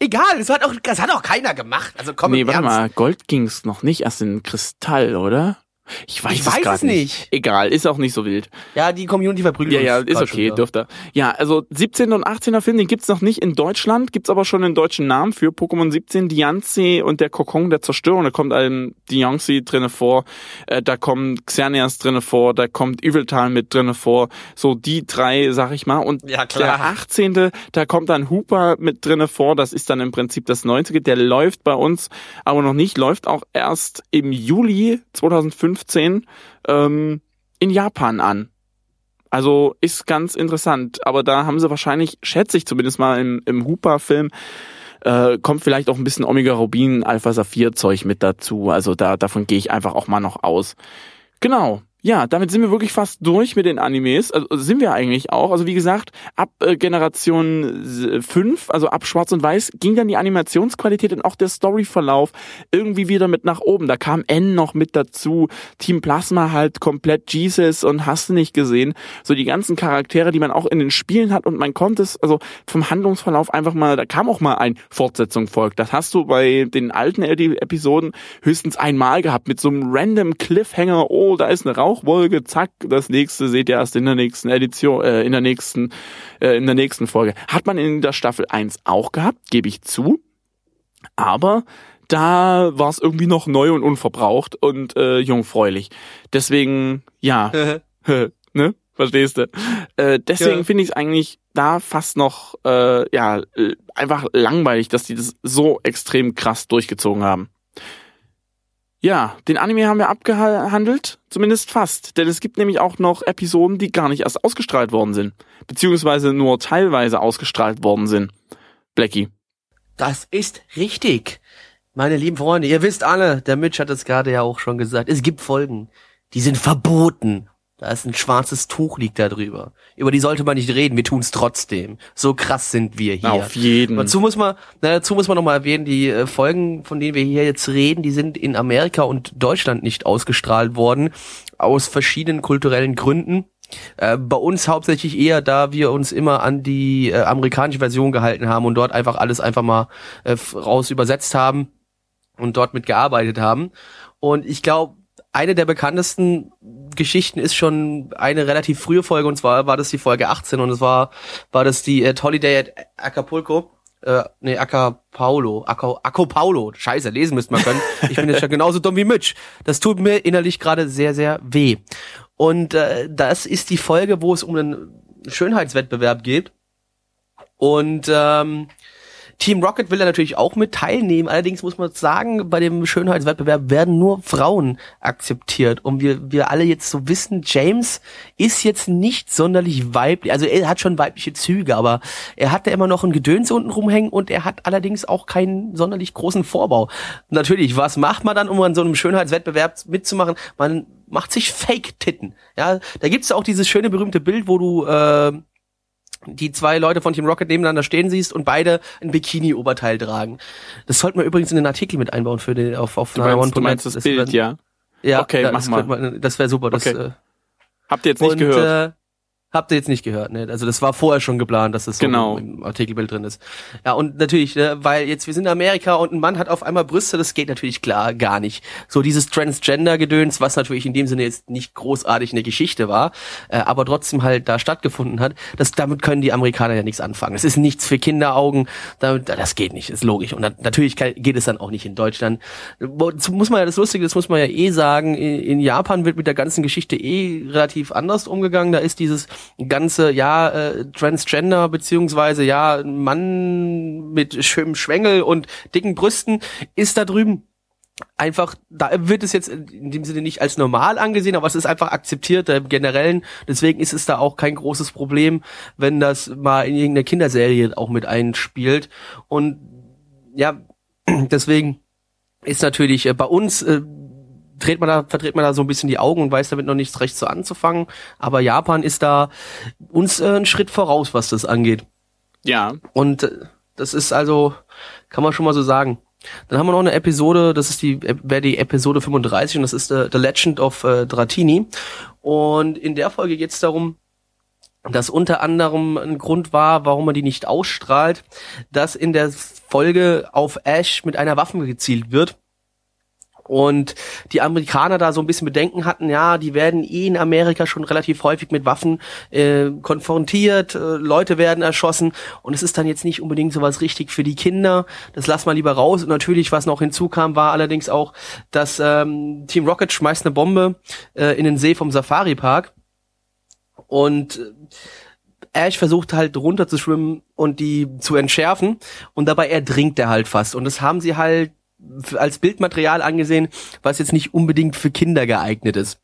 Egal, das hat auch, das hat auch keiner gemacht. Also komm Nee, warte Ernst. mal, Gold ging's noch nicht, erst in Kristall, oder? Ich weiß, ich es, weiß es nicht. nicht. Egal, ist auch nicht so wild. Ja, die Community verprügelt Ja, ja, ist okay, dürfte. Ja, also 17. und 18er Film, den gibt's noch nicht in Deutschland, gibt's aber schon einen deutschen Namen für Pokémon 17, Diancie und der Kokon der Zerstörung. Da kommt ein Diancie drinne vor, äh, da kommt Xerneas drinne vor, da kommt Yveltal mit drinne vor. So die drei, sag ich mal. Und ja, der 18. da kommt dann Hooper mit drinne vor, das ist dann im Prinzip das 90. Der läuft bei uns aber noch nicht, läuft auch erst im Juli 2015 15 ähm, in Japan an. Also ist ganz interessant. Aber da haben sie wahrscheinlich, schätze ich zumindest mal im, im Hooper-Film, äh, kommt vielleicht auch ein bisschen Omega Rubin, Alpha Saphir Zeug mit dazu. Also da davon gehe ich einfach auch mal noch aus. Genau. Ja, damit sind wir wirklich fast durch mit den Animes. Also sind wir eigentlich auch. Also wie gesagt, ab äh, Generation 5, also ab Schwarz und Weiß, ging dann die Animationsqualität und auch der Storyverlauf irgendwie wieder mit nach oben. Da kam N noch mit dazu, Team Plasma halt komplett Jesus und hast du nicht gesehen. So die ganzen Charaktere, die man auch in den Spielen hat und man konnte es, also vom Handlungsverlauf einfach mal, da kam auch mal ein Fortsetzung folgt. Das hast du bei den alten Episoden höchstens einmal gehabt mit so einem random Cliffhanger, oh, da ist eine Rauch Rauchwolke, zack, das nächste seht ihr erst in der nächsten Edition, äh, in der nächsten, äh, in der nächsten Folge. Hat man in der Staffel 1 auch gehabt, gebe ich zu. Aber da war es irgendwie noch neu und unverbraucht und äh, jungfräulich. Deswegen, ja, ne? Verstehst du? Äh, deswegen ja. finde ich es eigentlich da fast noch äh, ja einfach langweilig, dass die das so extrem krass durchgezogen haben. Ja, den Anime haben wir abgehandelt, zumindest fast, denn es gibt nämlich auch noch Episoden, die gar nicht erst ausgestrahlt worden sind, beziehungsweise nur teilweise ausgestrahlt worden sind. Blackie. Das ist richtig. Meine lieben Freunde, ihr wisst alle, der Mitch hat es gerade ja auch schon gesagt, es gibt Folgen, die sind verboten da ist ein schwarzes Tuch liegt da drüber. Über die sollte man nicht reden, wir tun es trotzdem. So krass sind wir hier. Auf jeden. Dazu muss man, dazu muss man nochmal erwähnen, die äh, Folgen, von denen wir hier jetzt reden, die sind in Amerika und Deutschland nicht ausgestrahlt worden. Aus verschiedenen kulturellen Gründen. Äh, bei uns hauptsächlich eher, da wir uns immer an die äh, amerikanische Version gehalten haben und dort einfach alles einfach mal äh, raus übersetzt haben und dort mit gearbeitet haben. Und ich glaube, eine der bekanntesten Geschichten ist schon eine relativ frühe Folge und zwar war das die Folge 18 und es war war das die at Holiday at Acapulco äh, nee, Acapaulo, Aco, Acapaulo, scheiße, lesen müsste man können. Ich bin jetzt schon genauso dumm wie Mitch. Das tut mir innerlich gerade sehr, sehr weh. Und äh, das ist die Folge, wo es um einen Schönheitswettbewerb geht. Und ähm, Team Rocket will da natürlich auch mit teilnehmen. Allerdings muss man sagen, bei dem Schönheitswettbewerb werden nur Frauen akzeptiert. Und wir, wir alle jetzt so wissen, James ist jetzt nicht sonderlich weiblich. Also er hat schon weibliche Züge, aber er hat da immer noch ein Gedöns unten rumhängen und er hat allerdings auch keinen sonderlich großen Vorbau. Natürlich, was macht man dann, um an so einem Schönheitswettbewerb mitzumachen? Man macht sich Fake-Titten. Ja, da gibt's auch dieses schöne berühmte Bild, wo du äh, die zwei Leute von Team Rocket nebeneinander stehen siehst und beide ein Bikini-Oberteil tragen. Das sollten wir übrigens in den Artikel mit einbauen für den auf auf du meinst, du meinst das Bild, ja? Ja, okay, da, mach das mal. Man, das wäre super. Das, okay. äh, Habt ihr jetzt nicht und, gehört? Äh, Habt ihr jetzt nicht gehört, ne? Also das war vorher schon geplant, dass das so Genau. im Artikelbild drin ist. Ja, und natürlich, ne, weil jetzt wir sind in Amerika und ein Mann hat auf einmal Brüste, das geht natürlich klar gar nicht. So dieses Transgender-Gedöns, was natürlich in dem Sinne jetzt nicht großartig eine Geschichte war, äh, aber trotzdem halt da stattgefunden hat, das, damit können die Amerikaner ja nichts anfangen. Das ist nichts für Kinderaugen, damit, das geht nicht, ist logisch. Und dann, natürlich kann, geht es dann auch nicht in Deutschland. Muss man ja, das Lustige, das muss man ja eh sagen, in, in Japan wird mit der ganzen Geschichte eh relativ anders umgegangen. Da ist dieses ganze, ja, äh, Transgender, beziehungsweise ja, Mann mit schönem Schwengel und dicken Brüsten ist da drüben einfach, da wird es jetzt in dem Sinne nicht als normal angesehen, aber es ist einfach akzeptiert im Generellen. Deswegen ist es da auch kein großes Problem, wenn das mal in irgendeiner Kinderserie auch mit einspielt. Und ja, deswegen ist natürlich äh, bei uns äh, dreht man da, verdreht man da so ein bisschen die Augen und weiß damit noch nichts recht so anzufangen. Aber Japan ist da uns äh, einen Schritt voraus, was das angeht. Ja, Und äh, das ist also, kann man schon mal so sagen. Dann haben wir noch eine Episode, das ist die, wäre die Episode 35 und das ist äh, The Legend of äh, Dratini. Und in der Folge geht es darum, dass unter anderem ein Grund war, warum man die nicht ausstrahlt, dass in der Folge auf Ash mit einer Waffe gezielt wird. Und die Amerikaner da so ein bisschen Bedenken hatten, ja, die werden eh in Amerika schon relativ häufig mit Waffen äh, konfrontiert, äh, Leute werden erschossen und es ist dann jetzt nicht unbedingt sowas richtig für die Kinder. Das lass mal lieber raus. Und natürlich, was noch hinzukam, war allerdings auch, dass ähm, Team Rocket schmeißt eine Bombe äh, in den See vom Safari Park und äh, Ash versucht halt runter zu schwimmen und die zu entschärfen und dabei ertrinkt er halt fast. Und das haben sie halt als Bildmaterial angesehen, was jetzt nicht unbedingt für Kinder geeignet ist.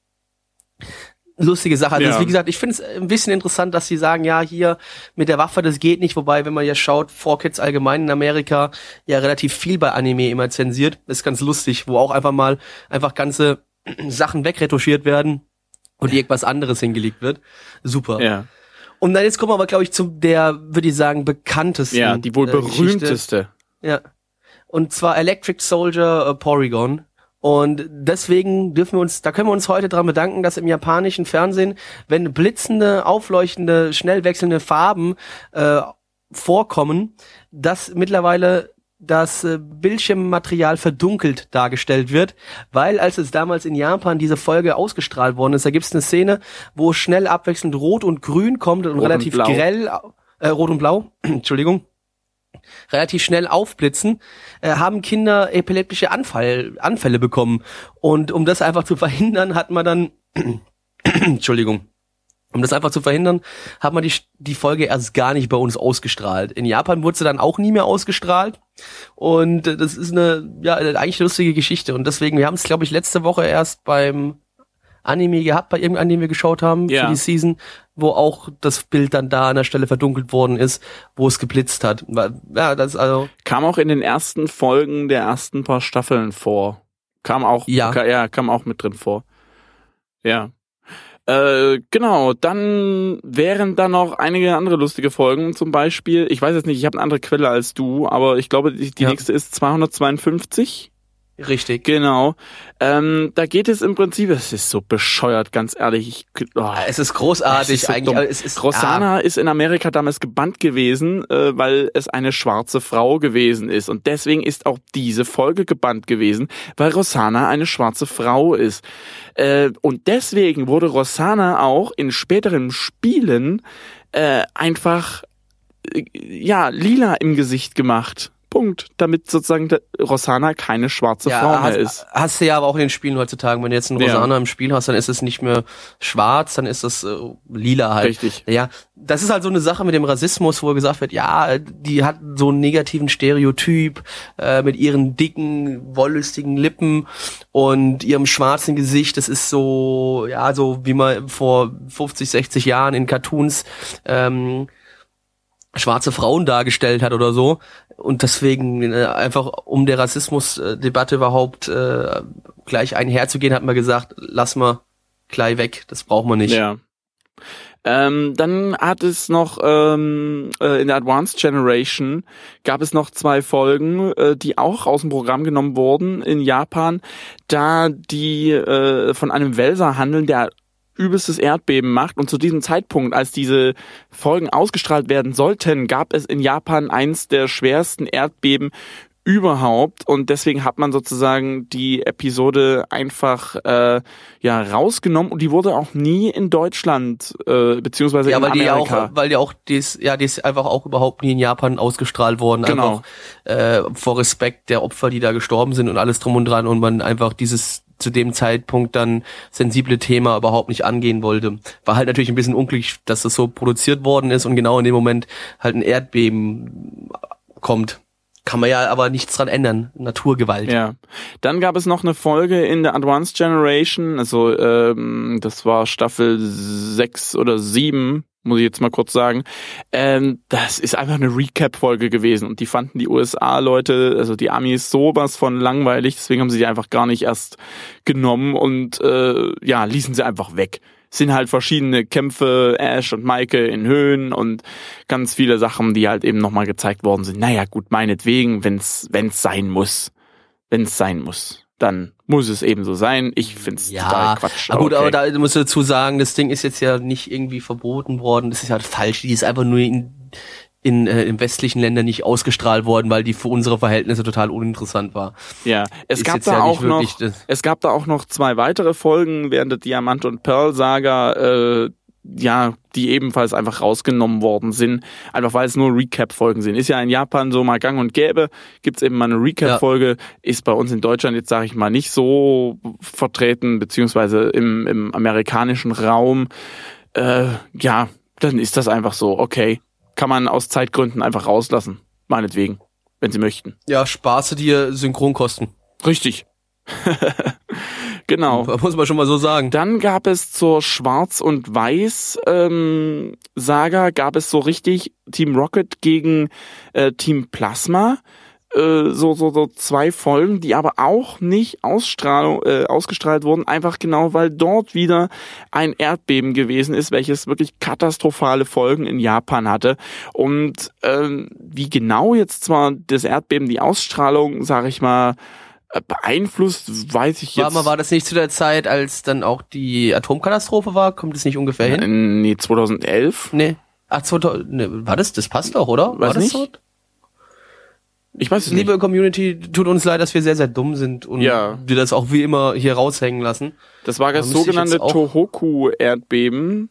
Lustige Sache. Also Ja. das, wie gesagt, ich finde es ein bisschen interessant, dass sie sagen, ja, hier mit der Waffe, das geht nicht. Wobei, wenn man ja schaut, 4Kids allgemein in Amerika ja relativ viel bei Anime immer zensiert. Das ist ganz lustig, wo auch einfach mal einfach ganze Sachen wegretuschiert werden und irgendwas anderes hingelegt wird. Super. ja. Und dann jetzt kommen wir aber, glaube ich, zu der, würde ich sagen, bekanntesten. Ja, die wohl äh, Geschichte. berühmteste. Ja. Und zwar Electric Soldier äh, Porygon. Und deswegen dürfen wir uns, da können wir uns heute dran bedanken, dass im japanischen Fernsehen, wenn blitzende, aufleuchtende, schnell wechselnde Farben äh, vorkommen, dass mittlerweile das äh, Bildschirmmaterial verdunkelt dargestellt wird, weil als es damals in Japan diese Folge ausgestrahlt worden ist, da gibt es eine Szene, wo schnell abwechselnd Rot und Grün kommt und Rot und relativ Blau. grell, äh, Rot und Blau, Entschuldigung, relativ schnell aufblitzen, äh, haben Kinder epileptische Anfall, Anfälle bekommen. Und um das einfach zu verhindern, hat man dann, Entschuldigung, um das einfach zu verhindern, hat man die, die Folge erst gar nicht bei uns ausgestrahlt. In Japan wurde sie dann auch nie mehr ausgestrahlt. Und äh, das ist eine, ja, eine eigentlich lustige Geschichte. Und deswegen, wir haben es, glaube ich, letzte Woche erst beim Anime gehabt, bei irgendeinem, den wir geschaut haben Ja. für die Season, wo auch das Bild dann da an der Stelle verdunkelt worden ist, wo es geblitzt hat. Ja, das also, Kam auch in den ersten Folgen der ersten paar Staffeln vor. Kam auch, Ja. ka, ja, kam auch mit drin vor. Ja. Äh, genau, dann wären da noch einige andere lustige Folgen, zum Beispiel, ich weiß jetzt nicht, ich habe eine andere Quelle als du, aber ich glaube, die, die Ja. nächste ist 252. richtig. Genau. Ähm, da geht es im Prinzip, es ist so bescheuert, ganz ehrlich. Ich, oh, Es ist großartig es ist so eigentlich. aber Es ist, Rosanna ist in Amerika damals gebannt gewesen, äh, weil es eine schwarze Frau gewesen ist. Und deswegen ist auch diese Folge gebannt gewesen, weil Rosanna eine schwarze Frau ist. Äh, und deswegen wurde Rosanna auch in späteren Spielen äh, einfach äh, ja lila im Gesicht gemacht. Punkt. Damit sozusagen der Rosanna keine schwarze ja, Frau mehr hast, ist. hast du ja aber auch in den Spielen heutzutage. Wenn du jetzt einen Ja. Rosanna im Spiel hast, dann ist es nicht mehr schwarz, dann ist es äh, lila halt. Richtig. Ja, das ist halt so eine Sache mit dem Rassismus, wo gesagt wird, ja, die hat so einen negativen Stereotyp äh, mit ihren dicken, wollüstigen Lippen und ihrem schwarzen Gesicht. Das ist so, ja, so wie man vor 50, 60 Jahren in Cartoons ähm, schwarze Frauen dargestellt hat oder so. Und deswegen äh, einfach, um der Rassismusdebatte überhaupt äh, gleich einherzugehen, hat man gesagt, lass mal gleich weg, das braucht man nicht. Ja. Ähm, dann hat es noch ähm, äh, in der Advanced Generation gab es noch zwei Folgen, äh, die auch aus dem Programm genommen wurden in Japan, da die äh, von einem Welser handeln, der übelstes Erdbeben macht. Und zu diesem Zeitpunkt, als diese Folgen ausgestrahlt werden sollten, gab es in Japan eins der schwersten Erdbeben überhaupt und deswegen hat man sozusagen die Episode einfach äh, ja rausgenommen und die wurde auch nie in Deutschland äh, beziehungsweise Ja, in weil die Amerika. auch, weil die auch dies, ja, die ist einfach auch überhaupt nie in Japan ausgestrahlt worden. Genau. Einfach äh, vor Respekt der Opfer, die da gestorben sind und alles drum und dran und man einfach dieses zu dem Zeitpunkt dann sensible Thema überhaupt nicht angehen wollte. War halt natürlich ein bisschen unglücklich, dass das so produziert worden ist und genau in dem Moment halt ein Erdbeben kommt. Kann man ja aber nichts dran ändern. Naturgewalt. Ja. Dann gab es noch eine Folge in der Advanced Generation, also ähm, das war Staffel 6 oder 7, muss ich jetzt mal kurz sagen. Ähm, das ist einfach eine Recap-Folge gewesen und die fanden die USA-Leute, also die Amis, sowas von langweilig, deswegen haben sie die einfach gar nicht erst genommen und äh, ja, ließen sie einfach weg sind halt verschiedene Kämpfe, Ash und Maike in Höhen und ganz viele Sachen, die halt eben nochmal gezeigt worden sind. Naja, gut, meinetwegen, wenn's, wenn's sein muss. Wenn's sein muss. Dann muss es eben so sein. Ich find's Ja, total Quatsch. aber gut, okay. aber da musst du dazu sagen, das Ding ist jetzt ja nicht irgendwie verboten worden. Das ist halt falsch. Die ist einfach nur in, in, äh, in westlichen Ländern nicht ausgestrahlt worden, weil die für unsere Verhältnisse total uninteressant war. Ja, es Ist gab da ja auch noch, es gab da auch noch zwei weitere Folgen während der Diamant und Pearl Saga, äh, ja, die ebenfalls einfach rausgenommen worden sind, einfach weil es nur Recap-Folgen sind. Ist ja in Japan so mal gang und gäbe, gibt's eben mal eine Recap-Folge, ist bei uns in Deutschland jetzt sage ich mal nicht so vertreten, beziehungsweise im, im amerikanischen Raum. Äh, ja, dann ist das einfach so, okay. Kann man aus Zeitgründen einfach rauslassen, meinetwegen, wenn sie möchten. Ja, Spaße dir Synchronkosten. Richtig. genau. Muss man schon mal so sagen. Dann gab es zur Schwarz und Weiß ähm, Saga gab es so richtig Team Rocket gegen äh, Team Plasma. Äh, so, so, so zwei Folgen, die aber auch nicht Ausstrahlung, äh, ausgestrahlt wurden, einfach genau, weil dort wieder ein Erdbeben gewesen ist, welches wirklich katastrophale Folgen in Japan hatte. Und ähm, wie genau jetzt zwar das Erdbeben die Ausstrahlung, sag ich mal, beeinflusst, weiß ich War, jetzt. mal, war das nicht zu der Zeit, als dann auch die Atomkatastrophe war? Kommt es nicht ungefähr hin? Äh, Nee, 2011. Nee. Ach, 2000, nee, war das? Das passt doch, oder? war Weiß das nicht. so? Ich weiß es nicht. Liebe Community, tut uns leid, dass wir sehr, sehr dumm sind und Ja. wir das auch wie immer hier raushängen lassen. Das war das sogenannte Tohoku-Erdbeben.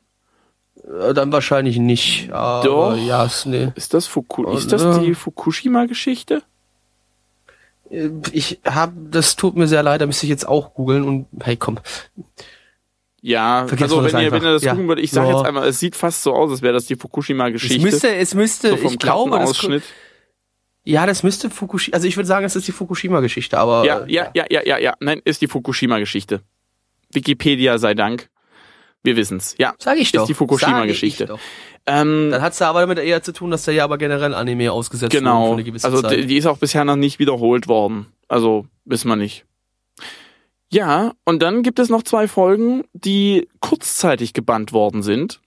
Äh, Dann wahrscheinlich nicht. Aber Doch. Ja, ist, nee. Ist das, Fuku Oh, ist das ne. die Fukushima-Geschichte? Äh, Ich hab, das tut mir sehr leid, da müsste ich jetzt auch googeln und hey, komm. Ja, Vergessen also wenn ihr, wenn ihr das Ja. gucken würdet, ich sag Ja. jetzt einmal, es sieht fast so aus, als wäre das die Es Fukushima-Geschichte. müsste, es müsste, so vom ich glaube, das, Klappenausschnitt. ja, das müsste Fukushima, also ich würde sagen, es ist die Fukushima-Geschichte, aber. Ja, äh, ja, ja, ja, ja, ja. Nein, ist die Fukushima-Geschichte. Wikipedia sei Dank. Wir wissen's. Ja, Sag ich ist doch. die Fukushima-Geschichte. Ähm, Dann hat's da aber damit eher zu tun, dass da ja aber generell Anime ausgesetzt genau. eine gewisse Also die, die ist auch bisher noch nicht wiederholt worden. Also wissen wir nicht. Ja, und dann gibt es noch zwei Folgen, die kurzzeitig gebannt worden sind.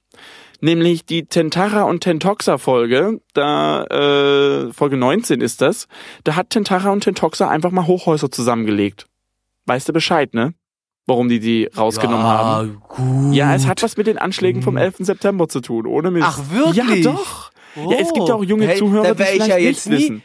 Nämlich die Tentara und Tentoxa Folge, da äh, Folge 19 ist das. Da hat Tentara und Tentoxa einfach mal Hochhäuser zusammengelegt. Weißt du Bescheid, ne? Warum die die rausgenommen haben. Gut. Ja, es hat was mit den Anschlägen vom 11. September zu tun, ohne Mist. Ach, wirklich? Ja, doch. Ja, es gibt auch junge Hey, Zuhörer, da die vielleicht ja jetzt nie, wissen.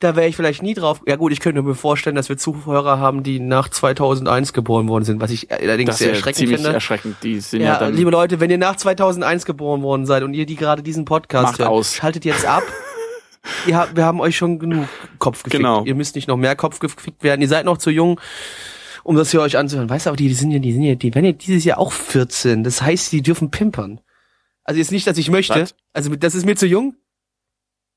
Da wäre ich vielleicht nie drauf. Ja gut, ich könnte mir vorstellen, dass wir Zuhörer haben, die nach 2001 geboren worden sind, was ich allerdings Das sehr ist erschreckend ziemlich finde. erschreckend. Die sind ja, Ja, dann liebe Leute, wenn ihr nach 2001 geboren worden seid und ihr die gerade diesen Podcast Macht hört, aus. schaltet jetzt ab. ihr habt, wir haben euch schon genug Kopf gefickt. Genau. Ihr müsst nicht noch mehr Kopf gefickt werden. Ihr seid noch zu jung, um das hier euch anzuhören. Weißt du, aber die, die sind ja, die sind ja, die werden ja dieses Jahr auch 14. Das heißt, die dürfen pimpern. Also jetzt nicht, dass ich möchte. Was? Also das ist mir zu jung.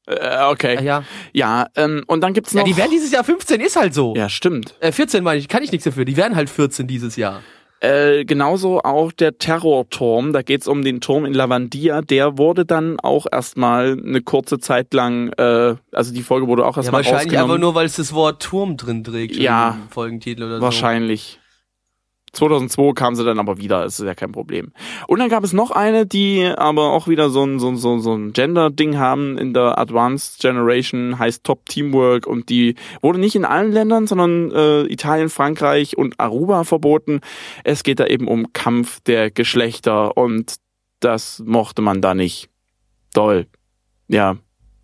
Äh, okay. Ah, ja. Ja, ähm, und dann gibt's noch. Ja, die werden dieses Jahr 15, ist halt so. ja, stimmt. Äh, 14 meine ich, kann ich nichts dafür. Die werden halt 14 dieses Jahr. Äh, genauso auch der Terrorturm. Da geht's um den Turm in Lavandia. Der wurde dann auch erstmal eine kurze Zeit lang. Äh, also die Folge wurde auch Ja, erstmal wahrscheinlich rausgenommen. einfach nur, weil es das Wort Turm drin trägt. Ja. im Folgentitel oder Wahrscheinlich. 2002 kam sie dann aber wieder, das ist ja kein Problem. Und dann gab es noch eine, die aber auch wieder so ein, so, ein- so, ein Gender-Ding haben in der Advanced Generation, heißt Top Teamwork und die wurde nicht in allen Ländern, sondern äh, Italien, Frankreich und Aruba verboten. Es geht da eben um Kampf der Geschlechter und das mochte man da nicht. Toll. Ja,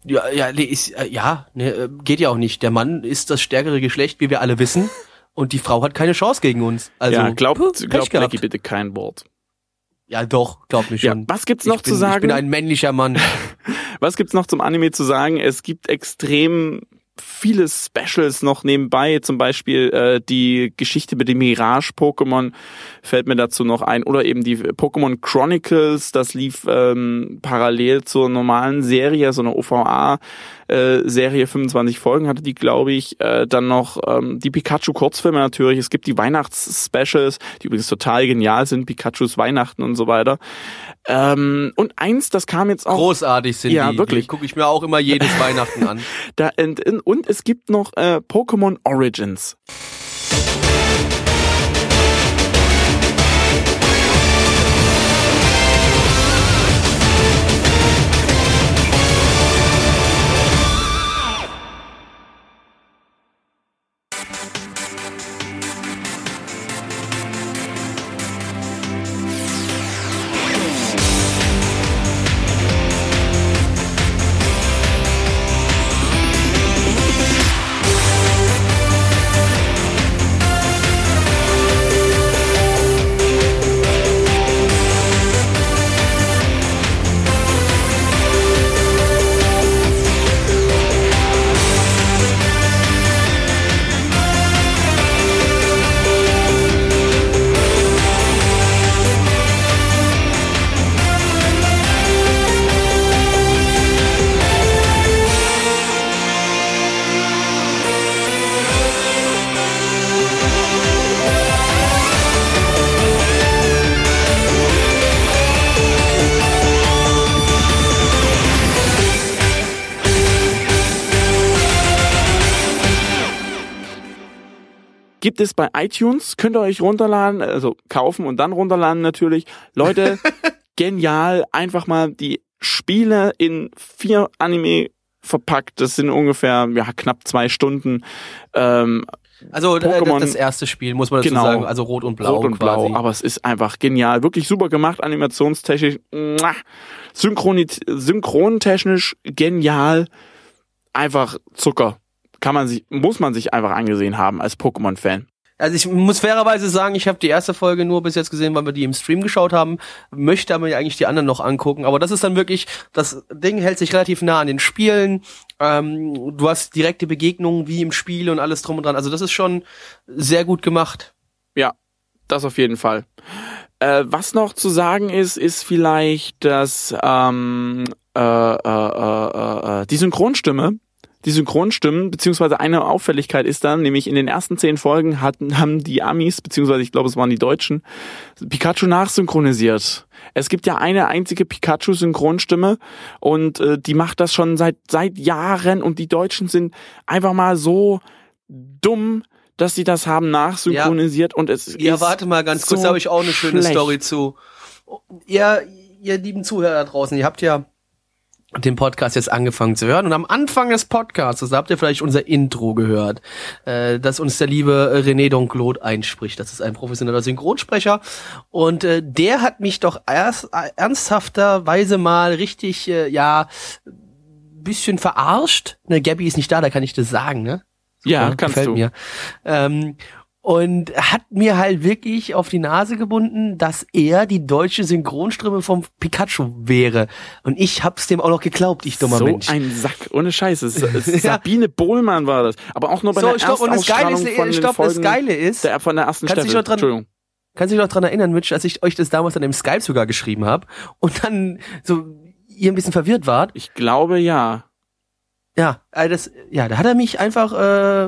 Ja, ja, nee, ist, äh, ja, nee, äh, geht ja auch nicht. Der Mann ist das stärkere Geschlecht, wie wir alle wissen. Und die Frau hat keine Chance gegen uns. Also, ja glaubt, gehabt. Blackie bitte kein Wort. Ja, doch, glaub Ja, schon. was gibt's ich noch bin, zu sagen? Ich bin ein männlicher Mann. Was gibt's noch zum Anime zu sagen? Es gibt extrem viele Specials noch nebenbei, zum Beispiel äh, die Geschichte mit dem Mirage-Pokémon fällt mir dazu noch ein oder eben die Pokémon Chronicles, das lief ähm, parallel zur normalen Serie, so eine OVA äh, Serie, 25 Folgen hatte die, glaube ich, äh, dann noch ähm, die Pikachu-Kurzfilme natürlich, es gibt die Weihnachts-Specials, die übrigens total genial sind, Pikachus Weihnachten und so weiter. Ähm, und eins, das kam jetzt auch Großartig sind Ja, die. wirklich. Die gucke ich mir auch immer jedes Weihnachten an. Da, und, und es gibt noch äh, Pokémon Origins. Gibt es bei iTunes, könnt ihr euch runterladen, also kaufen und dann runterladen natürlich. Leute, genial, einfach mal die Spiele in vier Anime verpackt. Das sind ungefähr ja, knapp zwei Stunden. Ähm, Also äh, Pokémon- das erste Spiel, muss man dazu Genau. sagen. Also Rot und Blau Rot und quasi. Blau, aber es ist einfach genial. Wirklich super gemacht, animationstechnisch, muah. Synchroni- synchrontechnisch genial. Einfach Zucker. Kann man sich, muss man sich einfach angesehen haben als Pokémon-Fan. Also ich muss fairerweise sagen, ich habe die erste Folge nur bis jetzt gesehen, weil wir die im Stream geschaut haben, möchte aber eigentlich die anderen noch angucken. Aber das ist dann wirklich, das Ding hält sich relativ nah an den Spielen. Ähm, du hast direkte Begegnungen wie im Spiel und alles drum und dran. Also das ist schon sehr gut gemacht. Ja, das auf jeden Fall. Äh, was noch zu sagen ist, ist vielleicht, dass ähm, äh, äh, äh, äh, die Synchronstimme, die Synchronstimmen, beziehungsweise eine Auffälligkeit ist dann, nämlich in den ersten zehn Folgen hatten, haben die Amis, beziehungsweise ich glaube es waren die Deutschen, Pikachu nachsynchronisiert. Es gibt ja eine einzige Pikachu-Synchronstimme und äh, die macht das schon seit seit Jahren und die Deutschen sind einfach mal so dumm, dass sie das haben nachsynchronisiert und es Ja, ist warte mal ganz kurz, so da habe ich auch eine schöne schlecht. Story zu. Ihr, ihr lieben Zuhörer da draußen, ihr habt ja den Podcast jetzt angefangen zu hören und am Anfang des Podcasts, da habt ihr vielleicht unser Intro gehört, äh, dass uns der liebe René Donclot einspricht. Das ist ein professioneller Synchronsprecher und äh, der hat mich doch erst äh, ernsthafterweise mal richtig, äh, ja, bisschen verarscht. Ne, Gabby ist nicht da, da kann ich das sagen, ne? Ja, Super, kannst gefällt du. Mir. Ähm, und hat mir halt wirklich auf die Nase gebunden, dass er die deutsche Synchronstimme vom Pikachu wäre. Und ich hab's dem auch noch geglaubt, ich dummer so Mensch. ein Sack, ohne Scheiße. Sabine Bohlmann war das. Aber auch nur bei So, der stopp, und das Geile ist, von stopp, das Folgen Geile ist, der, von der ersten Kannst Staffel. dich noch dran- Entschuldigung. Kannst du dich noch dran erinnern, Mitch, als ich euch das damals dann im Skype sogar geschrieben habe und dann so ihr ein bisschen verwirrt wart? Ich glaube ja. Ja, äh, das, ja, da hat er mich einfach, äh,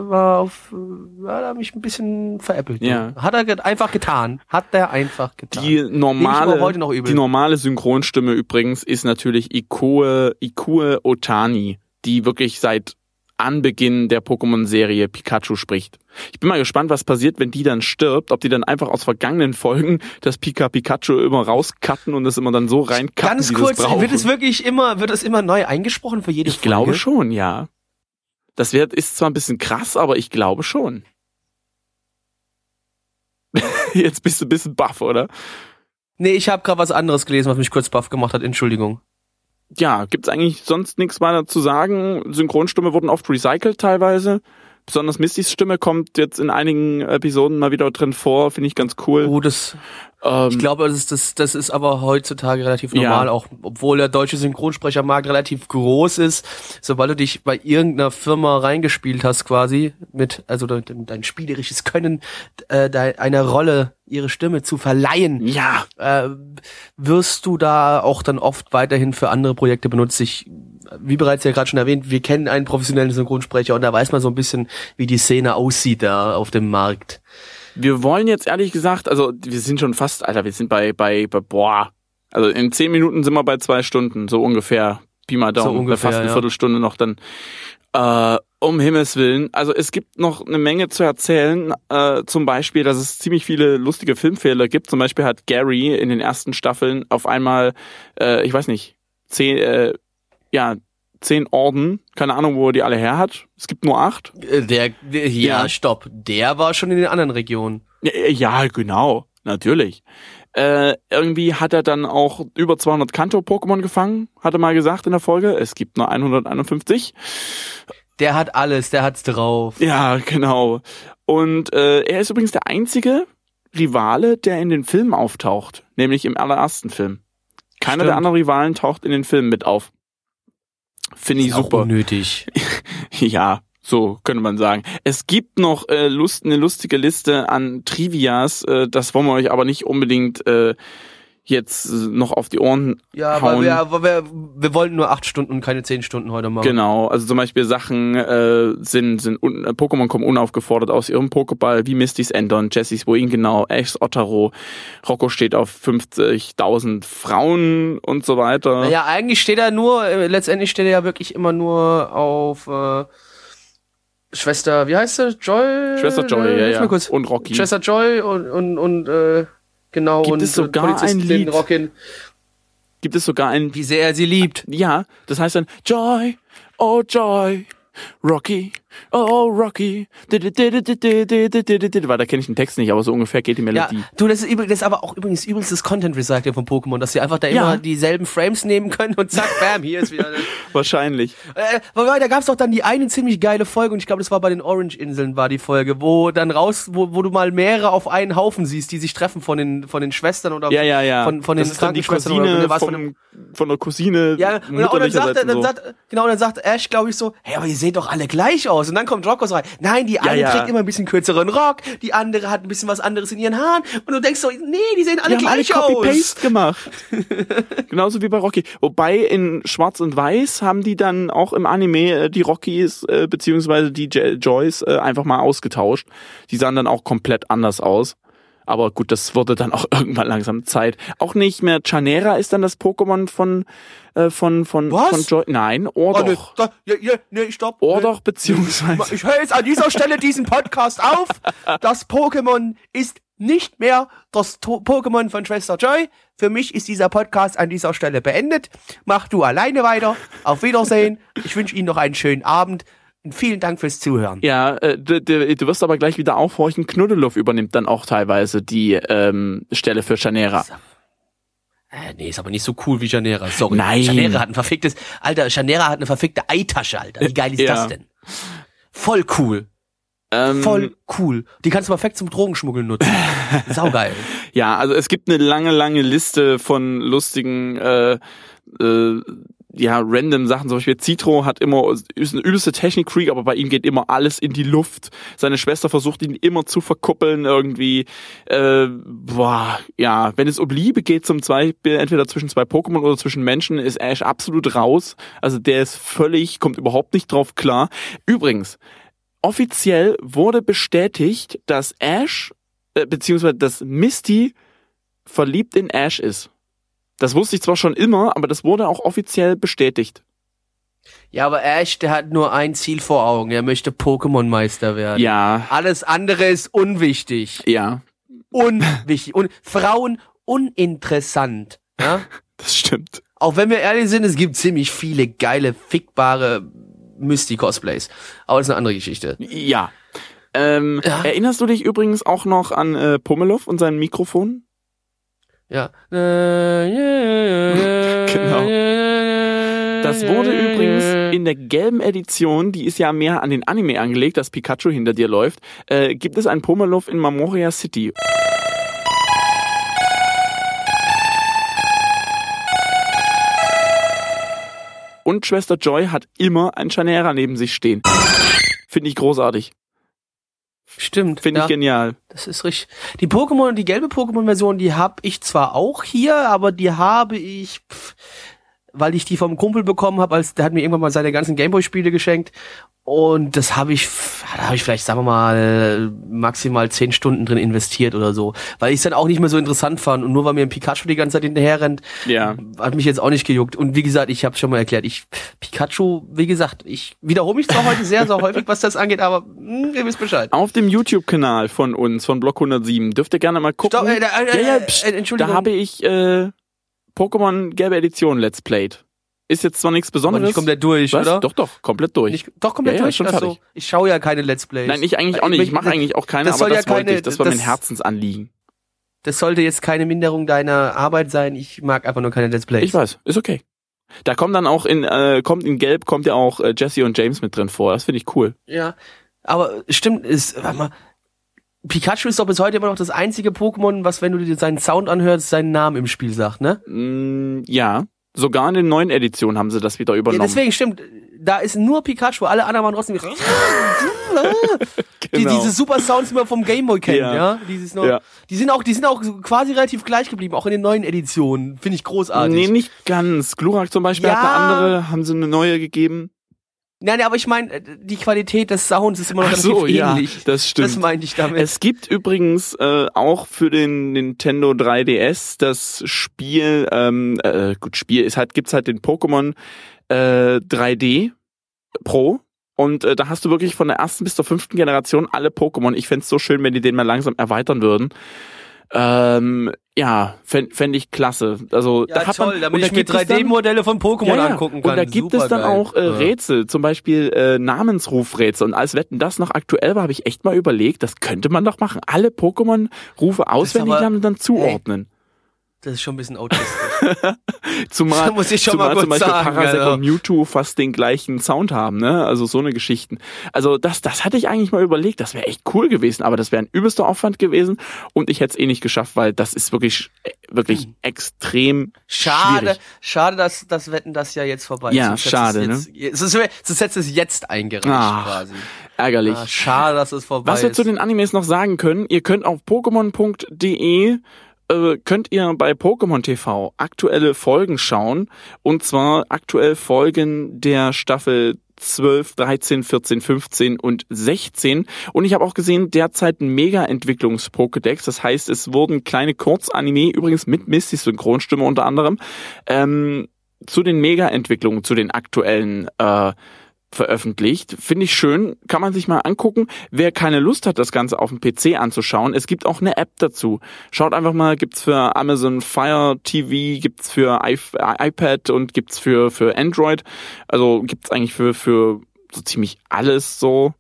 war auf, äh, hat er mich ein bisschen veräppelt. Ja. Hat er get einfach getan. Hat er einfach getan. Die normale, die normale Synchronstimme übrigens ist natürlich Ikue, Ikue Otani, die wirklich seit Anbeginn der Pokémon-Serie Pikachu spricht. Ich bin mal gespannt, was passiert, wenn die dann stirbt, ob die dann einfach aus vergangenen Folgen das Pika Pikachu immer rauscutten und das immer dann so reincutten, Ganz kurz, wird es wirklich immer, wird es immer neu eingesprochen für jede Ich Folge? glaube schon, ja. Das wird, ist zwar ein bisschen krass, aber ich glaube schon. Jetzt bist du ein bisschen baff, oder? Nee, ich habe gerade was anderes gelesen, was mich kurz baff gemacht hat. Entschuldigung. Ja, gibt's eigentlich sonst nichts weiter zu sagen. Synchronstimme wurden oft recycelt teilweise. Besonders Mistys Stimme kommt jetzt in einigen Episoden mal wieder drin vor, finde ich ganz cool. Oh, das, Ähm, ich glaube, das ist, das, das ist aber heutzutage relativ normal, Ja. auch obwohl der deutsche Synchronsprechermarkt relativ groß ist. Sobald du dich bei irgendeiner Firma reingespielt hast, quasi, mit, also dein, dein spielerisches Können, äh, dein, einer Rolle ihre Stimme zu verleihen, ja, äh, wirst du da auch dann oft weiterhin für andere Projekte benutzt. Ich, wie bereits ja gerade schon erwähnt, wir kennen einen professionellen Synchronsprecher und da weiß man so ein bisschen, wie die Szene aussieht da auf dem Markt. wir wollen jetzt ehrlich gesagt, also wir sind schon fast, Alter, wir sind bei, bei, bei boah, also in zehn Minuten sind wir bei zwei Stunden, so ungefähr. Pi mal Daumen, So ungefähr, fast eine ja. Viertelstunde noch dann. Äh, um Himmels Willen. Also es gibt noch eine Menge zu erzählen. Äh, zum Beispiel, dass es ziemlich viele lustige Filmfehler gibt. Zum Beispiel hat Gary in den ersten Staffeln auf einmal, äh, ich weiß nicht, zehn, äh, ja, zehn Orden. Keine Ahnung, wo er die alle her hat. Es gibt nur acht. Äh, Der, der ja, Ja. stopp. Der war schon in den anderen Regionen. Ja, Ja, genau, natürlich. Äh, irgendwie hat er dann auch über 200 Kanto-Pokémon gefangen, hat er mal gesagt in der Folge. Es gibt nur 151. Der hat alles, der hat's drauf. Ja, genau. Und äh, er ist übrigens der einzige Rivale, der in den Filmen auftaucht, nämlich im allerersten Film. Keiner Stimmt. der anderen Rivalen taucht in den Filmen mit auf. Finde ich Ist auch super. unnötig. Ja, so könnte man sagen. Es gibt noch äh, Lust, eine lustige Liste an Trivias, äh, das wollen wir euch aber nicht unbedingt äh, jetzt äh, noch auf die Ohren Ja, hauen. weil wir, wir, wir wollten nur acht Stunden und keine zehn Stunden heute machen. Genau, also zum Beispiel Sachen äh, sind, sind un, äh, Pokémon kommen unaufgefordert aus ihrem Pokéball, wie Mistys Endon, Jessys Wohin genau, Ashs Ottero, Rocco steht auf 50.000 Frauen und so weiter. Naja, eigentlich steht er nur, äh, letztendlich steht er ja wirklich immer nur auf äh, Schwester, wie heißt sie? Joy? Schwester Joy, Äh, ja, ja. Und Rocky. Schwester Joy und, und, und äh, genau, Gibt und es sogar und Polizistin ein Lied? Rockin, Gibt es sogar ein, wie sehr er sie liebt. ja, das heißt dann Joy, oh Joy, Rocky, oh Rocky, weil da kenne ich den Text nicht, aber so ungefähr geht die Ja, Melodie. du, das ist, übrigens, das ist aber auch übrigens übelstes Content Recycling von Pokémon, dass sie einfach da Ja. immer dieselben Frames nehmen können und zack, bam, hier ist wieder. Wahrscheinlich. Äh, wobei, da gab's doch dann die eine ziemlich geile Folge und ich glaube, das war bei den Orange-Inseln war die Folge, wo dann raus, wo, wo du mal mehrere auf einen Haufen siehst, die sich treffen von den von den Schwestern oder Ja, ja, ja. von, von den das Krankenschwestern Cousine oder was vom, von dem, von der Cousine. ja, und, und dann sagt er, dann so. sagt, genau, dann sagt Ash, glaube ich, so, hey, aber ihr seht doch alle gleich aus. Und dann kommt Rocco so rein. Nein, die eine ja. trägt immer ein bisschen kürzeren Rock, die andere hat ein bisschen was anderes in ihren Haaren. Und du denkst so, nee, die sehen alle Die haben alle gleich aus. Copy-Paste gemacht. Genauso wie bei Rocky. Wobei in Schwarz und Weiß haben die dann auch im Anime äh, die Rockies äh, beziehungsweise die J Joys äh, einfach mal ausgetauscht. Die sahen dann auch komplett anders aus. Aber gut, das wurde dann auch irgendwann langsam Zeit. Auch nicht mehr Chanera ist dann das Pokémon von äh, von von Was? von Joy. Nein, Oh, nee, Ordoch. da, ja, ja, nee, stopp. Ordoch beziehungsweise Ich höre jetzt an dieser Stelle diesen Podcast auf. Das Pokémon ist nicht mehr das To Pokémon von Schwester Joy. Für mich ist dieser Podcast an dieser Stelle beendet. Mach du alleine weiter. Auf Wiedersehen. Ich wünsche Ihnen noch einen schönen Abend. Vielen Dank fürs Zuhören. Ja, äh, du, du, du wirst aber gleich wieder aufhorchen. Knuddeluff übernimmt dann auch teilweise die ähm, Stelle für Chanera. Äh, nee, ist aber nicht so cool wie Janera. Sorry. Nein. Janera hat ein verficktes, Alter, Janera hat eine verfickte Eitasche, Alter. Wie geil ist Ja. das denn? Voll cool. Ähm, Voll cool. Die kannst du perfekt zum Drogenschmuggeln nutzen. Saugeil. Ja, also es gibt eine lange, lange Liste von lustigen, äh, äh, ja, random Sachen. Zum Beispiel Citro hat immer, ist ein übelste Technik-Freak, aber bei ihm geht immer alles in die Luft. Seine Schwester versucht ihn immer zu verkuppeln irgendwie. Äh, boah, ja, wenn es um Liebe geht zum Beispiel, entweder zwischen zwei Pokémon oder zwischen Menschen, ist Ash absolut raus. Also der ist völlig, kommt überhaupt nicht drauf klar. Übrigens, offiziell wurde bestätigt, dass Ash, äh, beziehungsweise dass Misty verliebt in Ash ist. Das wusste ich zwar schon immer, aber das wurde auch offiziell bestätigt. Ja, aber Ash, der hat nur ein Ziel vor Augen. Er möchte Pokémon-Meister werden. Ja, Alles andere ist unwichtig. ja, Unwichtig. Und Frauen uninteressant. Ja? das stimmt. Auch wenn wir ehrlich sind, es gibt ziemlich viele geile, fickbare Misty-Cosplays. Aber das ist eine andere Geschichte. Ja. Ähm, Ja. Erinnerst du dich übrigens auch noch an äh, Pomelow und sein Mikrofon? Ja. Genau. Das wurde übrigens in der gelben Edition, die ist ja mehr an den Anime angelegt, dass Pikachu hinter dir läuft, äh, gibt es ein Pomelow in Mamoria City. Und Schwester Joy hat immer ein Chanera neben sich stehen. Finde ich großartig. Stimmt. Finde ja. ich genial. Das ist richtig. Die Pokémon, die gelbe Pokémon-Version, die habe ich zwar auch hier, aber die habe ich, pff, weil ich die vom Kumpel bekommen habe, als der hat mir irgendwann mal seine ganzen Gameboy-Spiele geschenkt. Und das habe ich, da habe ich vielleicht, sagen wir mal, maximal zehn Stunden drin investiert oder so. Weil ich es dann auch nicht mehr so interessant fand. Und nur weil mir ein Pikachu die ganze Zeit hinterher rennt, Ja. hat mich jetzt auch nicht gejuckt. Und wie gesagt, ich habe schon mal erklärt, ich Pikachu, wie gesagt, ich wiederhole mich zwar heute sehr, sehr häufig, was das angeht, aber mh, ihr wisst Bescheid. Auf dem YouTube-Kanal von uns, von Block 107, dürft ihr gerne mal gucken. Stopp, äh, da- äh, ja, ja, äh, pst, äh. Da habe ich äh, Pokémon gelbe Edition Let's Played. Ist jetzt zwar nichts Aber Besonderes. nicht komplett durch, Was? oder? Doch, doch, komplett durch. Nicht, doch komplett Ja, ja, durch. schon Ach so. fertig. Ich schaue ja keine Let's Plays. Nein, ich eigentlich auch nicht. Ich mache eigentlich auch keine, das aber ja das wollte keine- ich. Das war mein das- Herzensanliegen. Das sollte jetzt keine Minderung deiner Arbeit sein. Ich mag einfach nur keine Let's Plays. Ich weiß, ist okay. Da kommt dann auch in, äh, kommt in Gelb, kommt ja auch äh, Jesse und James mit drin vor. Das finde ich cool. Ja, aber stimmt, ist, warte mal, Pikachu ist doch bis heute immer noch das einzige Pokémon, was, wenn du dir seinen Sound anhörst, seinen Namen im Spiel sagt, ne? Mm, ja, sogar in den neuen Editionen haben sie das wieder Ja, übernommen. deswegen stimmt, da ist nur Pikachu, alle anderen waren trotzdem die, Genau. diese super Sounds, die man vom Gameboy kennt, Ja. ja. Dieses noch, Ja. Die sind auch, die sind auch quasi relativ gleich geblieben, auch in den neuen Editionen. Finde ich großartig. Nee, nicht ganz. Glurak zum Beispiel Ja. hat eine andere, haben sie eine neue gegeben. Nein, aber ich meine, die Qualität des Sounds ist immer noch Ach relativ so, ja, ähnlich. das stimmt. Das meinte ich damit. Es gibt übrigens äh, auch für den Nintendo 3DS das Spiel, ähm, äh, gut, Spiel ist halt, gibt's halt den Pokémon äh, 3D Pro. Und äh, da hast du wirklich von der ersten bis zur fünften Generation alle Pokémon. Ich fänd's so schön, wenn die den mal langsam erweitern würden. Ähm, ja, fänd, fänd ich klasse. Also ja, da hat toll, man, damit und da ich mir gibt es dann- 3D-Modelle von Pokémon ja, ja. angucken kann. Und da gibt es dann auch äh. Rätsel, zum Beispiel äh, Namensrufrätsel. Und als Wetten das noch aktuell war, habe ich echt mal überlegt, das könnte man doch machen. Alle Pokémon-Rufe auswendig aber- lernen und dann zuordnen. Das ist schon ein bisschen autistisch. Zumal, muss ich schon zumal mal zum kurz Beispiel sagen, Parasec also. und Mewtwo fast den gleichen Sound haben, ne? Also so eine Geschichten. Also das, das hatte ich eigentlich mal überlegt. Das wäre echt cool gewesen, aber das wäre ein übelster Aufwand gewesen und ich hätte es eh nicht geschafft, weil das ist wirklich, äh, wirklich extrem Schade, schwierig. schade, dass das Wetten das ja jetzt vorbei ist. Ja, schade, ne? Sonst, hättest du es jetzt eingereicht Ach, quasi. Ärgerlich. Ah, schade, dass es vorbei Was wir ist. zu den Animes noch sagen können, ihr könnt auf pokémon.de äh, könnt ihr bei Pokémon TV aktuelle Folgen schauen? Und zwar aktuell Folgen der Staffel 12, 13, 14, 15 und 16 und ich habe auch gesehen derzeit ein Mega-Entwicklungs-Pokédex, das heißt es wurden kleine Kurzanime, übrigens mit Mistys Synchronstimme unter anderem, ähm, zu den Mega-Entwicklungen, zu den aktuellen äh, veröffentlicht. Finde ich schön, kann man sich mal angucken. Wer keine Lust hat, das Ganze auf dem PC anzuschauen, es gibt auch eine App dazu. Schaut einfach mal, gibt's für Amazon Fire TV, gibt's für I iPad und gibt's für für Android. Also gibt's eigentlich für für so ziemlich alles so.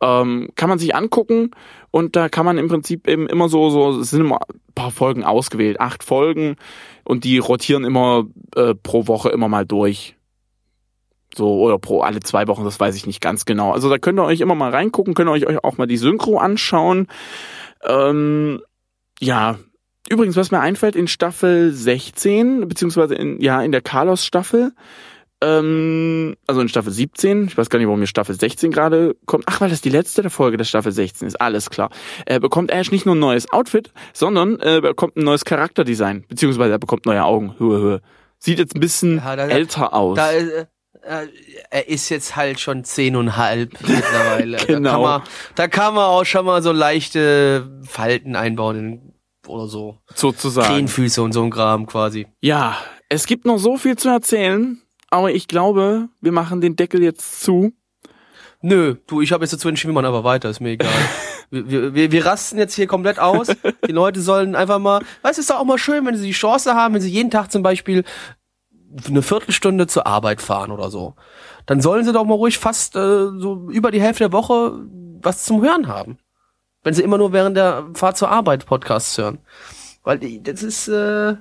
Ähm, kann man sich angucken und da kann man im Prinzip eben immer so, so es sind immer ein paar Folgen ausgewählt, acht Folgen und die rotieren immer äh, pro Woche immer mal durch. So, oder pro alle zwei Wochen, das weiß ich nicht ganz genau. Also da könnt ihr euch immer mal reingucken, könnt ihr euch auch mal die Synchro anschauen. Ähm, ja, übrigens, was mir einfällt, in Staffel 16, beziehungsweise in, ja, in der Carlos-Staffel, ähm, also in Staffel 17, ich weiß gar nicht, warum mir Staffel 16 gerade kommt. Ach, weil das die letzte der Folge der Staffel 16 ist, alles klar. Er bekommt Ash nicht nur ein neues Outfit, sondern äh, er bekommt ein neues Charakterdesign, beziehungsweise er bekommt neue Augen. Höhe, Höhe. Sieht jetzt ein bisschen Ja, da- älter aus. Da, äh, er ist jetzt halt schon zehn und halb mittlerweile. Da Genau. kann, man, da kann man auch schon mal so leichte Falten einbauen in, oder so. sozusagen. Krähenfüße und so ein Kram quasi. Ja, es gibt noch so viel zu erzählen, aber ich glaube, wir machen den Deckel jetzt zu. Nö, du, ich habe jetzt dazu entschieden, wir machen aber weiter, ist mir egal. wir, wir, wir, wir rasten jetzt hier komplett aus. Die Leute sollen einfach mal, weißt du, ist doch auch mal schön, wenn sie die Chance haben, wenn sie jeden Tag zum Beispiel eine Viertelstunde zur Arbeit fahren oder so. Dann sollen sie doch mal ruhig fast äh, so über die Hälfte der Woche was zum Hören haben. Wenn sie immer nur während der Fahrt zur Arbeit Podcasts hören. Weil das ist, äh, äh,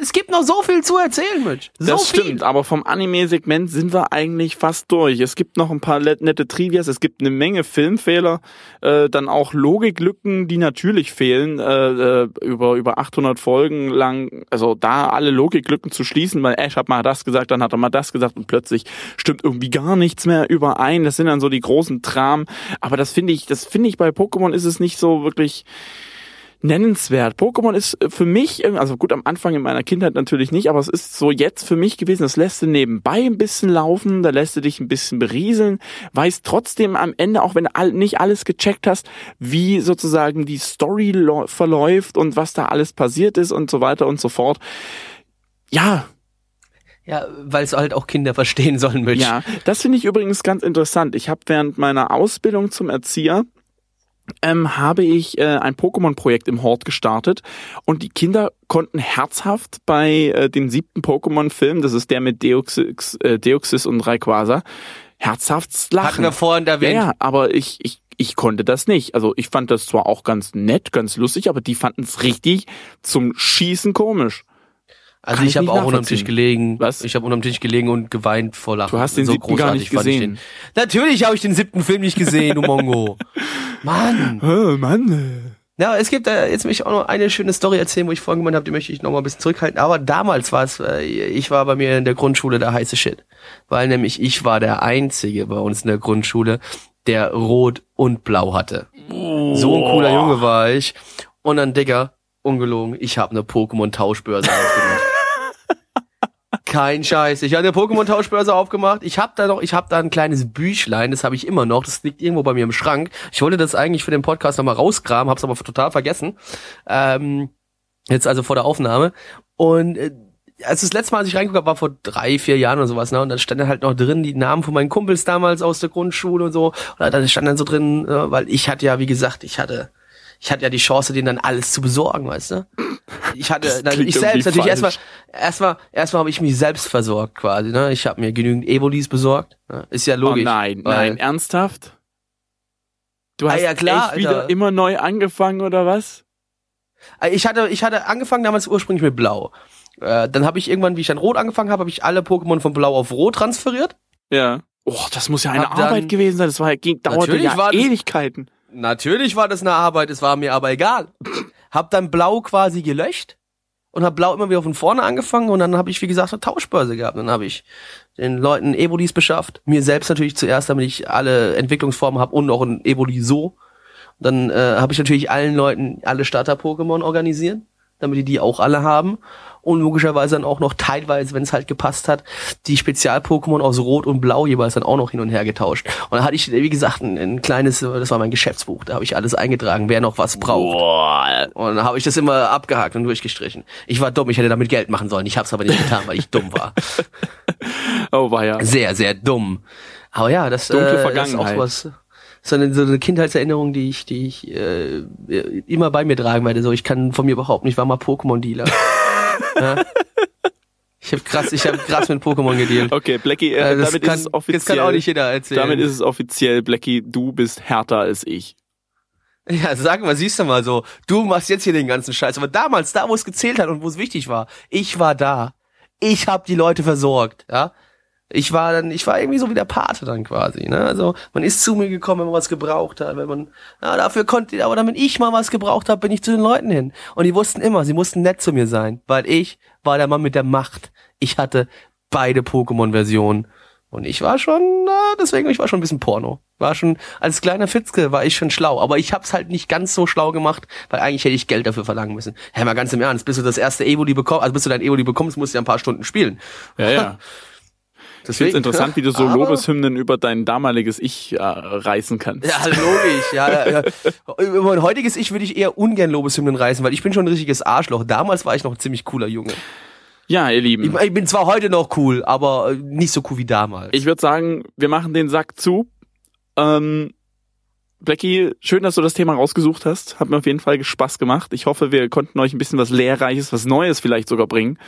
es gibt noch so viel zu erzählen, Mitch. So Das viel. stimmt, aber vom Anime-Segment sind wir eigentlich fast durch. Es gibt noch ein paar nette Trivias, es gibt eine Menge Filmfehler, äh, dann auch Logiklücken, die natürlich fehlen, äh, äh, über, über 800 Folgen lang, also da alle Logiklücken zu schließen, weil Ash hat mal das gesagt, dann hat er mal das gesagt und plötzlich stimmt irgendwie gar nichts mehr überein. Das sind dann so die großen Dramen, aber das finde ich, das finde ich bei Pokémon ist es nicht so wirklich nennenswert. Pokémon ist äh, für mich, irgendwie- also gut am Anfang in meiner Kindheit natürlich nicht, aber es ist so jetzt für mich gewesen, das lässt du nebenbei ein bisschen laufen, da lässt du dich ein bisschen berieseln, weißt trotzdem am Ende, auch wenn du nicht alles gecheckt hast, wie sozusagen die Story verläuft und was da alles passiert ist und so weiter und so fort. Ja, Ja, weil es halt auch Kinder verstehen sollen, Mitch. ja, das finde ich übrigens ganz interessant. Ich habe während meiner Ausbildung zum Erzieher ähm, habe ich äh, ein Pokémon-Projekt im Hort gestartet und die Kinder konnten herzhaft bei äh, dem siebten Pokémon-Film, das ist der mit Deoxys, äh, Deoxys und Rayquaza, herzhaft Hatten lachen. wir vorhin ja, erwähnt. ja, aber ich, ich, ich konnte das nicht. Also ich fand das zwar auch ganz nett, ganz lustig, aber die fanden es richtig zum Schießen komisch. Also Kann ich ich habe auch unterm. Tisch gelegen. Was? Ich habe unterm Tisch gelegen und geweint vor Lachen. Du hast den siebten gar nicht gesehen. Den. Natürlich habe ich den siebten Film nicht gesehen, du Mongo. Mann. Oh, Mann. Ja, es gibt äh, jetzt möchte ich auch noch eine schöne Story erzählen, wo ich vorhin gemeint habe, die möchte ich noch mal ein bisschen zurückhalten. Aber damals war es, äh, ich war bei mir in der Grundschule der heiße Shit, weil nämlich ich war der einzige bei uns in der Grundschule, der Rot und Blau hatte. So ein cooler Junge war ich. Und dann Digga, ungelogen, ich habe eine Pokémon-Tauschbörse aufgemacht. Kein Scheiß. Ich hatte eine Pokémon-Tauschbörse aufgemacht. Ich habe da noch, ich habe da ein kleines Büchlein, das habe ich immer noch. Das liegt irgendwo bei mir im Schrank. Ich wollte das eigentlich für den Podcast nochmal rausgraben, hab's aber total vergessen. Ähm, jetzt also vor der Aufnahme. Und äh, als das letzte Mal, als ich reingeguckt habe, war vor drei, vier Jahren oder sowas, ne? Und dann stand halt noch drin die Namen von meinen Kumpels damals aus der Grundschule und so. Und dann stand dann so drin, äh, weil ich hatte ja, wie gesagt, ich hatte, ich hatte ja die Chance, denen dann alles zu besorgen, weißt du? Ich hatte, klingt ich selbst natürlich erstmal, falsch. erstmal, erstmal habe ich mich selbst versorgt quasi, ne? Ich habe mir genügend Evolis besorgt, ne? ist ja Oh logisch. nein, weil- nein, ernsthaft? Du Ah, hast ja, klar, echt wieder Alter. immer neu angefangen oder was? Äh, Ich hatte, ich hatte angefangen damals ursprünglich mit Blau. Äh, dann habe ich irgendwann, wie ich dann Rot angefangen habe, habe ich alle Pokémon von Blau auf Rot transferiert. Ja. Oh, das muss ja eine Hab dann- Arbeit gewesen sein. Das war, ging, dauerte ja Ewigkeiten. Natürlich war das eine Arbeit, es war mir aber egal. Hab dann Blau quasi gelöscht und hab Blau immer wieder von vorne angefangen und dann habe ich, wie gesagt, eine Tauschbörse gehabt. Dann habe ich den Leuten Evolis beschafft, mir selbst natürlich zuerst, damit ich alle Entwicklungsformen habe und auch ein Evoli so. Dann äh, habe ich natürlich allen Leuten alle Starter-Pokémon organisieren, damit die die auch alle haben. Und logischerweise dann auch noch teilweise, wenn es halt gepasst hat, die Spezial-Pokémon aus Rot und Blau jeweils dann auch noch hin und her getauscht. Und dann hatte ich, wie gesagt, ein, ein kleines, das war mein Geschäftsbuch, da habe ich alles eingetragen, wer noch was braucht. Boah. Und dann habe ich das immer abgehakt und durchgestrichen. Ich war dumm, ich hätte damit Geld machen sollen. Ich habe es aber nicht getan, weil ich dumm war. Oh, war ja. Sehr, sehr dumm. Aber ja, das, Dunkle äh, das ist Vergangenheit. auch was. So eine, so eine Kindheitserinnerung, die ich, die ich äh, immer bei mir tragen werde. So, ich kann von mir behaupten, ich war mal Pokémon-Dealer. ja? Ich habe krass, ich habe krass mit Pokémon gedealt. Okay, Blackie, äh, das, damit kann, ist es offiziell. das kann auch nicht jeder erzählen. damit ist es offiziell, Blackie, du bist härter als ich. Ja, sag mal, siehst du mal so, du machst jetzt hier den ganzen Scheiß, aber damals, da wo es gezählt hat und wo es wichtig war, ich war da. Ich habe die Leute versorgt, ja? Ich war dann, ich war irgendwie so wie der Pate dann quasi, ne? Also, man ist zu mir gekommen, wenn man was gebraucht hat, wenn man, na, dafür konnte, aber damit ich mal was gebraucht habe, bin ich zu den Leuten hin. Und die wussten immer, sie mussten nett zu mir sein, weil ich war der Mann mit der Macht. Ich hatte beide Pokémon-Versionen. Und ich war schon, na, deswegen, ich war schon ein bisschen Porno. War schon, als kleiner Fitzke war ich schon schlau. Aber ich hab's halt nicht ganz so schlau gemacht, weil eigentlich hätte ich Geld dafür verlangen müssen. Hä, mal ganz im Ernst, bis du das erste Evoli bekommst, also bis du dein Evoli bekommst, musst du ja ein paar Stunden spielen. Ja, ja. Ich finde Deswegen, interessant, wie du so Lobeshymnen über dein damaliges Ich äh, reißen kannst. Ja, logisch. Ja, ja, ja. Über mein heutiges Ich würde ich eher ungern Lobeshymnen reißen, weil ich bin schon ein richtiges Arschloch. Damals war ich noch ein ziemlich cooler Junge. Ja, ihr Lieben. Ich, ich bin zwar heute noch cool, aber äh, nicht so cool wie damals. Ich würde sagen, wir machen den Sack zu. Ähm, Blackie, schön, dass du das Thema rausgesucht hast. Hat mir auf jeden Fall Spaß gemacht. Ich hoffe, wir konnten euch ein bisschen was Lehrreiches, was Neues vielleicht sogar bringen.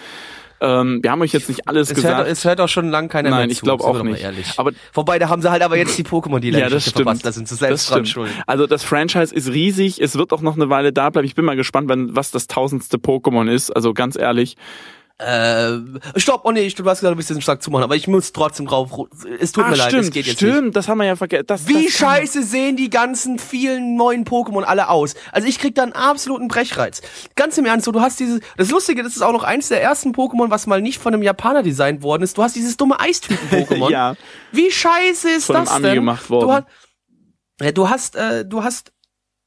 Ähm, wir haben euch jetzt nicht alles es, gesagt. hört, es hört auch schon lang keiner Nein, mehr ich zu, glaub sind auch wir doch mal nicht. Ehrlich. Aber- Wobei, da haben sie halt aber jetzt die Pokémon, die Ja, das stimmt. verpasst. Da sind sie selbst dran schuld. Also das Franchise ist riesig. Es wird auch noch eine Weile da bleiben. Ich bin mal gespannt, wann, was das tausendste Pokémon ist. Also ganz ehrlich. Äh, stopp, oh nee, du hast gesagt, du willst diesen Schlag zumachen, aber ich muss trotzdem drauf. Es tut mir leid, stimmt, es geht jetzt nicht. stimmt. Das haben wir ja vergessen. Das, Wie das scheiße sehen die ganzen vielen neuen Pokémon alle aus? Also ich krieg da einen absoluten Brechreiz. Ganz im Ernst, so, du hast dieses, das Lustige, das ist auch noch eins der ersten Pokémon, was mal nicht von einem Japaner designt worden ist. Du hast dieses dumme Eistypen-Pokémon. Ja. Wie scheiße ist Von einem das Ami denn? gemacht worden. Du hast, ja, du hast, äh, du hast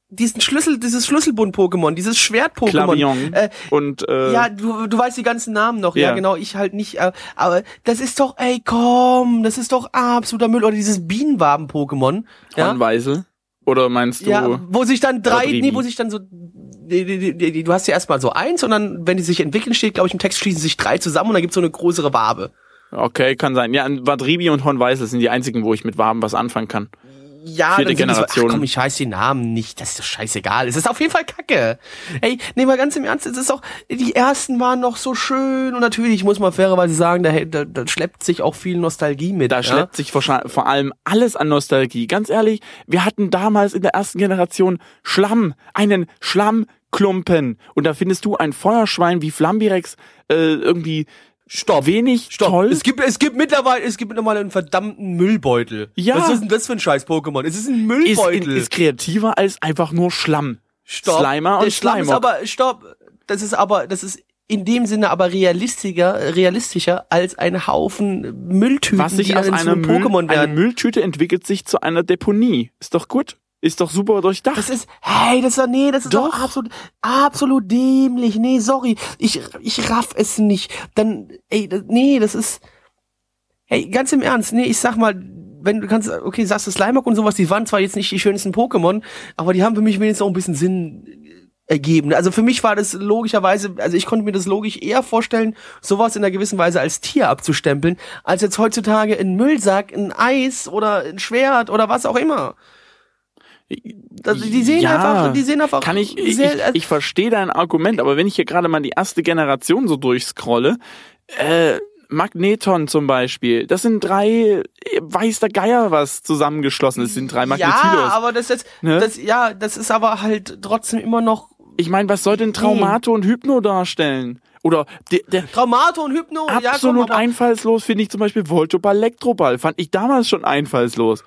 diesen Schlüssel, dieses Schlüsselbund-Pokémon, dieses Schwert-Pokémon. Äh, und äh, ja, du, du weißt die ganzen Namen noch, ja, Ja. genau, ich halt nicht, äh, aber das ist doch, ey, komm, das ist doch absoluter Müll. Oder dieses Bienenwaben-Pokémon, ja, Hornweisel. Oder meinst du? ja, wo sich dann drei, nee, wo sich dann so, die, die, die, die, du hast ja erstmal so eins und dann, wenn die sich entwickeln, steht, glaube ich, im Text schließen sich drei zusammen und dann gibt's so eine größere Wabe. Okay, kann sein. Ja, Vadribi und Hornweisel sind die einzigen, wo ich mit Waben was anfangen kann. Ja, Vierte so, Generation. ach komm, ich heiße die Namen nicht, das ist doch scheißegal. Es ist auf jeden Fall Kacke. Ey, nee, mal ganz im Ernst, es ist auch, die ersten waren noch so schön und natürlich muss man fairerweise sagen, da, da, da schleppt sich auch viel Nostalgie mit. Da ja? schleppt sich wahrscheinlich- vor allem alles an Nostalgie. Ganz ehrlich, wir hatten damals in der ersten Generation Schlamm, einen Schlammklumpen. Und da findest du ein Feuerschwein wie Flambirex äh, irgendwie Stopp. wenig Stopp. toll. Es gibt, es gibt mittlerweile, es gibt mittlerweile einen verdammten Müllbeutel. Ja. Was ist denn das für ein scheiß Pokémon? Es ist ein ist, Müllbeutel. ist kreativer als einfach nur Schlamm. stopp. Slimer und Schlamm ist aber, stopp. Das ist aber, das ist in dem Sinne aber realistischer, realistischer als ein Haufen Mülltüten, Was sich die aus einer Pokémon eine werden. Mülltüte entwickelt sich zu einer Deponie. Ist doch gut. Ist doch super durchdacht. Das ist, hey, das ist doch, nee, das ist doch, Doch. absolut, absolut dämlich. Nee, sorry. Ich, ich raff es nicht. Dann, ey, das, nee, das ist, hey, ganz im Ernst, nee, ich sag mal, wenn du kannst, okay, sagst du Slimeock und sowas, die waren zwar jetzt nicht die schönsten Pokémon, aber die haben für mich wenigstens auch ein bisschen Sinn ergeben. Also für mich war das logischerweise, also ich konnte mir das logisch eher vorstellen, sowas in einer gewissen Weise als Tier abzustempeln, als jetzt heutzutage ein Müllsack, ein Eis oder ein Schwert oder was auch immer. Also die sehen Ja, einfach, die sehen einfach Kann ich, ich, ich, ich verstehe dein Argument, aber wenn ich hier gerade mal die erste Generation so durchscrolle, äh, Magneton zum Beispiel, das sind drei, äh, weiß der Geier was zusammengeschlossen, es sind drei Magnetilos. ja, aber das ist, Ne? das, ja, das ist aber halt trotzdem immer noch ich meine, was soll denn Traumato und Hypno darstellen? Oder der, der Traumato und Hypno. ja, komm, absolut einfallslos finde ich zum Beispiel Voltoball Elektroball. Fand ich damals schon einfallslos.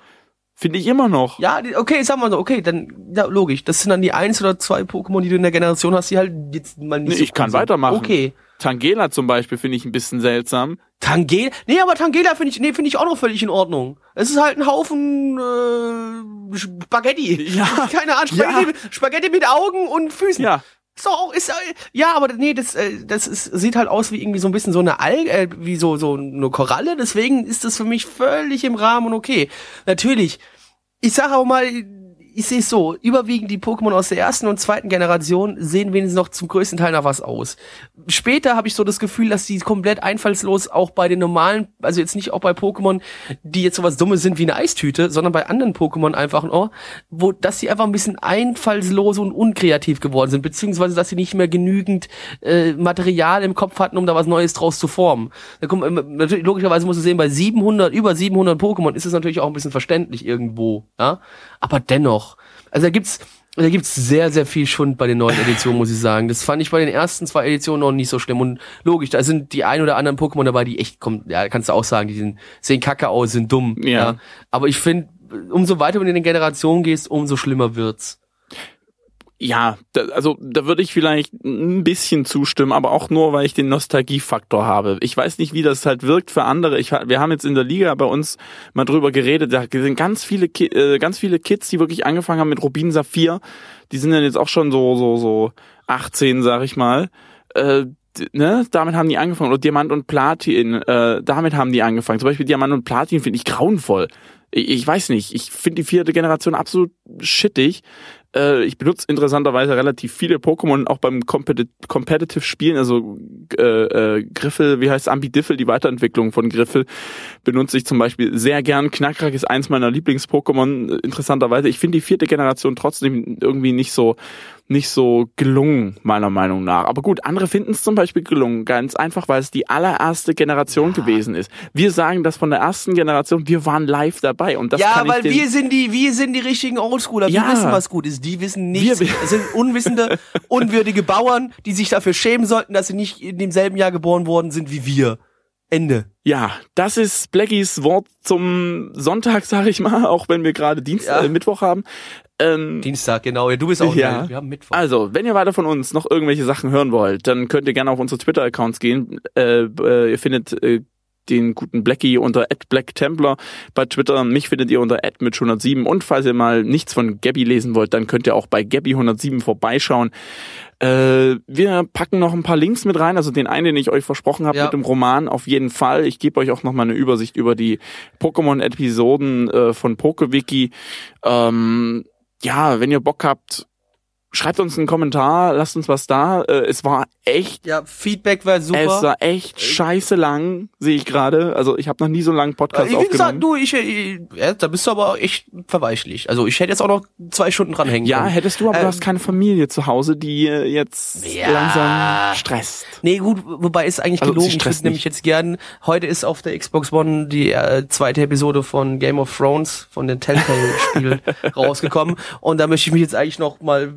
Finde ich immer noch. Ja, okay, sagen wir so, okay, dann, ja, logisch. Das sind dann die eins oder zwei Pokémon, die du in der Generation hast, die halt jetzt mal nicht Nee, so ich kann sind. weitermachen. Okay. Tangela zum Beispiel finde ich ein bisschen seltsam. Tangela, nee, aber Tangela finde ich, nee, finde ich auch noch völlig in Ordnung. Es ist halt ein Haufen, äh, Spaghetti. Ja. Keine Ahnung, Spaghetti, Ja. mit- Spaghetti mit Augen und Füßen. Ja. Auch, ist, äh, ja, aber nee, das, äh, das ist, sieht halt aus wie irgendwie so ein bisschen so eine Alge, äh, wie so, so eine Koralle, deswegen ist das für mich völlig im Rahmen und okay. Natürlich, ich sage auch mal, ich sehe es so, überwiegend die Pokémon aus der ersten und zweiten Generation sehen wenigstens noch zum größten Teil nach was aus. Später habe ich so das Gefühl, dass die komplett einfallslos auch bei den normalen, also jetzt nicht auch bei Pokémon, die jetzt sowas Dummes sind wie eine Eistüte, sondern bei anderen Pokémon einfach, oh, wo, dass sie einfach ein bisschen einfallslos und unkreativ geworden sind, beziehungsweise, dass sie nicht mehr genügend äh, Material im Kopf hatten, um da was Neues draus zu formen. Da kommt, ähm, natürlich, logischerweise musst du sehen, bei 700, über 700 Pokémon ist es natürlich auch ein bisschen verständlich irgendwo, ja. Aber dennoch, also da gibt's, da gibt's sehr, sehr viel Schund bei den neuen Editionen, muss ich sagen. Das fand ich bei den ersten zwei Editionen noch nicht so schlimm. Und logisch, da sind die ein oder anderen Pokémon dabei, die echt kommen, ja, kannst du auch sagen, die sind, sehen kacke aus, sind dumm. Ja. Aber ich finde, umso weiter du in den Generationen gehst, umso schlimmer wird's. Ja, da, also da würde ich vielleicht ein bisschen zustimmen, aber auch nur, weil ich den Nostalgiefaktor habe. Ich weiß nicht, wie das halt wirkt für andere. Ich, wir haben jetzt in der Liga bei uns mal drüber geredet. Da sind ganz viele, äh, ganz viele Kids, die wirklich angefangen haben mit Rubin Saphir. Die sind dann jetzt auch schon so so so 18, sag ich mal. Äh, ne, damit haben die angefangen. Oder Diamant und Platin, äh, damit haben die angefangen. Zum Beispiel Diamant und Platin finde ich grauenvoll. Ich, ich weiß nicht, ich finde die vierte Generation absolut shittig. Äh, ich benutze interessanterweise relativ viele Pokémon auch beim Competi Competitive Spielen, also äh, äh, Griffel, wie heißt Ambidiffel, die Weiterentwicklung von Griffel, benutze ich zum Beispiel sehr gern. Knackrack ist eins meiner Lieblings-Pokémon, interessanterweise. Ich finde die vierte Generation trotzdem irgendwie nicht so nicht so gelungen, meiner Meinung nach. Aber gut, andere finden es zum Beispiel gelungen, ganz einfach, weil es die allererste Generation ja. gewesen ist. Wir sagen das von der ersten Generation, wir waren live dabei und das Ja, weil wir sind die, wir sind die richtigen Oldschooler. Wir Ja. wissen, was gut ist. Die wissen nichts. Wir- Das sind unwissende, unwürdige Bauern, die sich dafür schämen sollten, dass sie nicht in demselben Jahr geboren worden sind wie wir. Ende. Ja, das ist Blackies Wort zum Sonntag, sag ich mal, auch wenn wir gerade Dienstag, Ja. äh, Mittwoch haben. Ähm, Dienstag, genau. Ja, Du bist auch Ja. Wir haben Mittwoch. Also, wenn ihr weiter von uns noch irgendwelche Sachen hören wollt, dann könnt ihr gerne auf unsere Twitter-Accounts gehen. Äh, äh, ihr findet äh, den guten Blackie unter @blacktemplar bei Twitter. Mich findet ihr unter @mitch107 und falls ihr mal nichts von Gabby lesen wollt, dann könnt ihr auch bei Gabby107 vorbeischauen. Äh, wir packen noch ein paar Links mit rein, also den einen, den ich euch versprochen habe Ja. mit dem Roman, auf jeden Fall. Ich gebe euch auch noch mal eine Übersicht über die Pokémon-Episoden äh, von PokeWiki. Ähm, ja, wenn ihr Bock habt, schreibt uns einen Kommentar, lasst uns was da. Äh, es war echt, ja, Feedback war super. es war echt scheiße lang, sehe ich gerade. Also ich habe noch nie so einen langen Podcast Äh, Wie gesagt, aufgenommen. du, ich, ich, ja, da bist du aber echt verweichlich. Also ich hätte jetzt auch noch zwei Stunden dranhängen Ja, können. hättest du, aber Ähm, du hast keine Familie zu Hause, die äh, jetzt Ja. langsam stresst. Nee, gut, wobei ist eigentlich Also, gelogen. Ich würde nämlich jetzt gern, heute ist auf der Xbox One die äh, zweite Episode von Game of Thrones, von den Telltale-Spielen rausgekommen. Und da möchte ich mich jetzt eigentlich noch mal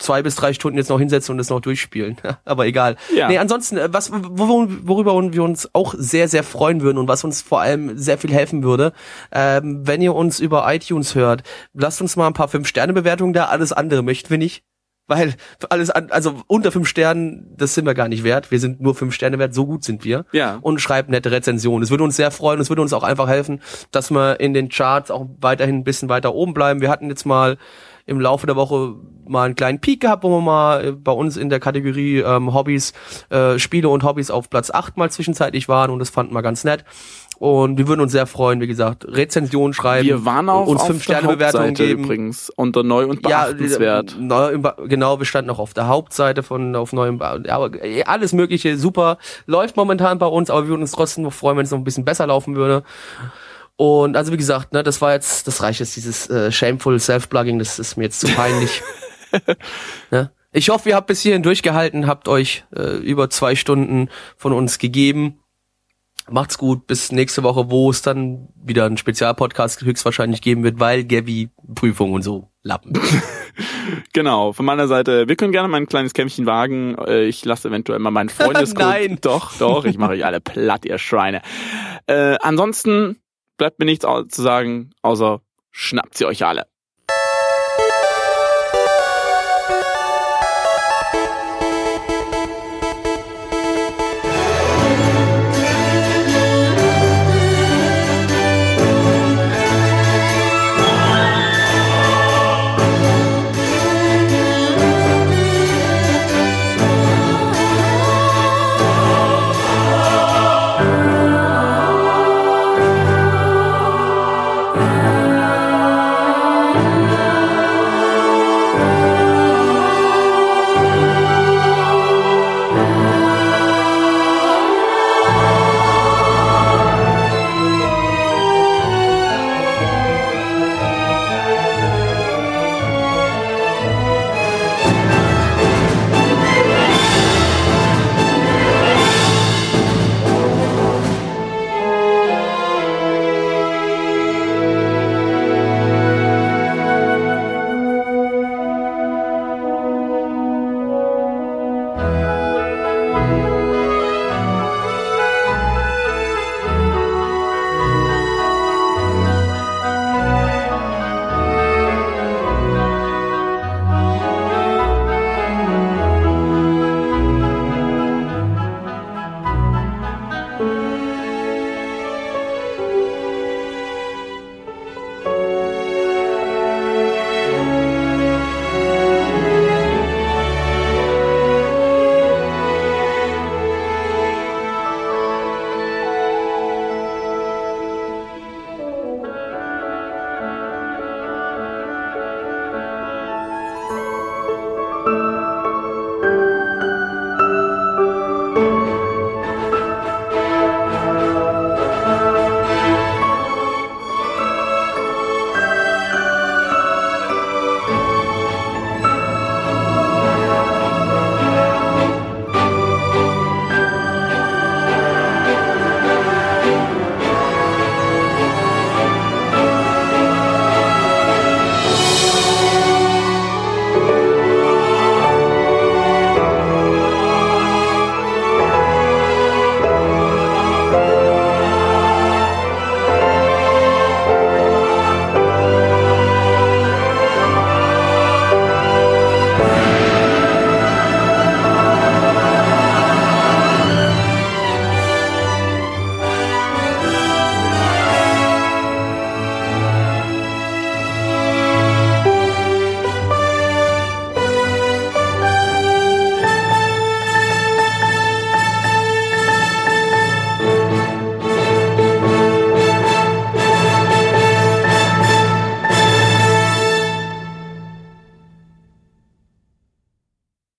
zwei bis drei Stunden jetzt noch hinsetzen und das noch durchspielen. Aber egal. Ja. Nee, ansonsten, äh, was, wor- worüber wir uns auch sehr, sehr freuen würden und was uns vor allem sehr viel helfen würde, ähm, wenn ihr uns über iTunes hört, lasst uns mal ein paar Fünf-Sterne-Bewertungen da, alles andere möchten wir nicht. Weil alles an, also unter fünf Sternen, das sind wir gar nicht wert. Wir sind nur fünf Sterne wert, so gut sind wir. Ja. Und schreibt nette Rezensionen. Es würde uns sehr freuen, es würde uns auch einfach helfen, dass wir in den Charts auch weiterhin ein bisschen weiter oben bleiben. Wir hatten jetzt mal im Laufe der Woche mal einen kleinen Peak gehabt, wo wir mal äh, bei uns in der Kategorie ähm, Hobbys, äh, Spiele und Hobbys auf Platz 8 mal zwischenzeitlich waren und das fanden wir ganz nett. Und wir würden uns sehr freuen, wie gesagt, Rezensionen schreiben, Wir waren auch uns auf fünf der Sterne Bewertungen Hauptseite geben. übrigens unter neu und beachtenswert. Ja, neu, genau, wir standen auch auf der Hauptseite von auf neuem, aber eh, alles Mögliche, super, läuft momentan bei uns, aber wir würden uns trotzdem noch freuen, wenn es noch ein bisschen besser laufen würde. Und also wie gesagt, ne, das war jetzt, das reicht jetzt dieses äh, shameful Self-Plugging, das ist mir jetzt zu peinlich. ne? Ich hoffe, ihr habt bis hierhin durchgehalten, habt euch äh, über zwei Stunden von uns gegeben. Macht's gut, bis nächste Woche, wo es dann wieder einen Spezialpodcast höchstwahrscheinlich geben wird, weil Gabby Prüfung und so Lappen. Genau, von meiner Seite, wir können gerne mal ein kleines Kämpfchen wagen. Äh, Ich lasse eventuell mal meinen Freundescode. Nein. Doch, doch, ich mache euch alle platt, ihr Schweine. Äh, ansonsten bleibt mir nichts zu sagen, außer schnappt sie euch alle.